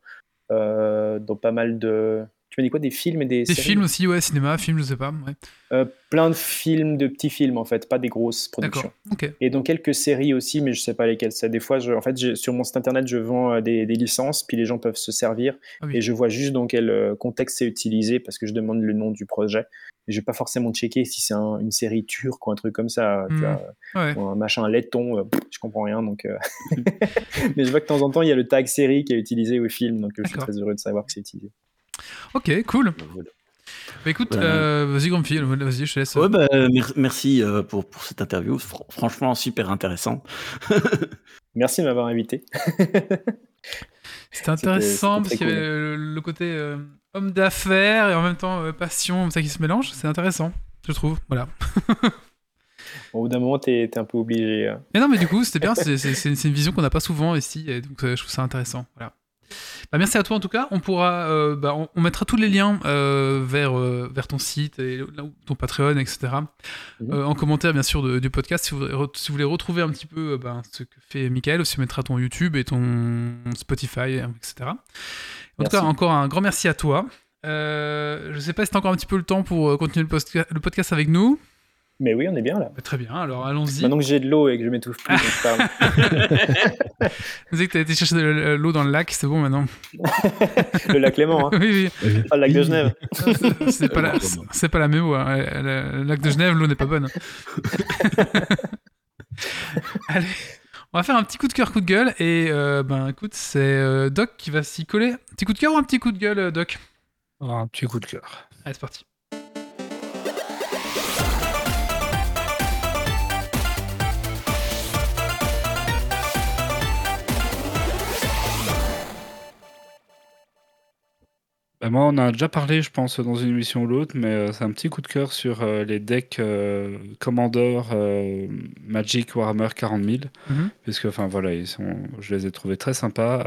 Euh, dans pas mal de tu m'as dit quoi Des films et des. Des films aussi, ouais, cinéma, film, je sais pas. Ouais. Euh, plein de films, de petits films en fait, pas des grosses productions. Et donc quelques séries aussi, mais je sais pas lesquelles c'est. Des fois, je, en fait, sur mon site internet, je vends euh, des, des, licences, puis les gens peuvent se servir. Ah et je vois juste dans quel euh, contexte c'est utilisé parce que je demande le nom du projet. Et je vais pas forcément checker si c'est une série turque ou un truc comme ça, tu hmm. vois, ou un machin laiton, je comprends rien. Donc, *laughs* mais je vois que de temps en temps, il y a le tag série qui est utilisé au film, donc je suis très heureux de savoir que c'est utilisé. Ok, cool. Bah écoute, euh, vas-y Grumpy, vas-y, je te laisse. Ouais, bah, merci euh, pour, pour cette interview, franchement super intéressant. *laughs* merci de m'avoir invité. C'était intéressant parce qu'il y avait le, côté euh, homme d'affaires et en même temps euh, passion, ça qui se mélange. C'est intéressant, je trouve. Voilà. *laughs* Au bout d'un moment, t'es es un peu obligé. Hein. Mais non, mais du coup, c'était bien. C'est une vision qu'on n'a pas souvent ici, et donc je trouve ça intéressant. Voilà. Bah, merci à toi en tout cas. On pourra, euh, bah, on, mettra tous les liens euh, vers, euh, vers ton site et ton Patreon, etc. Mhm. en commentaire bien sûr du podcast si vous, si vous, voulez retrouver un petit peu bah, ce que fait Michael. Aussi, on mettra ton YouTube et ton Spotify, etc. En tout cas, encore un grand merci à toi. je sais pas si tu as encore un petit peu le temps pour continuer le podcast avec nous. Mais oui, on est bien là. Bah, très bien, alors allons-y. Maintenant que j'ai de l'eau et que je m'étouffe plus, je parle. *laughs* Vous savez que tu as été chercher de l'eau dans le lac, c'est bon maintenant. *laughs* le lac Léman, hein. *laughs* Oui, oui. Pas le lac de Genève. c'est pas, la, pas la même eau. Hein. Le lac de Genève, l'eau n'est pas bonne. Allez, on va faire un petit coup de cœur, coup de gueule. Et euh, ben écoute, c'est euh, Doc qui va s'y coller. Petit coup de cœur ou un petit coup de gueule, euh, Doc? Un petit coup de cœur. Allez, c'est parti. Bah, moi, on a déjà parlé, je pense, dans une émission ou l'autre, mais euh, c'est un petit coup de cœur sur euh, les decks euh, Commander Magic Warhammer 40 000. Mhm. Puisque, enfin, voilà, ils sont, je les ai trouvés très sympas.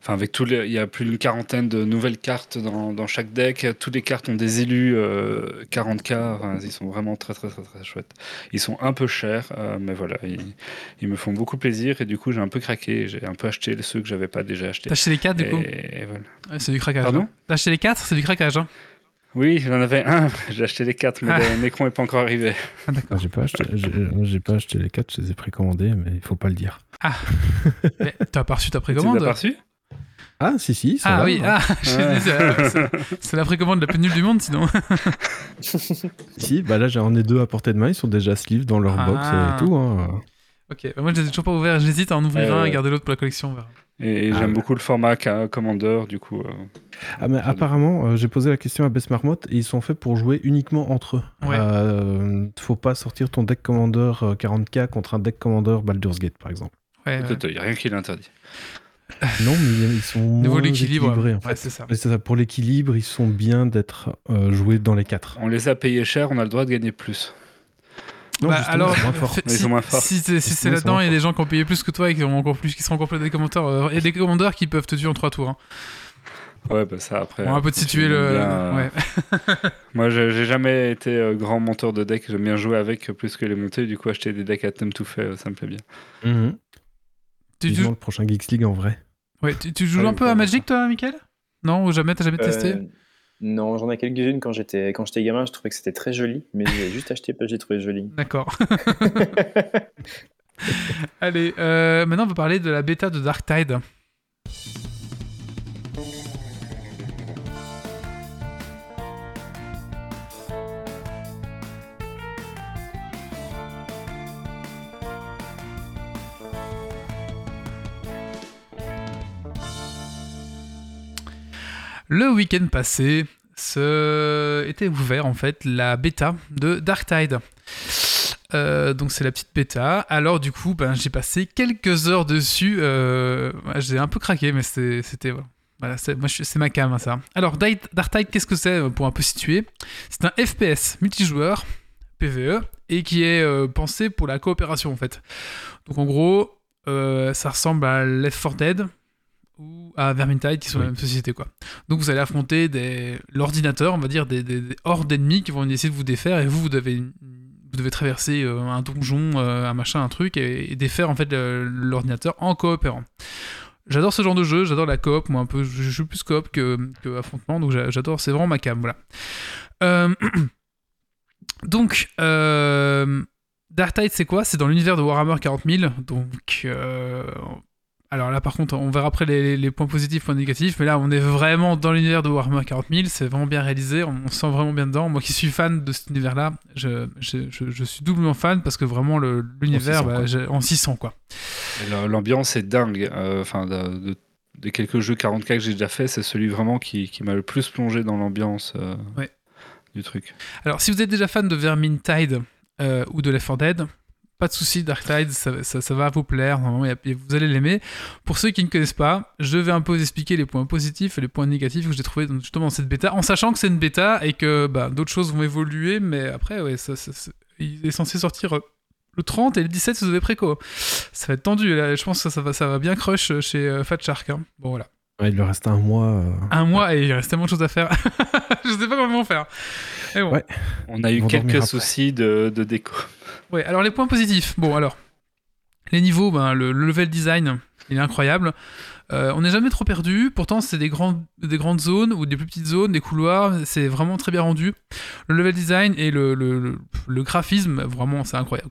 Enfin, avec tous les, il y a plus d'une quarantaine de nouvelles cartes dans, dans, chaque deck. Toutes les cartes ont des élus 40k. Euh, ils sont vraiment très, très, très, très chouettes. Ils sont un peu chers, euh, mais voilà, ils, me font beaucoup plaisir. Et du coup, j'ai un peu craqué. J'ai un peu acheté ceux que j'avais pas déjà achetés. T'as acheté les 4 du coup voilà. C'est du craquage. Pardon hein. T'as acheté les 4 C'est du craquage. Hein oui, j'en avais un. *laughs* J'ai acheté les 4, mais ah. le Necron n'est pas encore arrivé. Ah, d'accord. J'ai pas, acheté, j'ai, pas acheté les 4, je les ai précommandés, mais il faut pas le dire. Ah *laughs* T'as pas reçu ta précommande Tu pas reçu ah, si, si. Ça ah oui, ah, *laughs* c'est la précommande la plus nulle du monde, sinon. si, bah là, j'en ai deux à portée de main. Ils sont déjà sleeve dans leur box et ah. tout. Hein. Ok, bah moi, je les ai toujours pas ouverts. J'hésite à en ouvrir un et garder l'autre pour la collection. Et, j'aime beaucoup le format Commander, du coup. Euh. Ah, mais apparemment, euh, j'ai posé la question à Bess Marmotte et ils sont faits pour jouer uniquement entre eux. Ouais. Euh, faut pas sortir ton deck Commander 40k contre un deck Commander Baldur's Gate, par exemple. Ouais, il n'y a rien qui l'interdit. *laughs* Non, mais ils sont *laughs* moins équilibrés. En fait. c'est ça. ça. Pour l'équilibre, ils sont bien d'être euh, joués dans les quatre. On les a payés cher, on a le droit de gagner plus. Non, bah, alors, moins forts. Si, moins forts. si, c'est là-dedans, il y a des gens qui ont payé plus que toi et qui, ont encore plus, qui seront encore plus des commentaires. Il y a des commandeurs qui peuvent te tuer en trois tours. Hein. Ouais, bah ça après. On va un peu te situer le. *laughs* Euh, ouais. Moi, j'ai jamais été euh, grand monteur de deck. J'aime bien jouer avec plus que les monter. Du coup, acheter des decks à thème tout fait, ça me plaît bien. Mm Tu joues le prochain Geeks League en vrai. Ouais, tu, joues un peu à Magic, toi, Michael? Non, ou jamais T'as jamais testé? Euh, Non, j'en ai quelques-unes quand j'étais quand j'étais gamin. Je trouvais que c'était très joli, mais j'ai juste acheté parce que j'ai trouvé joli. D'accord. *laughs* Allez, euh, maintenant on va parler de la bêta de Dark Tide. Le week-end passé, ce... était ouvert en fait la bêta de Darktide. Euh, donc c'est la petite bêta. Alors du coup, ben, j'ai passé quelques heures dessus. Euh, j'ai un peu craqué, mais c'était voilà, c'est, c'est ma cam hein, ça. Alors Darktide, qu'est-ce que c'est euh, pour un peu situer? C'est un FPS multijoueur PVE et qui est pensé pour la coopération en fait. Donc en gros, ça ressemble à Left 4 Dead ou à Vermintide qui sont la même société quoi. Donc vous allez affronter des l'ordinateur, on va dire des, des, hordes d'ennemis qui vont essayer de vous défaire et vous vous devez vous devez traverser euh, un donjon, euh, un machin, un truc et, défaire en fait l'ordinateur en coopérant. J'adore ce genre de jeu, j'adore la coop, moi un peu, je joue plus coop que, que affrontement, donc j'adore, c'est vraiment ma cam, voilà. Euh, *clears throat* donc, Dark Tide c'est quoi? C'est dans l'univers de Warhammer 40 000, donc alors là, par contre, on verra après les, points positifs, points négatifs, mais là, on est vraiment dans l'univers de Warhammer 40 000, c'est vraiment bien réalisé, on, se sent vraiment bien dedans. Moi qui suis fan de cet univers-là, je, suis doublement fan parce que vraiment, l'univers, on s'y sent, quoi. L'ambiance est dingue. Euh, enfin, des quelques jeux 40K que j'ai déjà fait, c'est celui vraiment qui, m'a le plus plongé dans l'ambiance euh, du truc. Alors, si vous êtes déjà fan de Vermintide euh, ou de Left 4 Dead, pas de souci, Dark Tide, ça, ça, ça va vous plaire, vous allez l'aimer. Pour ceux qui ne connaissent pas, je vais un peu vous expliquer les points positifs et les points négatifs que j'ai trouvé dans- justement dans cette bêta, en sachant que c'est une bêta et que bah, d'autres choses vont évoluer, mais après, ouais, ça, ça- ça- il est censé sortir euh, le 30 et le 17 si vous avez préco. Ça va être tendu, là. je pense que ça va, ça va bien crush euh, chez euh, Fat Shark. hein. Bon, voilà. Ouais, il lui reste un mois. euh, Un mois et il reste tellement de choses à faire. *laughs* je sais pas comment faire. Et bon. Ouais. On a eu quelques soucis de, de déco. Alors les points positifs. Bon, alors, les niveaux, ben, le, le level design, il est incroyable. Euh, on n'est jamais trop perdu. Pourtant, c'est des grandes, des grandes zones ou des plus petites zones, des couloirs. C'est vraiment très bien rendu. Le level design et le, graphisme, vraiment, c'est incroyable.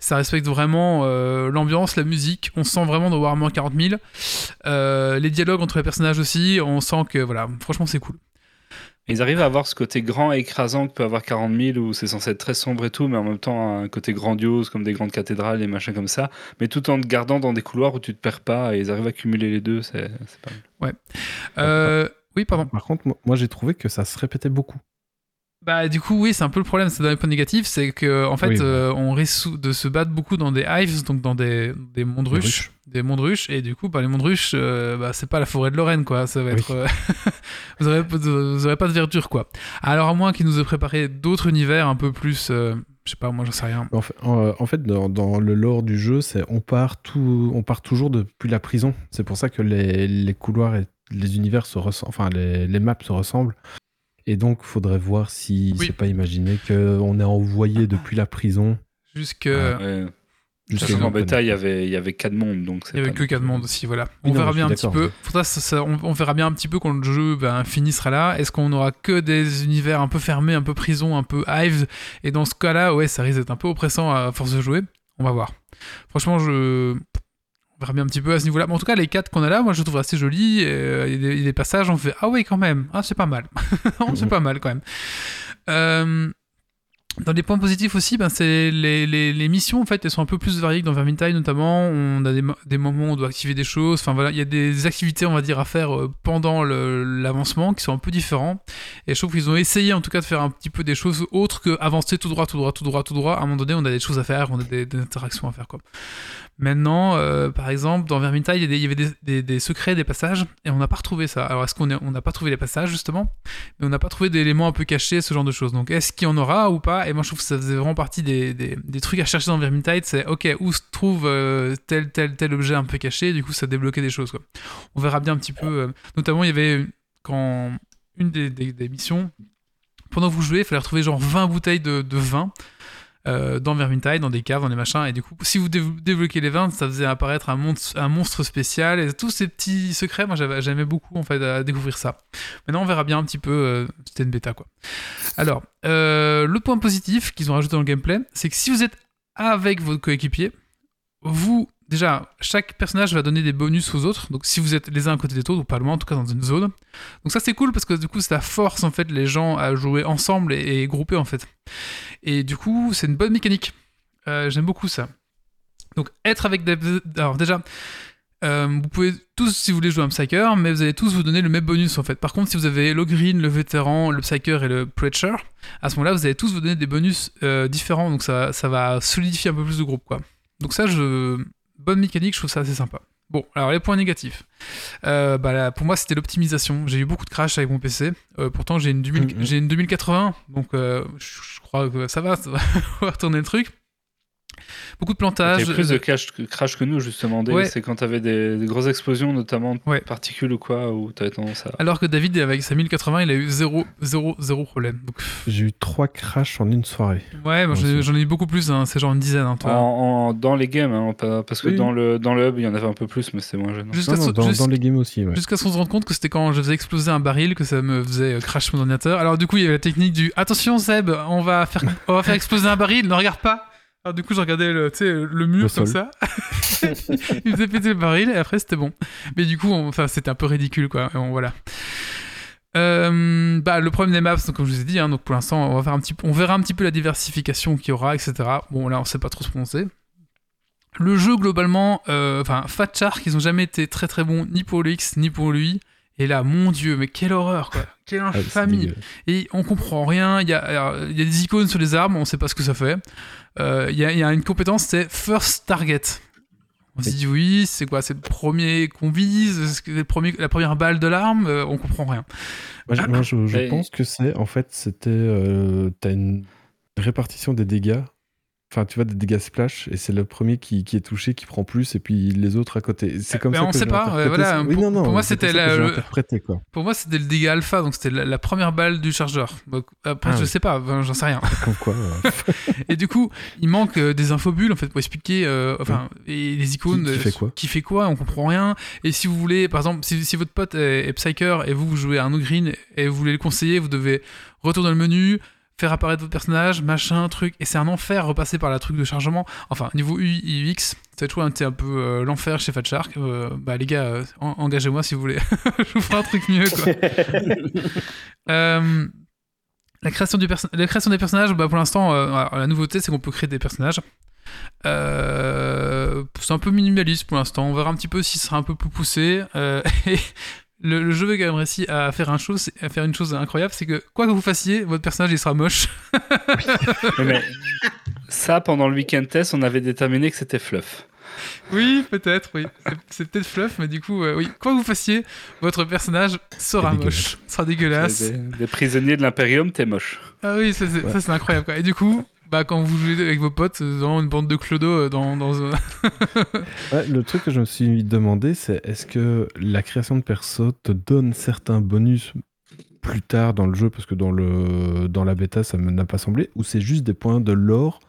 Ça respecte vraiment euh, l'ambiance, la musique. On se sent vraiment dans Warhammer 40 000. Euh, les dialogues entre les personnages aussi, on sent que, voilà, franchement, c'est cool. Ils arrivent à avoir ce côté grand et écrasant que peut avoir 40 000 où c'est censé être très sombre et tout, mais en même temps un côté grandiose comme des grandes cathédrales et machins comme ça, mais tout en te gardant dans des couloirs où tu te perds pas et ils arrivent à cumuler les deux, c'est c'est pas mal. Euh, oui, pardon. Par contre, moi, j'ai trouvé que ça se répétait beaucoup. Bah du coup oui c'est un peu le problème c'est dans les points négatifs c'est que en fait Oui, euh, on risque de se battre beaucoup dans des hives donc dans des, des mondes Des ruches ruches. des mondes ruches et du coup bah, les mondes ruches euh, bah, c'est pas la forêt de Lorraine quoi ça va Oui. être euh, *laughs* vous, aurez, pas de- vous aurez pas de verdure quoi alors à moins qu'ils nous aient préparé d'autres univers un peu plus je sais pas moi j'en sais rien En fait, en, en fait, dans, dans le lore du jeu, c'est on part tout, on part toujours depuis la prison. C'est pour ça que les, les couloirs et les univers se ressemblent, enfin les, les maps se ressemblent. Et donc, faudrait voir si Oui. c'est pas imaginé qu'on est envoyé depuis la prison. jusque Ouais. jusqu'à Parce qu'en une bêta, il y avait, il y avait 4 mondes, donc il y avait que non 4 plus- mondes aussi voilà. On non, verra bien un petit peu. D'accord, Faudra- ça- ça- on, on verra bien un petit peu quand le jeu ben, là. Est-ce qu'on aura que des univers un peu fermés un peu prison un peu hives? Et dans ce cas là ouais ça risque d'être un peu oppressant à force de jouer. On va voir. Franchement je bien un petit peu à ce niveau là mais en tout cas les 4 qu'on a là moi je trouve assez jolis euh, il y, a des- passages on fait ah oui quand même ah c'est pas mal *laughs* c'est pas mal quand même euh, dans les points positifs aussi, ben, c'est les, les, missions en fait, elles sont un peu plus variées que dans Vermintide notamment. On a des, mo- des moments où on doit activer des choses. Enfin voilà, il y a des activités on va dire à faire euh, pendant l'avancement qui sont un peu différents. Et je trouve qu'ils ont essayé en tout cas de faire un petit peu des choses autres que avancer tout droit, tout droit, tout droit, tout droit. À un moment donné, on a des choses à faire, on a des, des interactions à faire quoi. Maintenant, euh, par exemple, dans Vermintide, il y, avait des, secrets, des passages, et on n'a pas retrouvé ça. Alors, est-ce qu'on n'a pas trouvé les passages, justement? Mais on n'a pas trouvé d'éléments un peu cachés, ce genre de choses. Donc, est-ce qu'il y en aura ou pas? Et moi, je trouve que ça faisait vraiment partie des, trucs à chercher dans Vermintide. C'est, ok, où se trouve euh, tel, tel, tel objet un peu caché? Du coup, ça débloquait des choses. On verra bien un petit peu. euh, notamment, il y avait, quand une des, missions, pendant que vous jouez, il fallait retrouver genre 20 bouteilles de vin euh, dans Vermintide, dans des caves, dans des machins. Et du coup, si vous dé- débloquez les 20, ça faisait apparaître un monstre, spécial. Et tous ces petits secrets, moi j'aimais beaucoup en fait à découvrir ça. Maintenant, on verra bien un petit peu. euh, C'était une bêta quoi. Alors, euh, le point positif qu'ils ont rajouté dans le gameplay, c'est que si vous êtes avec votre coéquipier, vous. Déjà, chaque personnage va donner des bonus aux autres. Donc, si vous êtes les uns à côté des autres, ou pas loin, en tout cas dans une zone. Donc, ça, c'est cool parce que du coup, ça force en fait les gens à jouer ensemble et, et groupés en fait. Et du coup, c'est une bonne mécanique. Euh, J'aime beaucoup ça. Donc, être avec des. Alors, déjà, euh, vous pouvez tous, si vous voulez jouer un Psyker, mais vous allez tous vous donner le même bonus en fait. Par contre, si vous avez le Green, le Vétéran, le Psyker et le Preacher, à ce moment-là, vous allez tous vous donner des bonus euh, différents. Donc, ça, ça va solidifier un peu plus de groupe quoi. Donc, ça, je. Bonne mécanique, je trouve ça assez sympa. Bon, alors les points négatifs. Euh, bah, là, pour moi, c'était l'optimisation. J'ai eu beaucoup de crash avec mon PC. Euh, pourtant, j'ai une, 2000 Mhm. j'ai une 2080, donc euh, je crois que ça va, ça va on *laughs* va retourner le truc. Beaucoup de plantage. T'avais plus de crash que, crash que nous, justement. Ouais. C'est quand t'avais des, des grosses explosions, notamment de Ouais. particules ou quoi, où t'avais tendance à. Alors que David, avec sa 1080, il a eu 0, 0, 0 problème. Donc, J'ai eu trois crashs en une soirée. ouais, moi, j'en ai- eu beaucoup plus, hein, c'est genre une dizaine. hein, toi. En, en- dans les games, hein, parce que Oui. dans, le, dans le hub, il y en avait un peu plus, mais c'était moins gênant. Jusqu'à dans, jusqu'- dans les games aussi, ouais. Jusqu'à ce qu'on se rende compte que c'était quand je faisais exploser un baril que ça me faisait euh, crash mon ordinateur. Alors du coup, il y avait la technique du attention Seb, on va faire, on va faire exploser un baril, ne regarde pas. Alors du coup, je regardais le, mur Le comme sol. ça. *laughs* il faisait péter le baril et après c'était bon. Mais du coup, on- enfin, c'était un peu ridicule quoi. Et bon, voilà. Euh, bah, le problème des maps, donc, comme je vous ai dit, hein, donc pour l'instant, on va faire un petit, on verra un petit peu la diversification qu'il y aura, etc. Bon, là, on sait pas trop se prononcer. Le jeu, globalement, euh, enfin, Fat Shark, ils ont jamais été très très bons ni pour le X ni pour lui. Et là, mon dieu, mais quelle horreur, quoi. *laughs* Quelle Ah, infamie. Et on comprend rien. Il y a, alors, il y a des icônes sur les armes, on sait pas ce que ça fait. Euh, il, y a, il y a une compétence, c'est First Target. On se Oui. dit oui, c'est quoi? C'est le premier qu'on vise? Est-ce que c'est le premier, la première balle de l'arme? Euh, On comprend rien. Moi, je, moi, je- je Et- pense que c'est, en fait, c'était. euh, T'as une répartition des dégâts. Enfin, tu vois, des dégâts splash, et c'est le premier qui, qui est touché qui prend plus, et puis les autres à côté. C'est comme Ben, ça on que sait pas, euh, voilà. Oui, pour- non, non, pour moi, c'était le-. Pour moi, c'était le dégât alpha, donc c'était la, la première balle du chargeur. Donc, après, Ah je oui. sais pas, ben, j'en sais rien. *laughs* Comme quoi. *laughs* Et du coup, il manque euh, des infobules en fait pour expliquer, euh, enfin, et les icônes. Qui- qui fait quoi Qui fait quoi On comprend rien. Et si vous voulez, par exemple, si, si votre pote est, est Psyker et vous, vous jouez à un green et vous voulez le conseiller, vous devez retourner dans le menu, faire apparaître votre personnage, machin, truc. Et c'est un enfer repasser par la truc de chargement. Enfin, niveau UX, c'est toujours un, un peu euh, l'enfer chez Fat Shark. Euh, bah, les gars, euh, en- engagez-moi si vous voulez. *laughs* Je vous ferai un truc mieux, quoi. *laughs* La, création du la création des personnages, bah, pour l'instant, la nouveauté, c'est qu'on peut créer des personnages. C'est un peu minimaliste pour l'instant. On verra un petit peu si ce sera un peu plus poussé. *laughs* Et le, le jeu a quand même réussi à faire, un chose, à faire une chose incroyable, c'est que quoi que vous fassiez, votre personnage il sera moche. *laughs* Mais, mais ça, pendant le week-end test, on avait déterminé que c'était fluff. Oui, peut-être, oui. C'est- peut-être fluff, mais du coup, euh, oui. Quoi que vous fassiez, votre personnage sera moche, sera dégueulasse. Des, des prisonniers de l'Imperium, t'es moche. Ah oui, ça c'est Ouais. incroyable. Quoi. Et du coup, bah, quand vous jouez avec vos potes, vraiment une bande de clodos euh, dans, dans *laughs* Ouais, le truc que je me suis demandé, c'est est-ce que la création de perso te donne certains bonus plus tard dans le jeu, parce que dans, le, dans la bêta, ça me n'a pas semblé, ou c'est juste des points de lore,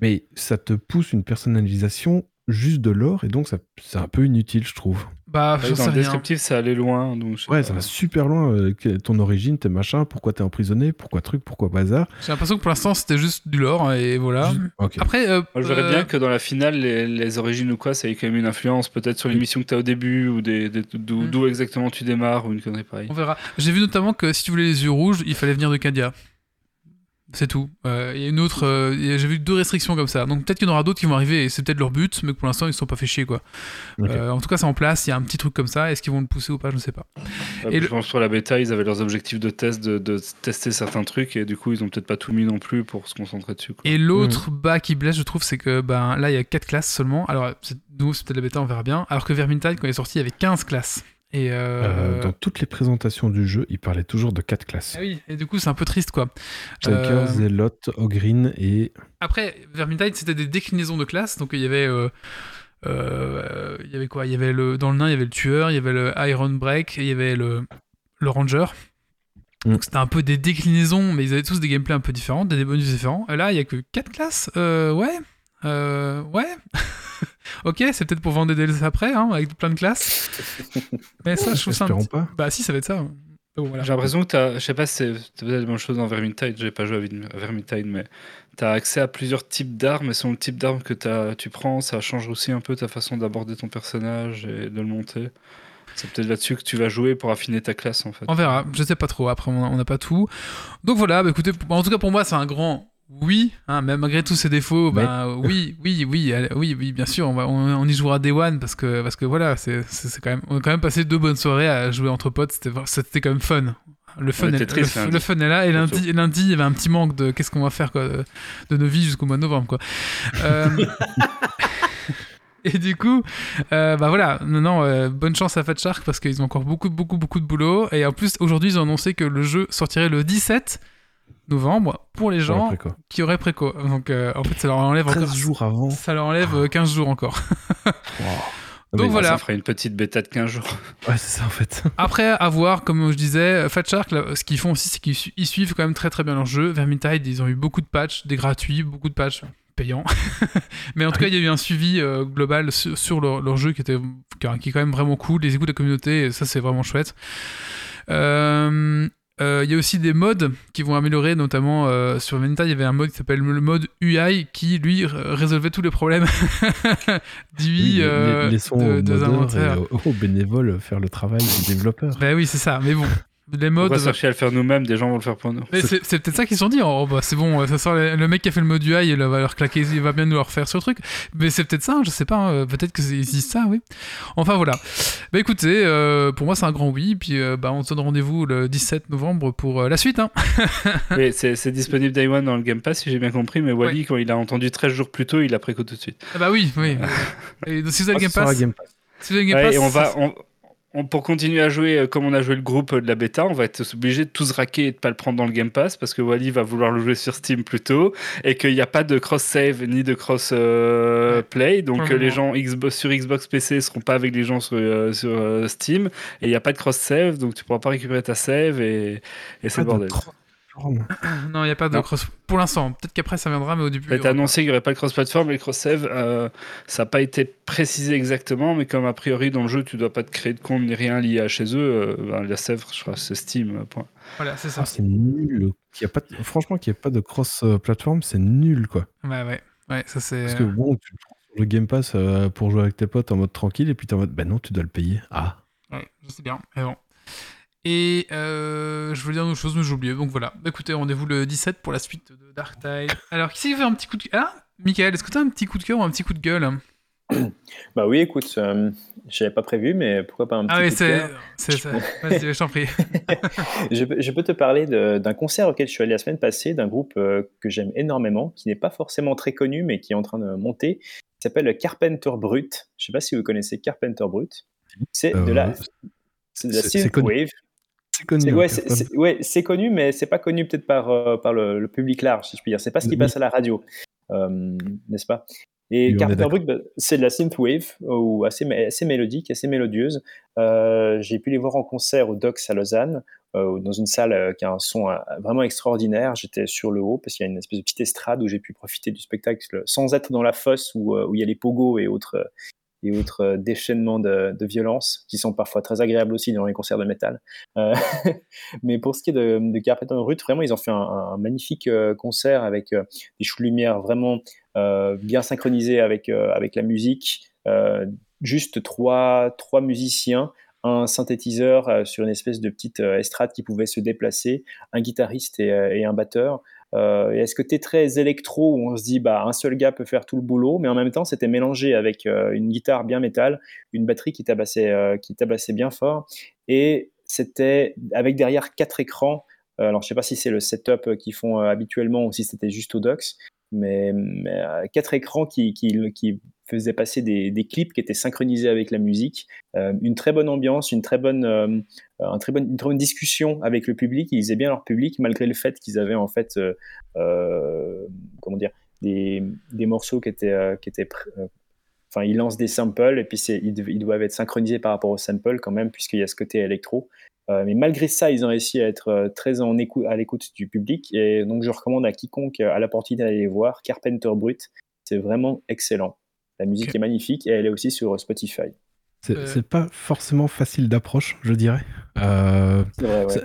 mais ça te pousse une personnalisation juste de lore, et donc c'est un peu inutile, je trouve. Bah, Ouais, j'en dans sais le rien. descriptif, ça allait loin. Donc je Ouais, pas. ça va super loin, euh, ton origine, tes machins, pourquoi t'es emprisonné, pourquoi truc, pourquoi bazar. J'ai l'impression que pour l'instant, c'était juste du lore, hein, et voilà. Après, euh, Moi, je verrais euh, bien que dans la finale, les, les origines ou quoi, ça ait quand même une influence, peut-être sur les missions que tu as au début, ou des, des- d'où Mm. d'où exactement tu démarres, ou une connerie pareille. On verra. J'ai vu notamment que si tu voulais les yeux rouges, il fallait venir de Cadia. C'est tout. Euh, Il y a une autre. euh, J'ai vu deux restrictions comme ça. Donc peut-être qu'il y en aura d'autres qui vont arriver et c'est peut-être leur but, mais que pour l'instant ils se sont pas fait chier quoi. Euh, en tout cas, c'est en place. Il y a un petit truc comme ça. Est-ce qu'ils vont le pousser ou pas Je ne sais pas. Euh, Et je le- pense que sur la bêta, ils avaient leurs objectifs de test, de, de tester certains trucs, et du coup, ils ont peut-être pas tout mis non plus pour se concentrer dessus. quoi. Et l'autre bas qui blesse, je trouve, c'est que ben là il y a 4 classes seulement. Alors c'est- nous, c'est peut-être la bêta, on verra bien. Alors que Vermintide, quand il est sorti, il y avait 15 classes. Et euh, Euh, dans toutes les présentations du jeu, il parlait toujours de quatre classes. ah oui, et du coup c'est un peu triste quoi. Psyker, Euh, Zealot, Ogryn et... Après, Vermintide, c'était des déclinaisons de classes. Donc, il y avait. il y avait quoi? Il y avait le, Dans le nain, il y avait le tueur, il y avait le Iron Break, et il y avait le, le Ranger. Mm. Donc, c'était un peu des déclinaisons, mais ils avaient tous des gameplays un peu différents, des bonus différents. Et là, il y a que 4 classes? Euh, ouais. Euh, ouais. *laughs* ok, c'est peut-être pour vendre des DLC après, hein, avec plein de classes. *laughs* Mais ça, je trouve ça un petit- pas. Bah, si, ça va être ça. Bon, voilà. J'ai l'impression que t'as, je sais pas si c'est peut-être la même chose dans Vermintide, j'ai pas joué à Vermintide, mais t'as accès à plusieurs types d'armes, et selon le type d'arme que t'as- tu prends, ça change aussi un peu ta façon d'aborder ton personnage et de le monter. C'est peut-être là-dessus que tu vas jouer pour affiner ta classe en fait. On verra, je sais pas trop, après on on n'a pas tout. Donc voilà, bah écoutez, en tout cas pour moi c'est un grand oui, hein, même malgré tous ses défauts, bah, oui, oui, oui, oui, oui, bien sûr, on, va, on, on y jouera Day One parce que, parce que voilà, c'est c'est- quand même, on a quand même passé deux bonnes soirées à jouer entre potes, c'était c'était quand même fun. Le fun, est, triste le, fun est là, et lundi, lundi, il y avait un petit manque de qu'est-ce qu'on va faire quoi, de, de nos vies jusqu'au mois de novembre. Quoi. Euh, *laughs* Et du coup, euh, bah voilà, non, non, euh, bonne chance à Fat Shark parce qu'ils ont encore beaucoup, beaucoup, beaucoup de boulot. Et en plus, aujourd'hui, ils ont annoncé que le jeu sortirait le 17 novembre pour les gens qui auraient préco. Donc, euh, en fait, ça leur enlève 13 encore. jours avant. Ça leur enlève euh, 15 jours encore. *laughs* Ah, Donc mais- voilà. Ça ferait une petite bêta de 15 jours. *laughs* Ouais, c'est ça en fait. *laughs* Après, à voir, comme je disais, Fat Shark, là, ce qu'ils font aussi, c'est qu'ils su- ils suivent quand même très très bien leur jeu. Vermintide, ils ont eu beaucoup de patchs, des gratuits, beaucoup de patchs payants. Mais en tout cas, il y a eu un suivi euh, global sur, sur leur, leur jeu qui, était, qui est quand même vraiment cool. Les écoutes de la communauté, et ça c'est vraiment chouette. Euh, euh, Il y a aussi des mods qui vont améliorer, notamment euh, sur Vermintide, il y avait un mode qui s'appelle le mode UI qui lui résolvait tous les problèmes *laughs* d'UI Oui, euh, laissons de- modeurs inventaires. aux, aux bénévoles faire le travail du développeur. Ben oui, c'est ça. Mais bon, Les modes. On va chercher à le faire nous-mêmes, des gens vont le faire pour nous. Mais c'est peut-être ça qu'ils se sont dit. Oh, bah, c'est bon, ça sort le, le mec qui a fait le mode UI, il va leur claquer, il va bien nous le refaire sur le truc. Mais c'est peut-être ça, hein, je sais pas. hein, Peut-être que c'est ça, oui. Enfin voilà. Bah écoutez, euh, pour moi c'est un grand oui. Puis euh, bah, on se donne rendez-vous le 17 novembre pour euh, la suite. Hein. *laughs* Oui, c'est disponible Day One dans le Game Pass, si j'ai bien compris, mais Wally, quand il a entendu 13 jours plus tôt, il a préco tout de suite. Ah bah oui, oui. *laughs* Et donc, si vous avez le Ah, Game ce Pass, Game Pass. si vous avez le Game Ouais, Pass, et on va, on- on- pour continuer à jouer euh, comme on a joué le groupe de la bêta, on va être obligé de tous raquer et de pas le prendre dans le Game Pass parce que Wally va vouloir le jouer sur Steam plutôt et qu'il n'y a pas de cross-save ni de cross-play. donc Pour euh, le les moment. gens Xbox, sur Xbox PC seront pas avec les gens sur, euh, sur euh, Steam et il n'y a pas de cross-save donc tu pourras pas récupérer ta save et, et c'est le de bordel. Cross-platform. *clears throat* Non, il n'y a pas de Non. cross. Pour l'instant, peut-être qu'après ça viendra, mais au début. Aura annoncé qu'il n'y aurait pas de cross-platform et le cross-save, euh, ça n'a pas été précisé exactement, mais comme a priori dans le jeu tu dois pas te créer de compte ni rien lié à chez eux, euh, ben, la save, je crois, c'est Steam. euh, point. Voilà, c'est ça. Ah, c'est nul. Qu'il y a pas de- Franchement, qu'il n'y ait pas de cross-platform, c'est nul, quoi. Ouais, ouais. Ouais, ça c'est. Parce que bon, tu le prends le Game Pass euh, pour jouer avec tes potes en mode tranquille, et puis t'es en mode, bah non, tu dois le payer. Ah. Ouais, je sais bien, mais bon. Et euh, je voulais dire une autre chose, mais j'ai oublié. Donc voilà. Bah, écoutez, rendez-vous le 17 pour la suite de Dark Tide. Alors, qui c'est qui fait un petit coup de Ah Michael, est-ce que tu as un petit coup de cœur ou un petit coup de gueule? Bah oui, écoute, euh, j'avais pas prévu, mais pourquoi pas un petit Ah oui, coup de cœur? c'est ça. Vas-y, je t'en prie. *laughs* je, peux- je peux te parler d'un concert auquel je suis allé la semaine passée, d'un groupe euh, que j'aime énormément, qui n'est pas forcément très connu, mais qui est en train de monter, qui s'appelle Carpenter Brut. Je sais pas si vous connaissez Carpenter Brut. C'est de la, Euh, c'est de la synthwave. C'est connu. Hein, ouais, c'est- ouais, c'est connu, mais c'est pas connu peut-être par, euh, par le, le public large, si je puis dire. C'est pas ce qui Oui. passe à la radio, euh, n'est-ce pas? Et Oui, bah, c'est de la synthwave, ou assez, assez mélodique, assez mélodieuse. Euh, J'ai pu les voir en concert au Docs à Lausanne, dans une salle qui a un son vraiment extraordinaire. J'étais sur le haut, parce qu'il y a une espèce de petite estrade où j'ai pu profiter du spectacle sans être dans la fosse où, où il y a les pogos et autres, et autres euh, déchaînements de, de violence, qui sont parfois très agréables aussi dans les concerts de métal. Euh, *laughs* mais pour ce qui est de, de Carpenter Brut, vraiment, ils ont fait un, magnifique euh, concert avec des choux de lumière vraiment bien synchronisés avec, avec la musique. Juste trois, trois musiciens, un synthétiseur sur une espèce de petite estrade qui pouvait se déplacer, un guitariste et un batteur. Euh, est-ce que tu es très électro où on se dit bah un seul gars peut faire tout le boulot, mais en même temps c'était mélangé avec euh, une guitare bien métal, une batterie qui tabassait, euh, qui tabassait bien fort, et c'était avec derrière quatre écrans. Alors je sais pas si c'est le setup qu'ils font habituellement ou si c'était juste au Docs, mais, quatre écrans qui, qui faisaient passer des, clips qui étaient synchronisés avec la musique, Euh, une très bonne ambiance, une très bonne, euh, très bonne, une très bonne discussion avec le public. Ils lisaient bien leur public malgré le fait qu'ils avaient en fait, euh, comment dire, des, morceaux qui étaient, qui étaient Enfin, ils lancent des samples et puis ils, doivent être synchronisés par rapport aux samples quand même, puisqu'il y a ce côté électro. Mais malgré ça, ils ont réussi à être très à l'écoute du public. Et donc, je recommande à quiconque a l'opportunité d'aller les voir Carpenter Brut. C'est vraiment excellent. La musique est magnifique et elle est aussi sur Spotify. C'est Euh. pas forcément facile d'approche, je dirais. Euh,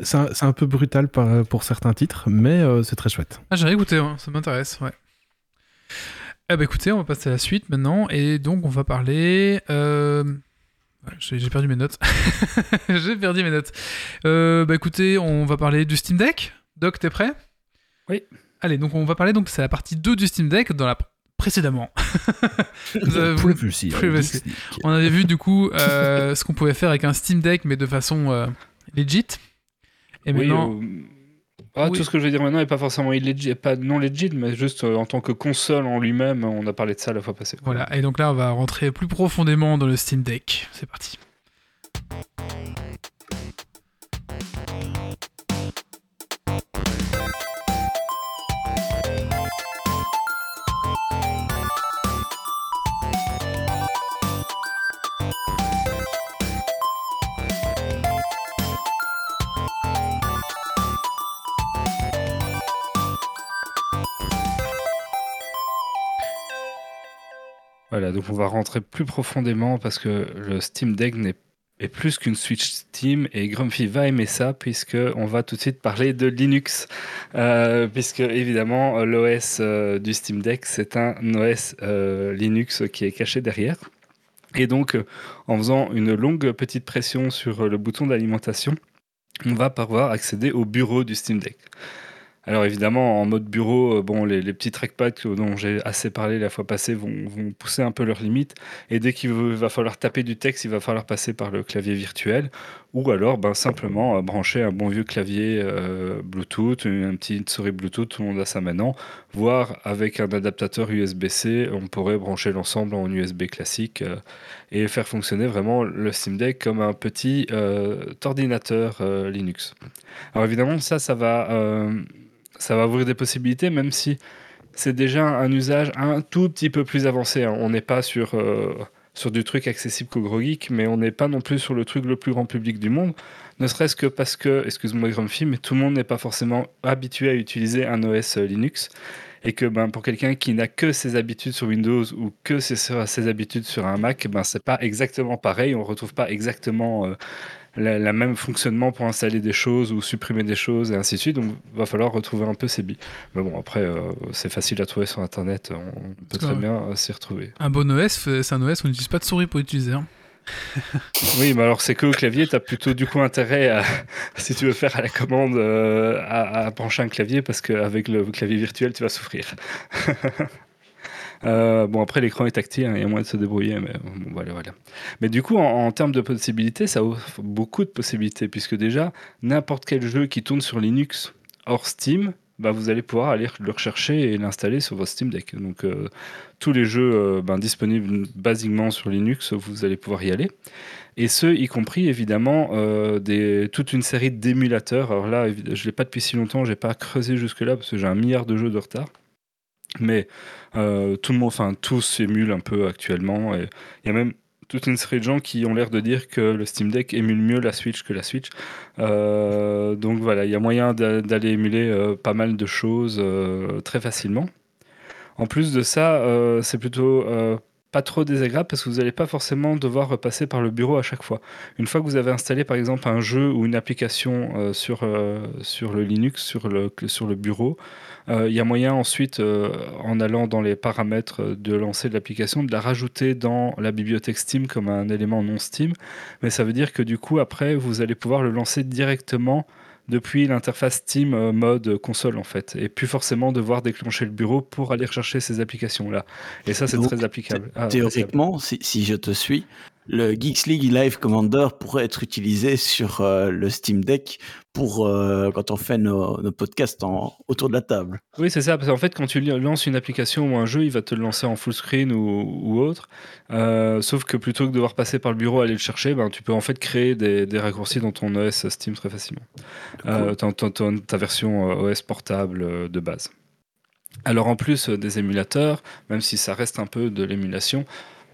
C'est ouais. un, peu brutal par- pour certains titres, mais euh, c'est très chouette. Ah, j'ai écouté, hein, ça m'intéresse, ouais. Eh bah écoutez, on va passer à la suite maintenant, et donc on va parler... euh, J'ai j'ai perdu mes notes. *laughs* j'ai perdu mes notes. Euh, bah écoutez, on va parler du Steam Deck. Doc, t'es prêt? Oui. Allez, donc on va parler, donc c'est la partie 2 du Steam Deck dans la précédemment. Privacy, Privacy. League. on avait vu du coup euh, ce qu'on pouvait faire avec un Steam Deck, mais de façon euh, legit. Et Oui, maintenant, euh, ah, Oui. Tout ce que je vais dire maintenant n'est pas forcément illegit, pas non legit, mais juste euh, en tant que console en lui-même, on a parlé de ça la fois passée. Voilà, et donc là, on va rentrer plus profondément dans le Steam Deck. C'est parti. Donc on va rentrer plus profondément parce que le Steam Deck n'est est plus qu'une Switch Steam et Grumpy va aimer ça puisque on va tout de suite parler de Linux Euh, puisque évidemment l'OS euh, du Steam Deck c'est un OS euh, Linux qui est caché derrière et donc en faisant une longue petite pression sur le bouton d'alimentation on va pouvoir accéder au bureau du Steam Deck. Alors évidemment, en mode bureau, euh, les, petits trackpads dont j'ai assez parlé la fois passée vont, pousser un peu leurs limites. Et dès qu'il va falloir taper du texte, il va falloir passer par le clavier virtuel. Ou alors ben, simplement euh, brancher un bon vieux clavier euh, Bluetooth, une, petite souris Bluetooth, tout le monde a ça maintenant. Voire avec un adaptateur USB-C, on pourrait brancher l'ensemble en USB classique et faire fonctionner vraiment le Steam Deck comme un petit ordinateur Linux. Alors évidemment, ça, ça va ça va ouvrir des possibilités, même si c'est déjà un usage un tout petit peu plus avancé. Hein. On n'est pas sur, euh, sur du truc accessible qu'au gros geek, mais on n'est pas non plus sur le truc le plus grand public du monde. Ne serait-ce que parce que, excuse-moi Grumpy, mais tout le monde n'est pas forcément habitué à utiliser un OS euh, Linux. Et que ben, pour quelqu'un qui n'a que ses habitudes sur Windows ou que ses, ses habitudes sur un Mac, ben, c'est pas exactement pareil. On ne retrouve pas exactement euh, la, même fonctionnement pour installer des choses ou supprimer des choses et ainsi de suite. Donc, va falloir retrouver un peu ces billes. Mais bon, après, euh, c'est facile à trouver sur Internet. On peut très bien euh, s'y retrouver. Un bon OS, c'est un OS, on n'utilise pas de souris pour utiliser. Hein. *laughs* oui, mais alors c'est que au clavier, tu as plutôt du coup intérêt à, *laughs* si tu veux faire à la commande, euh, à, à, brancher un clavier parce qu'avec le clavier virtuel, tu vas souffrir. *laughs* Euh, bon, après, l'écran est tactile, hein, il y a moyen de se débrouiller, mais bon, voilà, voilà. Mais du coup, en, termes de possibilités, ça offre beaucoup de possibilités, puisque déjà, n'importe quel jeu qui tourne sur Linux hors Steam, bah, vous allez pouvoir aller le rechercher et l'installer sur votre Steam Deck. Donc, euh, tous les jeux euh, ben, disponibles basiquement sur Linux, vous allez pouvoir y aller. Et ce, y compris évidemment toute une série d'émulateurs. Alors là, je ne l'ai pas depuis si longtemps, je n'ai pas creusé jusque-là parce que j'ai un milliard de jeux de retard. Mais euh, tout le monde, enfin tous s'émulent un peu actuellement. Il y a même toute une série de gens qui ont l'air de dire que le Steam Deck émule mieux la Switch que la Switch. Euh, donc voilà, il y a moyen d'aller émuler euh, pas mal de choses très facilement. En plus de ça, c'est plutôt pas trop désagréable parce que vous n'allez pas forcément devoir repasser par le bureau à chaque fois. Une fois que vous avez installé par exemple un jeu ou une application sur, sur le Linux, sur le, bureau, euh, il y a moyen ensuite, euh, en allant dans les paramètres de lancer de l'application, de la rajouter dans la bibliothèque Steam comme un élément non Steam. Mais ça veut dire que du coup, après, vous allez pouvoir le lancer directement depuis l'interface Steam euh, mode console en fait, et plus forcément devoir déclencher le bureau pour aller rechercher ces applications là. Et ça c'est très applicable. Ah, théoriquement, si, si, je te suis, le Geeks League Live Commander pourrait être utilisé sur euh, le Steam Deck pour euh, quand on fait nos, podcasts en, autour de la table. Oui, c'est ça. Parce qu'en fait, quand tu lances une application ou un jeu, il va te le lancer en full screen ou, autre. Euh, sauf que plutôt que de devoir passer par le bureau aller le chercher, ben, tu peux en fait créer des, raccourcis dans ton OS Steam très facilement. ta version OS portable de base. Alors en plus des émulateurs, même si ça reste un peu de l'émulation,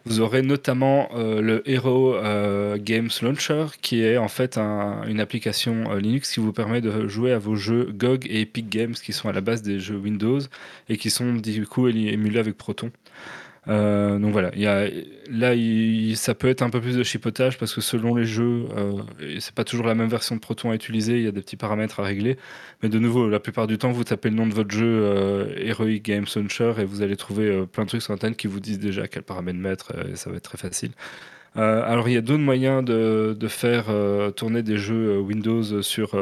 vous aurez notamment euh, le Hero euh, Games Launcher, qui est en fait une application euh, Linux qui vous permet de jouer à vos jeux GOG et Epic Games, qui sont à la base des jeux Windows et qui sont du coup émulés avec Proton. Euh, donc voilà, là ça peut être un peu plus de chipotage parce que selon les jeux, euh, c'est pas toujours la même version de Proton à utiliser, il y a des petits paramètres à régler. Mais de nouveau, la plupart du temps, vous tapez le nom de votre jeu euh, Heroic Game Launcher et vous allez trouver plein de trucs sur Internet qui vous disent déjà quel paramètre mettre et ça va être très facile. alors il y a d'autres moyens de, de faire tourner des jeux Windows sur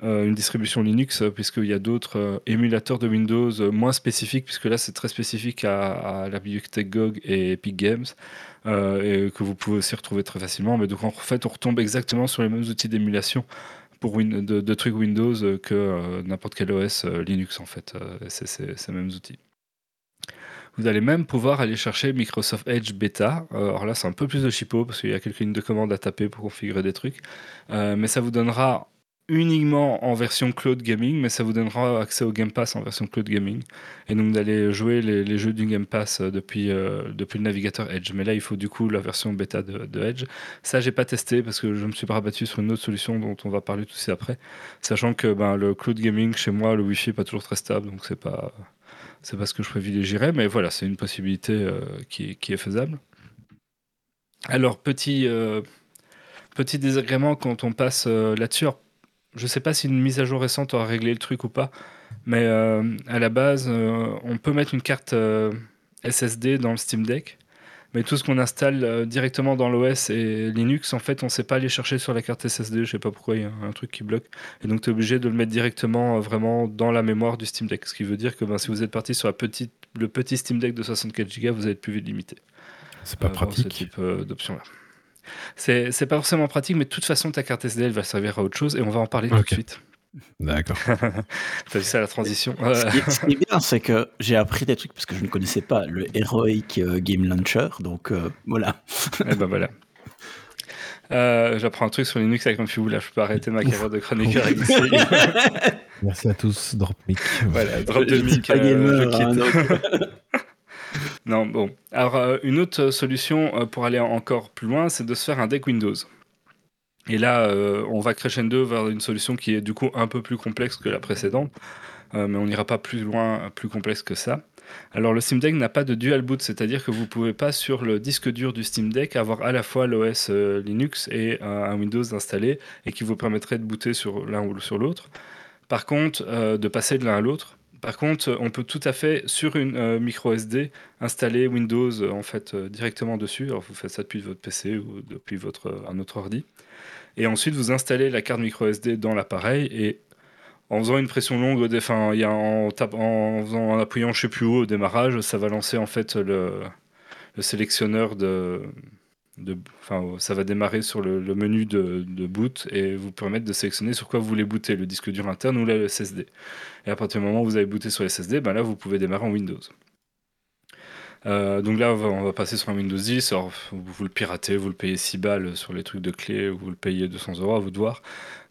une distribution Linux, euh, puisqu'il y a d'autres euh, émulateurs de Windows moins spécifiques, puisque là c'est très spécifique à, la bibliothèque GOG et Epic Games, et que vous pouvez aussi retrouver très facilement. Mais donc en fait, on retombe exactement sur les mêmes outils d'émulation pour de, trucs Windows que n'importe quel OS Linux en fait. c'est ces mêmes outils. Vous allez même pouvoir aller chercher Microsoft Edge Beta. alors là, c'est un peu plus de chipo parce qu'il y a quelques lignes de commande à taper pour configurer des trucs. mais ça vous donnera uniquement en version cloud gaming, mais ça vous donnera accès au Game Pass en version cloud gaming. Et donc d'aller jouer les, jeux du Game Pass euh, depuis, euh, depuis le navigateur Edge. Mais là, il faut du coup la version bêta de, Edge. Ça, j'ai pas testé parce que je me suis pas rabattu sur une autre solution dont on va parler tout de suite après. Sachant que ben, le cloud gaming chez moi, le Wi-Fi pas toujours très stable, donc c'est pas, pas ce que je privilégierais. Mais voilà, c'est une possibilité euh, qui, qui, est faisable. Alors, petit. Petit désagrément quand on passe là-dessus. Je sais pas si une mise à jour récente aura réglé le truc ou pas, mais euh, à la base, euh, on peut mettre une carte euh, SSD dans le Steam Deck, Mais tout ce qu'on installe directement dans l'OS et Linux, en fait, on ne sait pas aller chercher sur la carte SSD. Je ne sais pas pourquoi il y a un truc qui bloque. Et donc, tu es obligé de le mettre directement vraiment dans la mémoire du Steam Deck. Ce qui veut dire que ben, si vous êtes parti sur la petite, le petit Steam Deck de 64 Go, vous allez être plus vite limité. C'est pas pratique. Ce type d'option-là. C'est pas forcément pratique, mais de toute façon, ta carte SD, elle va servir à autre chose et on va en parler tout de suite. D'accord. *laughs* T'as vu ça la transition Ce qui est *laughs* bien, c'est que j'ai appris des trucs parce que je ne connaissais pas le Heroic euh, Game Launcher, donc euh, voilà. Et *laughs* eh ben voilà. Euh, j'apprends un truc sur Linux avec fou là, je peux arrêter ma carrière de chroniqueur avec Merci à tous, drop mic. Voilà, drop de mic. Hein, *laughs* non, bon. Alors, une autre solution pour aller encore plus loin, c'est de se faire un deck Windows. Et là, euh, on va crescendo vers une solution qui est du coup un peu plus complexe que la précédente, euh, mais on n'ira pas plus loin, plus complexe que ça. Alors le Steam Deck n'a pas de dual boot, c'est-à-dire que vous ne pouvez pas sur le disque dur du Steam Deck avoir à la fois l'OS euh, Linux et un Windows installé et qui vous permettrait de booter sur l'un ou sur l'autre. Par contre, de passer de l'un à l'autre. Par contre, on peut tout à fait sur une micro SD installer Windows en fait directement dessus. Alors vous faites ça depuis votre PC ou depuis votre un autre ordi. Et ensuite, vous installez la carte micro SD dans l'appareil et en faisant une pression longue, en, appuyant je sais plus où au démarrage, ça va lancer en fait le sélectionneur de, ça va démarrer sur le, menu de, boot et vous permettre de sélectionner sur quoi vous voulez booter, le disque dur interne ou la SSD. Et à partir du moment où vous avez booté sur SSD, ben là vous pouvez démarrer en Windows. Euh, donc là, on va, passer sur un Windows 10. Alors, vous, le piratez, vous le payez 6 balles sur les trucs de clé, ou vous le payez 200 euros à vous de voir.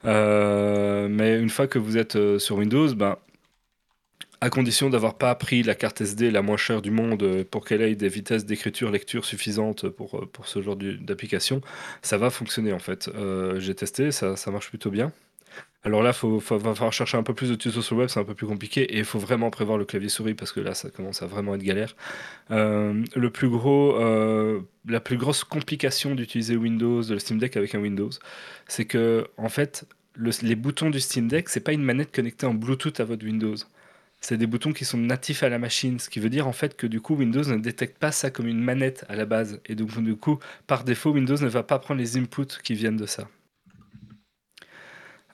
Euh, mais une fois que vous êtes euh, sur Windows, ben, à condition d'avoir pas pris la carte SD la moins chère du monde pour qu'elle ait des vitesses d'écriture-lecture suffisantes pour, pour ce genre d'application, ça va fonctionner en fait. J'ai testé, ça, ça marche plutôt bien. Alors là, il va falloir chercher un peu plus de tutos sur le web, c'est un peu plus compliqué et il faut vraiment prévoir le clavier souris parce que là, ça commence à vraiment être galère. Euh, le plus gros, euh, la plus grosse complication d'utiliser Windows, le Steam Deck avec un Windows, c'est que en fait, les boutons du Steam Deck, c'est pas une manette connectée en Bluetooth à votre Windows. C'est des boutons qui sont natifs à la machine, ce qui veut dire en fait que du coup Windows ne détecte pas ça comme une manette à la base. Et donc du coup, par défaut, Windows ne va pas prendre les inputs qui viennent de ça.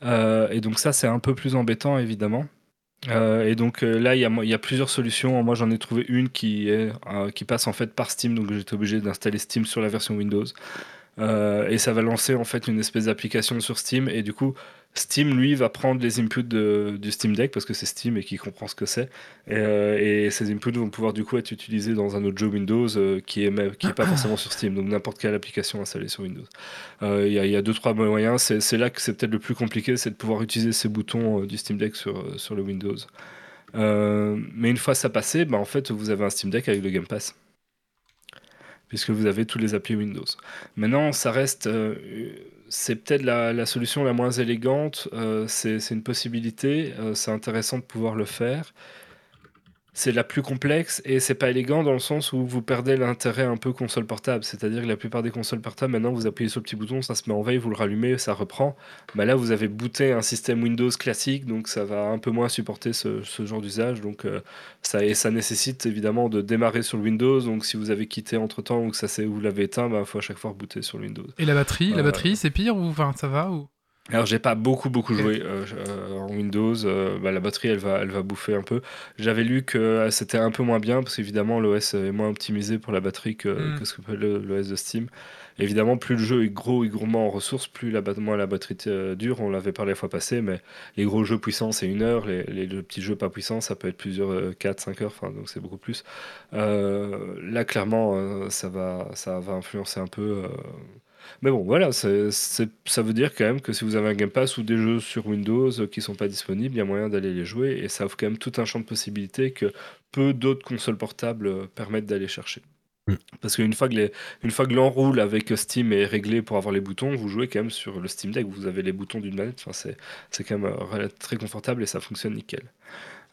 Euh, et donc ça, c'est un peu plus embêtant, évidemment. Euh, et donc euh, là, il y, a plusieurs solutions. Moi, j'en ai trouvé une qui, qui passe en fait par Steam, donc j'étais obligé d'installer Steam sur la version Windows. Et ça va lancer en fait une espèce d'application sur Steam. Et du coup, Steam, lui, va prendre les inputs du Steam Deck parce que c'est Steam et qui comprend ce que c'est. Euh, et, ces inputs vont pouvoir du coup être utilisés dans un autre jeu Windows euh, qui est qui est pas *clears throat* forcément sur Steam, donc n'importe quelle application installée sur Windows. Euh, il y, a deux trois moyens. C'est là que c'est peut-être le plus compliqué, c'est de pouvoir utiliser ces boutons du Steam Deck sur sur le Windows. mais une fois ça passé, bah, en fait, vous avez un Steam Deck avec le Game Pass puisque vous avez tous les applis Windows. Maintenant, ça reste c'est peut-être la, solution la moins élégante. Euh, c'est une possibilité. Euh, c'est intéressant de pouvoir le faire c'est la plus complexe et c'est pas élégant dans le sens où vous perdez l'intérêt un peu console portable. C'est-à-dire que la plupart des consoles portables, maintenant, vous appuyez sur le petit bouton, ça se met en veille, vous le rallumez, ça reprend. Bah là, vous avez booté un système Windows classique, donc ça va un peu moins supporter ce, genre d'usage. Donc euh, ça, et ça nécessite évidemment de démarrer sur le Windows. Donc si vous avez quitté entre temps ou que ça vous l'avez éteint, il bah, faut à chaque fois rebooter sur le Windows. Et la batterie, la batterie, c'est pire ou enfin ça va ou? Alors j'ai pas beaucoup beaucoup joué euh, euh, en Windows, euh, bah, la batterie elle va, elle va bouffer un peu. J'avais lu que c'était un peu moins bien parce qu'évidemment l'OS est moins optimisé pour la batterie que, mm. ce que peut l'OS de Steam. Évidemment plus le jeu est gros et gourmand en ressources, plus la, moins la batterie dure, on l'avait parlé la fois passée, mais les gros jeux puissants c'est une heure, les, les, petits jeux pas puissants ça peut être plusieurs 4-5 heures, enfin donc c'est beaucoup plus. là clairement ça, va, ça va influencer un peu mais bon, voilà, ça veut dire quand même que si vous avez un Game Pass ou des jeux sur Windows qui sont pas disponibles, il y a moyen d'aller les jouer et ça offre quand même tout un champ de possibilités que peu d'autres consoles portables permettent d'aller chercher. Mm. Parce qu'une fois que une fois que l'enroule avec Steam est réglé pour avoir les boutons, vous jouez quand même sur le Steam Deck, vous avez les boutons d'une manette, enfin c'est, c'est quand même euh, très confortable et ça fonctionne nickel.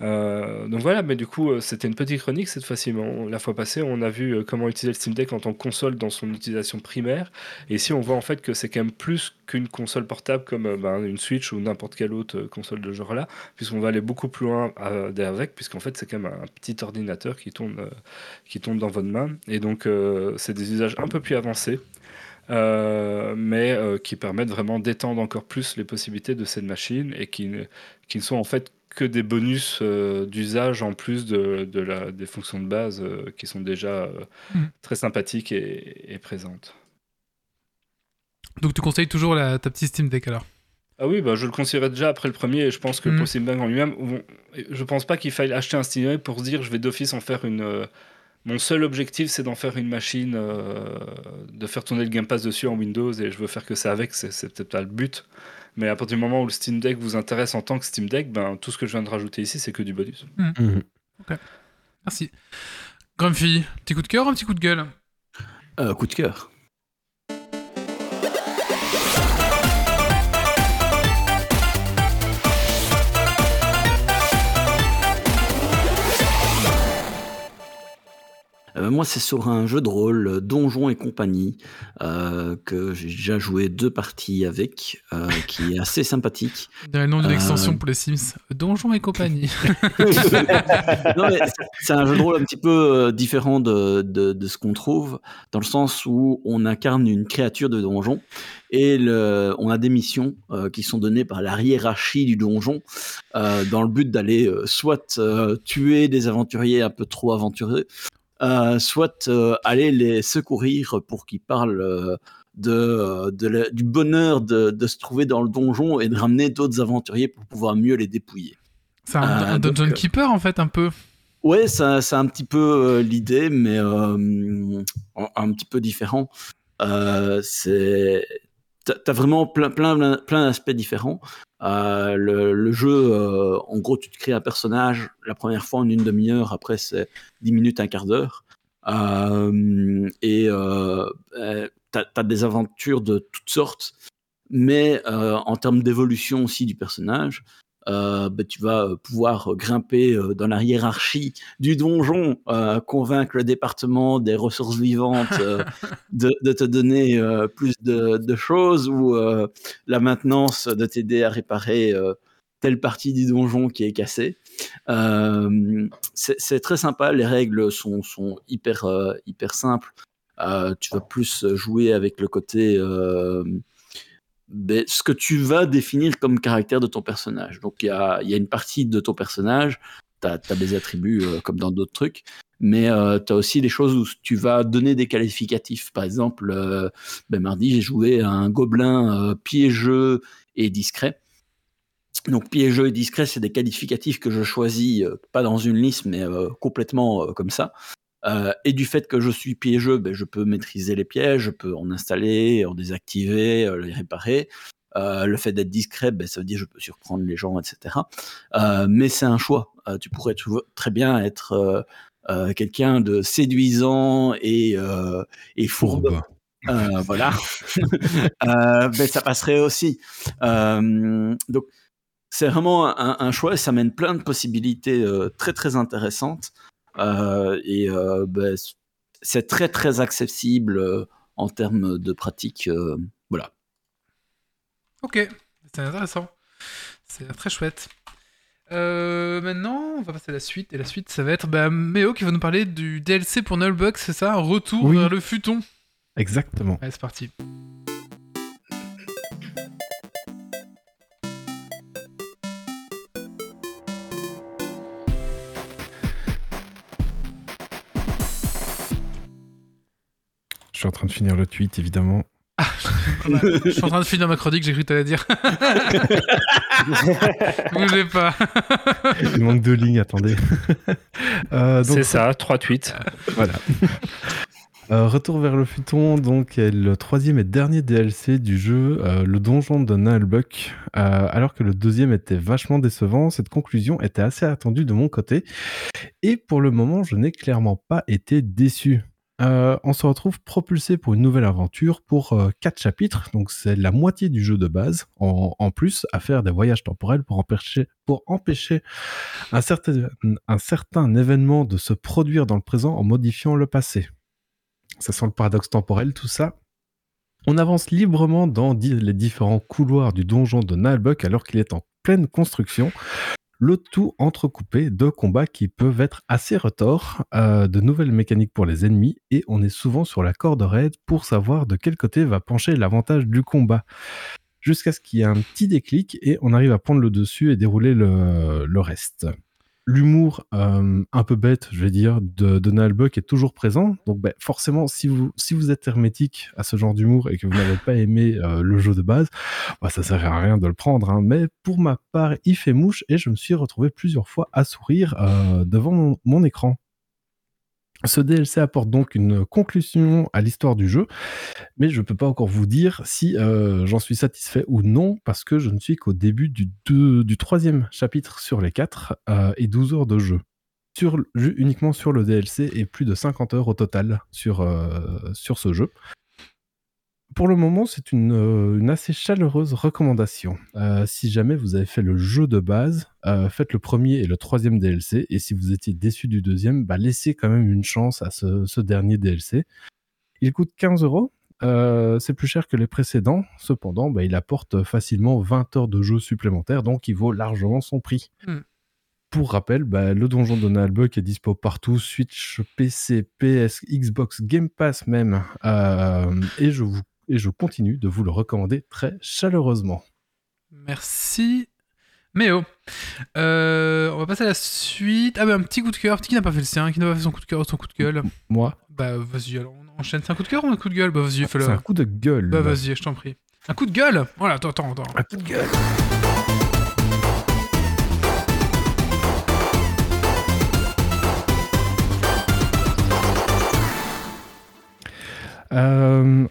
Euh, donc voilà, mais du coup, euh, c'était une petite chronique cette fois-ci. la fois passée, on a vu euh, comment utiliser le Steam Deck en tant que console dans son utilisation primaire. Et ici, on voit en fait que c'est quand même plus qu'une console portable comme ben, une Switch ou n'importe quelle autre console de genre-là, puisqu'on va aller beaucoup plus loin avec, puisqu'en fait, c'est quand même un petit ordinateur qui tourne, qui dans votre main. Et donc, c'est des usages un peu plus avancés. mais qui permettent vraiment d'étendre encore plus les possibilités de cette machine et qui, qui ne sont en fait que des bonus euh, d'usage en plus de, la, des fonctions de base euh, qui sont déjà euh, mm. très sympathiques et, présentes. Donc tu conseilles toujours la, ta petite Steam Deck alors? Ah oui, bah, je le conseillerais déjà après le premier et je pense que mm. pour Steam Deck en lui-même, je pense pas qu'il faille acheter un Steam Deck pour se dire je vais d'office en faire une... Mon seul objectif, c'est d'en faire une machine, de faire tourner le Game Pass dessus en Windows et je veux faire que ça avec, c'est peut-être pas le but. Mais à partir du moment où le Steam Deck vous intéresse en tant que Steam Deck, ben, tout ce que je viens de rajouter ici, c'est que du bonus. Ok. Merci. Grumpy, petit coup de cœur ou un petit coup de gueule? Euh, Coup de cœur. Euh, moi, c'est sur un jeu de rôle, euh, Donjon et compagnie, euh, que j'ai déjà joué deux parties avec, qui est assez sympathique. Dans le nom d'une extension pour les Sims, Donjon et compagnie. *laughs* c'est un jeu de rôle un petit peu différent de, de, ce qu'on trouve, dans le sens où on incarne une créature de donjon et le, on a des missions qui sont données par la hiérarchie du donjon dans le but d'aller soit tuer des aventuriers un peu trop aventureux, euh, soit euh, aller les secourir pour qu'ils parlent euh, de, du bonheur de, se trouver dans le donjon et de ramener d'autres aventuriers pour pouvoir mieux les dépouiller. C'est un, dungeon keeper en fait un peu. Ouais, c'est un petit peu l'idée, mais un, petit peu différent. c'est t'as vraiment plein plein plein d'aspects différents. Euh, le, jeu, euh, en gros, tu te crées un personnage la première fois en une demi-heure, après c'est 10 minutes, un quart d'heure. Euh, et tu as, des aventures de toutes sortes, mais en termes d'évolution aussi du personnage, bah, tu vas euh, pouvoir grimper euh, dans la hiérarchie du donjon, convaincre le département des ressources vivantes *laughs* de, te donner plus de, choses ou la maintenance de t'aider à réparer telle partie du donjon qui est cassée. c'est très sympa, les règles sont, sont hyper, hyper simples. tu vas plus jouer avec le côté ben, ce que tu vas définir comme caractère de ton personnage. Donc il y a, une partie de ton personnage, tu as, des attributs euh, comme dans d'autres trucs, mais euh, tu as aussi des choses où tu vas donner des qualificatifs. Par exemple, euh, ben, mardi, j'ai joué un gobelin piégeux et discret. Donc piégeux et discret, c'est des qualificatifs que je choisis, pas dans une liste, mais complètement comme ça. Euh, et du fait que je suis piégeux, ben, je peux maîtriser les pièges, je peux en installer, en désactiver, euh, les réparer. Euh, le fait d'être discret, ben, ça veut dire que je peux surprendre les gens, etc. mais c'est un choix. tu pourrais très bien être quelqu'un de séduisant et, et fourbe. voilà, *laughs* *laughs* ben, ça passerait aussi. donc, c'est vraiment un, un, choix et ça mène plein de possibilités très très intéressantes. Euh, et euh, ben, c'est très très accessible euh, en termes de pratique. voilà. Ok, c'est intéressant. C'est très chouette. maintenant, on va passer à la suite. Et la suite, ça va être bah, Méo qui va nous parler du DLC pour Nullbox, c'est ça? Un retour vers le futon Exactement. Allez, c'est parti. Suis en train de finir le tweet, évidemment. Ah, je suis en train de finir ma chronique, j'ai cru que t'allais dire. *laughs* Bougez pas. Il manque deux lignes, attendez. Euh, C'est ça, trois tweets. voilà. Euh, retour vers le futon, donc le troisième et dernier DLC du jeu, euh, le donjon de Nullbuck. alors que le deuxième était vachement décevant, cette conclusion était assez attendue de mon côté. Et pour le moment, je n'ai clairement pas été déçu. Euh, on se retrouve propulsé pour une nouvelle aventure pour euh, quatre chapitres, donc c'est la moitié du jeu de base, en, plus à faire des voyages temporels pour empêcher, un, certain, un certain événement de se produire dans le présent en modifiant le passé. Ça sent le paradoxe temporel, tout ça. On avance librement dans les différents couloirs du donjon de Nalbuck alors qu'il est en pleine construction le tout entrecoupé de combats qui peuvent être assez retors, euh, de nouvelles mécaniques pour les ennemis, et on est souvent sur la corde raide pour savoir de quel côté va pencher l'avantage du combat. Jusqu'à ce qu'il y ait un petit déclic et on arrive à prendre le dessus et dérouler le reste l'humour euh, un peu bête, je vais dire, de Donald Buck est toujours présent. Donc ben, forcément, si vous, si vous êtes hermétique à ce genre d'humour et que vous n'avez pas aimé euh, le jeu de base, bah, ça sert à rien de le prendre. Hein. Mais pour ma part, il fait mouche et je me suis retrouvé plusieurs fois à sourire euh, devant mon écran. Ce DLC apporte donc une conclusion à l'histoire du jeu, mais je ne peux pas encore vous dire si euh, j'en suis satisfait ou non, parce que je ne suis qu'au début du, du troisième chapitre sur les quatre euh, et 12 heures de jeu. Sur, uniquement sur le DLC et plus de 50 heures au total sur, euh, sur ce jeu pour le moment, c'est une, euh, assez chaleureuse recommandation. Euh, si jamais vous avez fait le jeu de base, euh, faites le premier et le troisième DLC. Et si vous étiez déçu du deuxième, bah, laissez quand même une chance à ce, dernier DLC. Il coûte 15 euros. c'est plus cher que les précédents. Cependant, bah, il apporte facilement 20 heures de jeu supplémentaires, donc il vaut largement son prix. Hmm. Pour rappel, bah, le donjon de Nalbuck est dispo partout, Switch, PC, PS, Xbox, Game Pass même. et je vous et je continue de vous le recommander très chaleureusement. Merci. Méo. Euh, on va passer à la suite. Ah bah un petit coup de cœur. Qui n'a pas fait le sien? Qui n'a pas fait son coup de cœur ou son coup de gueule? Moi. Bah vas-y, alors on enchaîne. C'est un coup de cœur ou un coup de gueule? Bah vas-y, fais-le. C'est un coup de gueule. Bah vas-y, je t'en prie. Un coup de gueule? Voilà, attends, attends, attends. Un coup de gueule. Euh,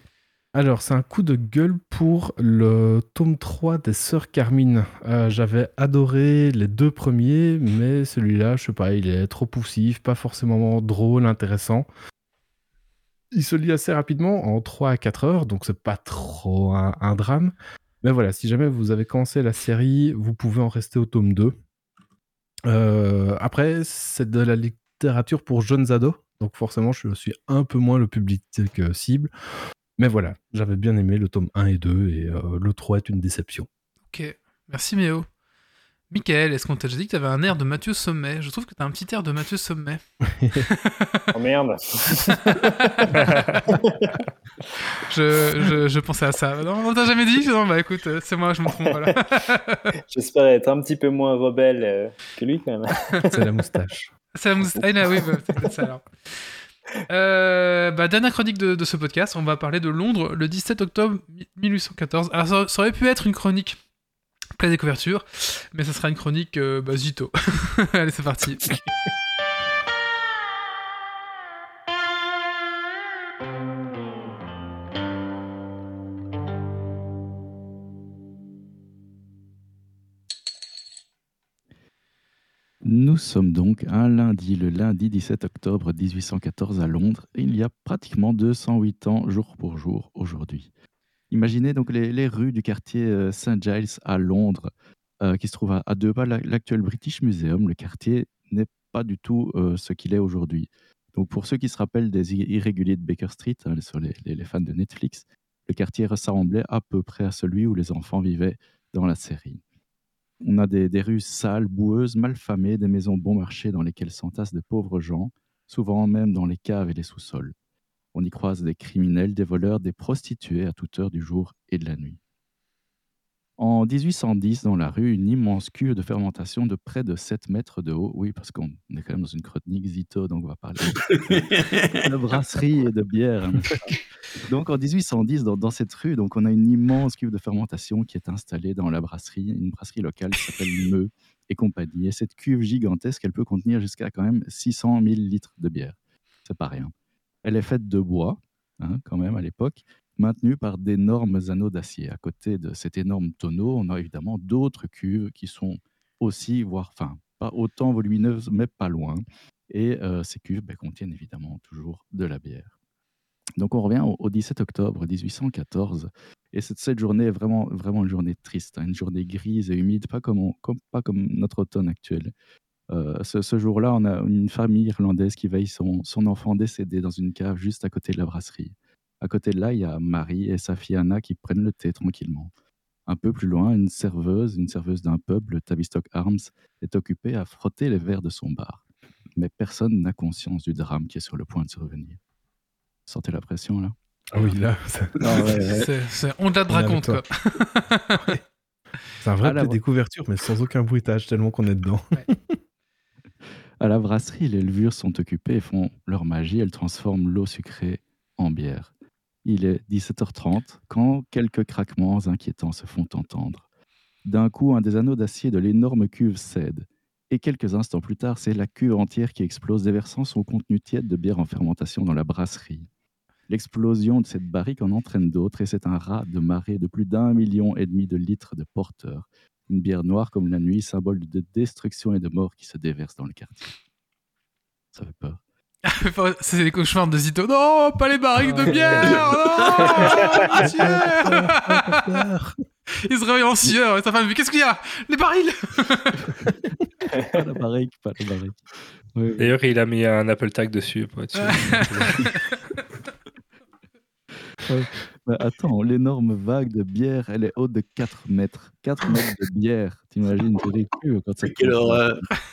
alors, c'est un coup de gueule pour le tome 3 des Sœurs Carmine. Euh, j'avais adoré les deux premiers, mais celui-là, je sais pas, il est trop poussif, pas forcément drôle, intéressant. Il se lit assez rapidement, en 3 à 4 heures, donc c'est pas trop un, drame. Mais voilà, si jamais vous avez commencé la série, vous pouvez en rester au tome 2. Euh, après, c'est de la littérature pour jeunes ados, donc forcément, je suis un peu moins le public cible. Mais voilà, j'avais bien aimé le tome 1 et 2 et euh, le 3 est une déception. Ok, merci Méo. Michael, est-ce qu'on t'a déjà dit que t'avais un air de Mathieu Sommet? Je trouve que t'as un petit air de Mathieu Sommet. *laughs* oh merde *laughs* je, je, pensais à ça. Non, on t'a jamais dit? Non, bah écoute, euh, c'est moi, je me trompe. Voilà. *laughs* J'espère être un petit peu moins rebelle euh, que lui quand même. c'est la moustache. C'est la moustache. Ah, oui, bah, c'est ça alors. Euh, bah, dernière chronique de, ce podcast, on va parler de Londres le 17 octobre 1814. Alors ça, aurait pu être une chronique pleine des couvertures, mais ça sera une chronique euh, bah, Zito. *laughs* Allez, c'est parti. *laughs* Nous sommes donc un lundi, le lundi 17 octobre 1814 à Londres, et il y a pratiquement 208 ans jour pour jour aujourd'hui. Imaginez donc les, rues du quartier euh, St. Giles à Londres, euh, qui se trouve à, deux pas de l'actuel British Museum. Le quartier n'est pas du tout euh, ce qu'il est aujourd'hui. Donc pour ceux qui se rappellent des irréguliers de Baker Street, hein, les, les fans de Netflix, le quartier ressemblait à peu près à celui où les enfants vivaient dans la série. On a des, rues sales, boueuses, mal famées, des maisons bon marché dans lesquelles s'entassent de pauvres gens, souvent même dans les caves et les sous-sols. On y croise des criminels, des voleurs, des prostituées à toute heure du jour et de la nuit. En 1810, dans la rue, une immense cuve de fermentation de près de 7 mètres de haut. Oui, parce qu'on est quand même dans une chronique Zito, donc on va parler de *laughs* brasserie et de bière. Donc en 1810, dans, cette rue, donc on a une immense cuve de fermentation qui est installée dans la brasserie, une brasserie locale qui s'appelle Meux et compagnie. Et cette cuve gigantesque, elle peut contenir jusqu'à quand même 600 000 litres de bière. C'est pas rien. Elle est faite de bois, hein, quand même à l'époque, maintenu par d'énormes anneaux d'acier. À côté de cet énorme tonneau, on a évidemment d'autres cuves qui sont aussi, voire enfin, pas autant volumineuses, mais pas loin. Et ces cuves bah, contiennent évidemment toujours de la bière. Donc on revient au, 17 octobre 1814 et cette, journée est vraiment, vraiment une journée triste, hein, une journée grise et humide, pas comme, notre automne actuel. ce, jour-là, on a une famille irlandaise qui veille son, enfant décédé dans une cave juste à côté de la brasserie. À côté de là, il y a Marie et sa fille Anna qui prennent le thé tranquillement. Un peu plus loin, une serveuse, une serveuse d'un pub, le Tavistock Arms, est occupée à frotter les verres de son bar. Mais personne n'a conscience du drame qui est sur le point de survenir. Sentez la pression là Ah oui, là. *laughs* C'est on de raconte quoi. *laughs* C'est un vrai peu découverture, mais sans aucun bruitage, tellement qu'on est dedans. *laughs* à la brasserie, les levures sont occupées et font leur magie. Elles transforment l'eau sucrée en bière. Il est 17h30 quand quelques craquements inquiétants se font entendre. D'un coup, un des anneaux d'acier de l'énorme cuve cède. Et quelques instants plus tard, c'est la cuve entière qui explose, déversant son contenu tiède de bière en fermentation dans la brasserie. L'explosion de cette barrique en entraîne d'autres et c'est un rat de marée de plus d'un million et demi de litres de porteur. Une bière noire comme la nuit, symbole de destruction et de mort qui se déverse dans le quartier. Ça fait peur. *laughs* c'est les cauchemars de Zito. Non, pas les barriques de bière non *laughs* Il se réveille en sueur et sa femme dit Qu'est-ce qu'il y a? Les barils Pas la barrique, pas la barrique. D'ailleurs, il a mis un Apple Tag dessus pour être sûr. *laughs* attends, l'énorme vague de bière, elle est haute de 4 mètres. 4 mètres de bière, t'imagines, c'est quand ça Quelle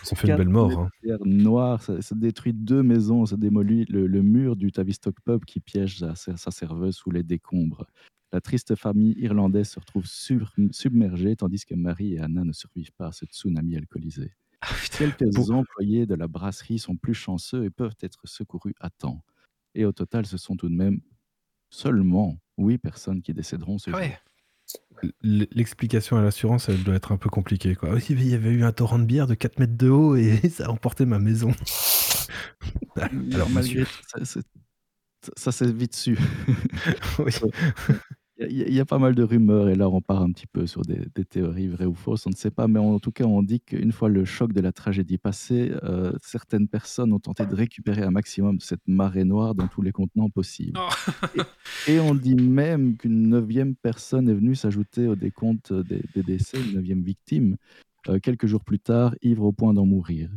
Ça fait une belle mort. Hein. Bière noire, ça, détruit deux maisons, ça démolit le, mur du Tavistock Pub qui piège sa, sa, serveuse sous les décombres. La triste famille irlandaise se retrouve submergée, tandis que Marie et Anna ne survivent pas à ce tsunami alcoolisé. Ah, Quelques employés de la brasserie sont plus chanceux et peuvent être secourus à temps. Et au total, ce sont tout de même seulement huit personnes qui décéderont ce jour. L'explication à l'assurance, elle doit être un peu compliquée. Quoi. Oui, il y avait eu un torrent de bière de 4 mètres de haut et *laughs* ça a emporté ma maison. Alors, *laughs* malgré ça, ça s'est vite su. *laughs* oui. Il y, a pas mal de rumeurs et là on part un petit peu sur des, théories vraies ou fausses, on ne sait pas, mais en tout cas on dit qu'une fois le choc de la tragédie passé, euh, certaines personnes ont tenté de récupérer un maximum de cette marée noire dans tous les contenants possibles. Oh. et, on dit même qu'une neuvième personne est venue s'ajouter au décompte des, décès, une neuvième victime, euh, quelques jours plus tard, ivre au point d'en mourir.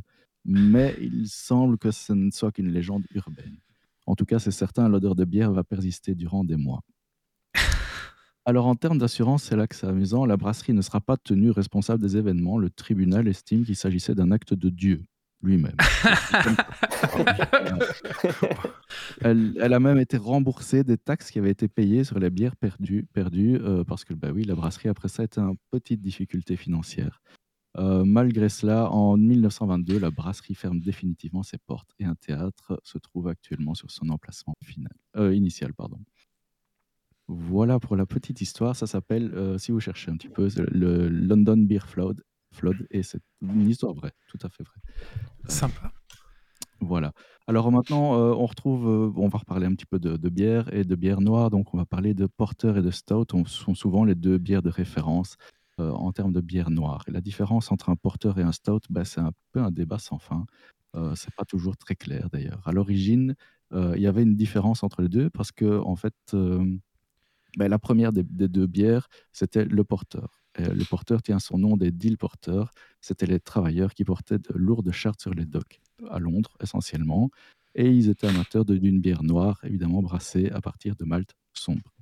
Mais il semble que ce ne soit qu'une légende urbaine. En tout cas, c'est certain, l'odeur de bière va persister durant des mois. Alors en termes d'assurance, c'est là que c'est amusant, la brasserie ne sera pas tenue responsable des événements. Le tribunal estime qu'il s'agissait d'un acte de Dieu lui-même. *laughs* elle, a même été remboursée des taxes qui avaient été payées sur les bières perdues, perdues euh, parce que bah oui, la brasserie après ça était en petite difficulté financière. Euh, malgré cela, en 1922, la brasserie ferme définitivement ses portes et un théâtre se trouve actuellement sur son emplacement final, euh, initial. Pardon. Voilà pour la petite histoire. Ça s'appelle, euh, si vous cherchez un petit peu, le London Beer Flood, Flood et c'est une histoire vraie, tout à fait vraie. Sympa. Voilà. Alors maintenant, euh, on retrouve, euh, on va reparler un petit peu de, bière et de bière noire. Donc, on va parler de porter et de stout. Ce sont souvent les deux bières de référence en termes de bière noire. Et la différence entre un porter et un stout, bah, c'est un peu un débat sans fin. c'est pas toujours très clair d'ailleurs. À l'origine, il y avait une différence entre les deux parce que en fait, ben, la première des, deux bières, c'était le porteur. le porteur tient son nom des deal porteurs. C'était les travailleurs qui portaient de lourdes chartes sur les docks, à Londres essentiellement. Et ils étaient amateurs d'une bière noire, évidemment brassée à partir de malt sombre.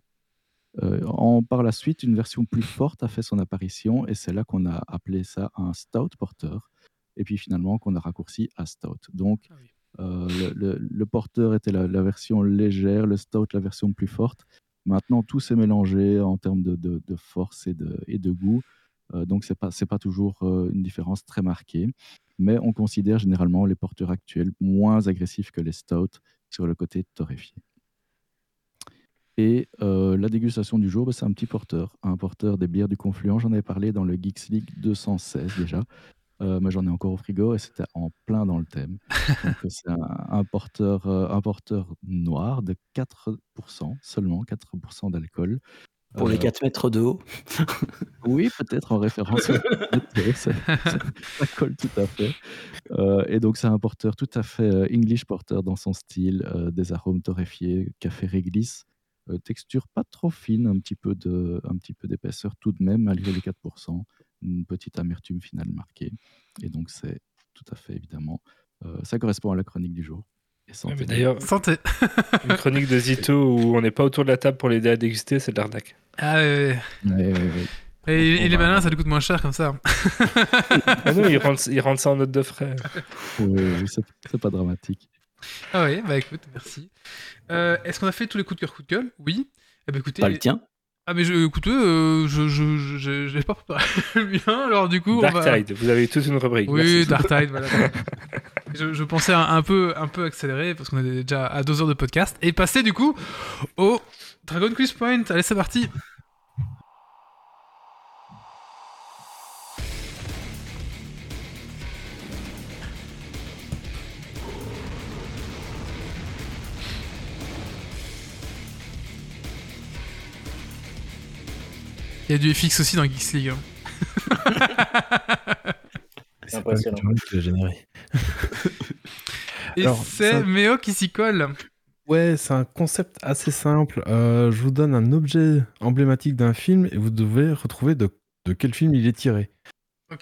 Euh, en, par la suite, une version plus forte a fait son apparition et c'est là qu'on a appelé ça un stout porteur. Et puis finalement qu'on a raccourci à stout. Donc ah euh, le, porteur était la, version légère, le stout la version plus forte. Maintenant, tout s'est mélangé en termes de, force et de, goût. Euh, donc, ce n'est pas, pas toujours euh, une différence très marquée. Mais on considère généralement les porteurs actuels moins agressifs que les stouts sur le côté torréfié. Et euh, la dégustation du jour, bah, c'est un petit porteur, un porteur des bières du Confluent. J'en avais parlé dans le Geeks League 216 déjà. Euh, moi, j'en ai encore au frigo et c'était en plein dans le thème. c'est un, porteur, euh, un porteur noir de 4%, seulement 4% d'alcool. Pour les Euh, 4 mètres de haut. *laughs* Oui, peut-être en référence. au- ça, *laughs* ça- ça colle tout à fait. Euh, et donc, c'est un porteur tout à fait euh, English porter dans son style, euh, des arômes torréfiés, café réglisse, euh, texture pas trop fine, un petit peu de, un petit peu d'épaisseur tout de même, malgré les 4%, une petite amertume finale marquée. Et donc, c'est tout à fait évidemment, euh, ça correspond à la chronique du jour. Et mais D'ailleurs, Santé. *laughs* une chronique de Zito où on n'est pas autour de la table pour l'aider à déguster, c'est de l'arnaque. Ah, ouais, ouais. Ouais, ouais, ouais. Et, Bon, les bah, malins, ça lui coûte moins cher comme ça. Ah non, ils rendent ça en note de frais. Oui, oui, c'est c'est pas dramatique. Ah oui, bah écoute, merci. Euh, Est-ce qu'on a fait tous les coups de cœur, coups de gueule? Oui. Eh ben écoutez. Pas le tien. Ah mais je, écoutez, euh, je, je, je, j'ai pas préparé *laughs* le mien, alors du coup on Dark va. Tide, vous avez toute une rubrique. Oui, merci. Dark Tide, voilà. *laughs* je, je pensais un, un peu, un peu accélérer parce qu'on est déjà à deux heures de podcast et passer du coup au Dragon Quiz Point. Allez, c'est parti. Il y a du FX aussi dans Geeks League. hein. *laughs* C'est impressionnant. pas généré. Et Alors, c'est ça- Méo qui s'y colle. Ouais, c'est un concept assez simple. Euh, je vous donne un objet emblématique d'un film et vous devez retrouver de, de quel film il est tiré.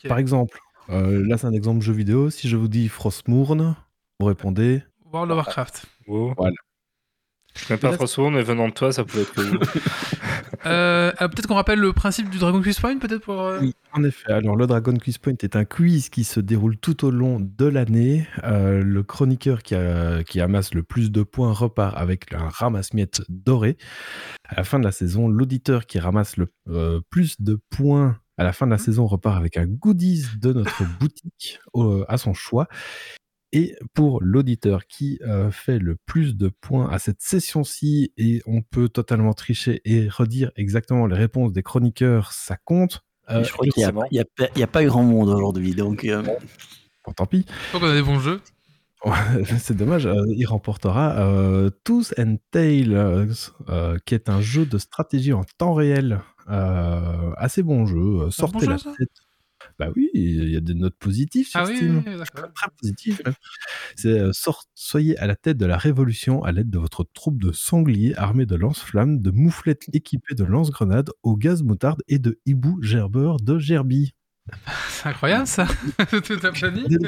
Par exemple, euh, là c'est un exemple jeu vidéo. Si je vous dis Frostmourne, vous répondez. World of Warcraft. Wow. Voilà. Je connais pas Peut-être- trop souvent, mais venant de toi, ça pouvait être. *laughs* Euh, alors peut-être qu'on rappelle le principe du Dragon Quiz Point, peut-être pour. euh, Oui, en effet. Alors, le Dragon Quiz Point est un quiz qui se déroule tout au long de l'année. Euh, le chroniqueur qui, a- qui amasse le plus de points repart avec un ramasse-miettes doré. À la fin de la saison, l'auditeur qui ramasse le euh, plus de points à la fin de la saison repart avec un goodies de notre boutique au- à son choix. Et pour l'auditeur qui euh, fait le plus de points à cette session-ci, et on peut totalement tricher et redire exactement les réponses des chroniqueurs, ça compte. Euh, je crois qu'il n'y a, a a pas grand monde aujourd'hui. Donc, euh, bon, tant pis. Je crois qu'on a des bons jeux. *laughs* C'est dommage, euh, il remportera euh, Tooth and Tail, euh, euh, qui est un jeu de stratégie en temps réel. Euh, assez bon jeu. euh, Sortez bon la jeu, ça? tête. Bah oui, il y a des notes positives sur Ah oui, Steam. oui. Très positif. même. C'est euh, sort- soyez à la tête de la révolution à l'aide de votre troupe de sangliers armés de lance-flammes, de mouflettes équipées de lance-grenades, au gaz moutarde et de hibou gerbeurs de gerbille. C'est incroyable ça. *laughs* Tout planning.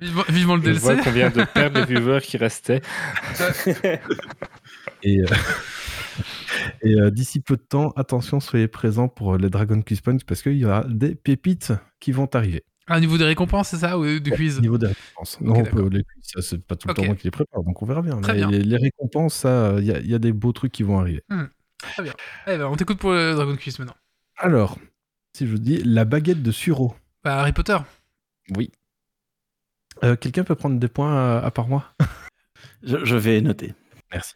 Vivement, vivement le Je vois DLC. vient de perdre les *laughs* viewers qui restaient. Et, euh, et euh, d'ici peu de temps, attention, soyez présents pour les Dragon Quiz Points parce qu'il y aura des pépites qui vont arriver. Ah, au niveau des récompenses, c'est ça Ou du quiz? Au niveau des récompenses. Non, on peut- les quiz, ça, c'est pas tout le temps moi qui les prépare, donc on verra bien. Très Mais bien. Les, les récompenses, ça, il y, a- il y a des beaux trucs qui vont arriver. Eh ben, on t'écoute pour le Dragon Quiz maintenant. Alors, si je vous dis la baguette de Suro. Bah, Harry Potter. Oui. Euh, Quelqu'un peut prendre des points à, à part moi? Je, je vais noter. Merci.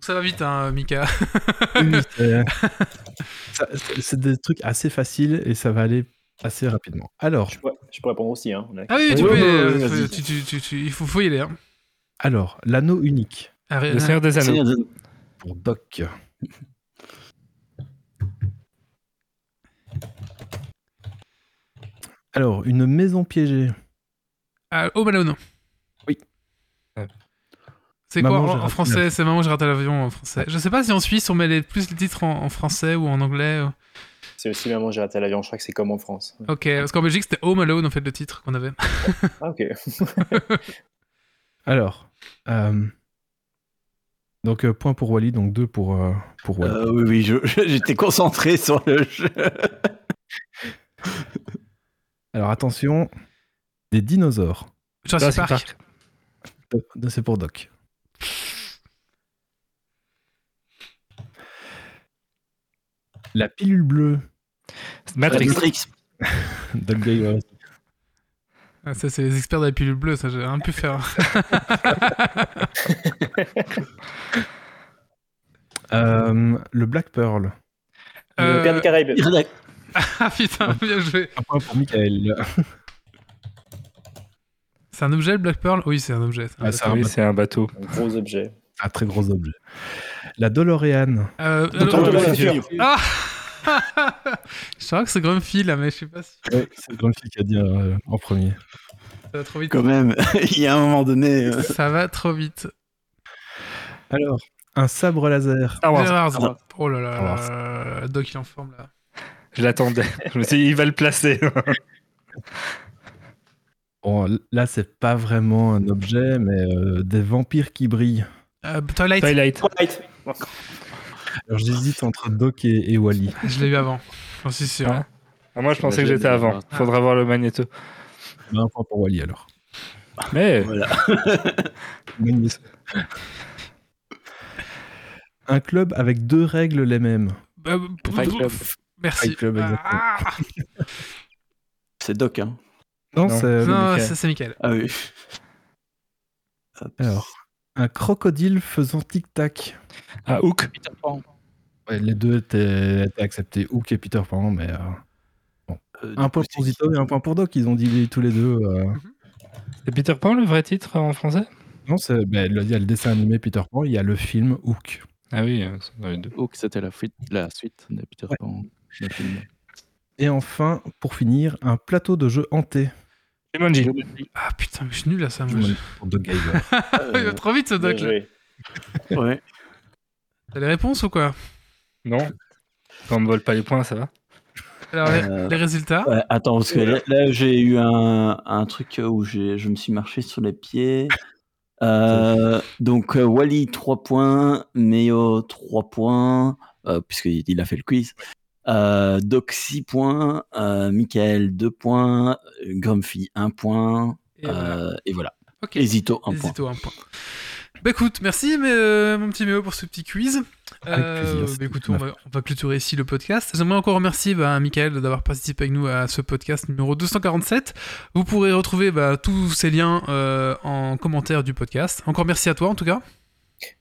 Ça va vite, hein, Mika. Oui, *laughs* c'est des trucs assez faciles et ça va aller assez rapidement. Alors, Je pourrais, je pourrais répondre aussi. Hein. a- Ah oui, tu peux. euh, ouais, faut- vas-y. tu- tu- tu- tu- il faut, faut y aller. Hein. alors l'anneau unique Harry- Le Seigneur des Anneaux. Des- pour Doc. Alors, une maison piégée. Ah, Home Alone. C'est quoi en, français. C'est Maman, j'ai raté l'avion en français. Je sais pas si en Suisse on met les, plus les titres en, en français ou en anglais. ou- C'est aussi Maman, j'ai raté l'avion. Je crois que c'est comme en France. Ok, parce qu'en Belgique c'était Home Alone en fait le titre qu'on avait. Ah, ok. *laughs* Alors, euh, donc euh, point pour Wally, donc deux pour, euh, pour Wally. Euh, oui, oui, je- *laughs* j'étais concentré sur le jeu. *laughs* Alors attention, des dinosaures. Jurassic Park. C'est pour Doc. La pilule bleue. Matrix. Matrix. *laughs* Doc Gayer. Ah, ça c'est les experts de la pilule bleue, ça j'ai rien pu faire. Euh, le Black Pearl. Le Euh, Père des Caraïbes. *laughs* ah putain, bien joué. Un point pour Michael. C'est un objet le Black Pearl? Oui, c'est un objet. c'est un Ah, un, Oui, c'est un bateau. Un gros objet. Un très gros objet. La DeLorean. Euh. Ah *laughs* Je crois que c'est Grumpy là, mais je sais pas si Ouais, c'est Grumpy qui a dit euh, en premier. ça va trop vite. Quand même, *laughs* il y a un moment donné. euh, Ça va trop vite. Alors, un sabre laser. Star Wars. Star Wars. Star Wars. Oh là là, là, Doc il est en forme là. Je l'attendais. Je me suis dit, il va le placer. Bon, là, c'est pas vraiment un objet, mais euh, des vampires qui brillent. Euh, Twilight, Twilight. Twilight. Alors, j'hésite entre Doc et, et Wally. je l'ai eu avant. J'en suis sûr. Ah. Ah, moi, je pensais que j'étais avant. Faudra voir le magnéto. Un point pour Wally alors. Mais Voilà. *laughs* Un club avec deux règles les mêmes. Bah, Fight Club. Merci. Fight Club, exactement. Ah, C'est Doc, hein. Non, Non. c'est. non, Michael. c'est c'est Michael. Ah oui. Alors, un crocodile faisant tic-tac. ah, Hook. Peter Pan. Ouais, les deux étaient, étaient acceptés, Hook et Peter Pan, mais euh, Euh, un point coup, pour Zito et un point pour Doc. Ils ont dit tous les deux. euh, C'est Peter Pan le vrai titre en français? Non, c'est- ben, il y a le dessin animé Peter Pan, il y a le film Hook. Ah oui, euh, c'est dans les deux. Hook, c'était la, fuite- la suite de Peter Ouais. Pan, le film. Et enfin, pour finir, un plateau de jeu hanté. Jumanji. Ah putain, mais je suis nul à ça. Moi. *laughs* Il va trop vite ce Doc. là. Ouais. T'as les réponses ou quoi? Non. Quand on ne vole pas les points, ça va Alors, les, Euh, les résultats? Ouais, attends, parce que là, là, j'ai eu un, un truc où j'ai- je me suis marché sur les pieds. Euh, donc, euh, Wally, 3 points. Meo, 3 points, euh, puisqu'il il a fait le quiz. Euh, Doc, 6 points. Euh, Michael, 2 points. Grumpy, 1 point. Et voilà. euh, et voilà. Ok. Et Zito, 1 point. Hésito, un point. Bah écoute, merci mais, euh, mon petit Méo pour ce petit quiz. Euh, bah, écoute, on va, on va clôturer ici le podcast. J'aimerais encore remercier bah, Michael d'avoir participé avec nous à ce podcast numéro 247. Vous pourrez retrouver bah, tous ces liens euh, en commentaire du podcast. Encore merci à toi en tout cas.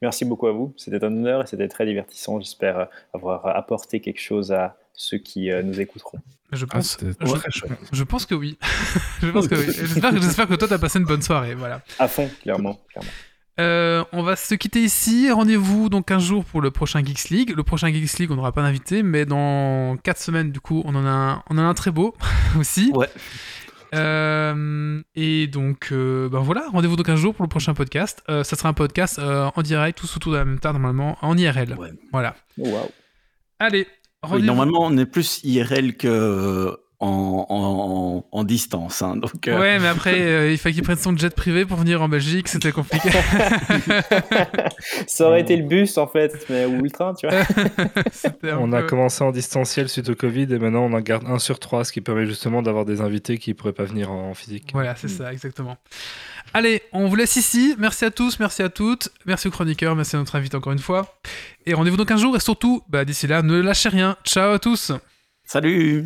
Merci beaucoup à vous. C'était un honneur et c'était très divertissant. J'espère euh, avoir apporté quelque chose à ceux qui euh, nous écouteront. Je Ah, pense, je, pense que oui. *laughs* je pense que oui. J'espère que, j'espère que toi t'as passé une bonne soirée. Voilà. À fond, clairement. clairement. Euh, on va se quitter ici. Rendez-vous donc un jour pour le prochain Geeks League. Le prochain Geeks League, on n'aura pas d'invité, mais dans 4 semaines, du coup, on en a un, on en a un très beau *laughs* aussi. Ouais. Euh, et donc, euh, ben voilà, rendez-vous donc un jour pour le prochain podcast. Euh, ça sera un podcast euh, en direct, tous autour de la même table, normalement, en IRL. Ouais. Voilà. Oh, waouh. Allez, Oui, rendez-vous. normalement, on est plus IRL que euh, en, en, en distance. hein, donc, euh, Ouais, mais après, euh, il fallait qu'il prenne son jet privé pour venir en Belgique, c'était compliqué. *laughs* Ça aurait été le bus en fait, mais ou le train, tu vois. *laughs* On a commencé en distanciel suite au Covid et maintenant on en garde un sur trois, ce qui permet justement d'avoir des invités qui ne pourraient pas venir en physique. Voilà, c'est ça, exactement. Allez, on vous laisse ici. Merci à tous, merci à toutes. Merci aux chroniqueurs, merci à notre invité encore une fois. Et rendez-vous donc un jour. Et surtout, bah, d'ici là, ne lâchez rien. Ciao à tous. Salut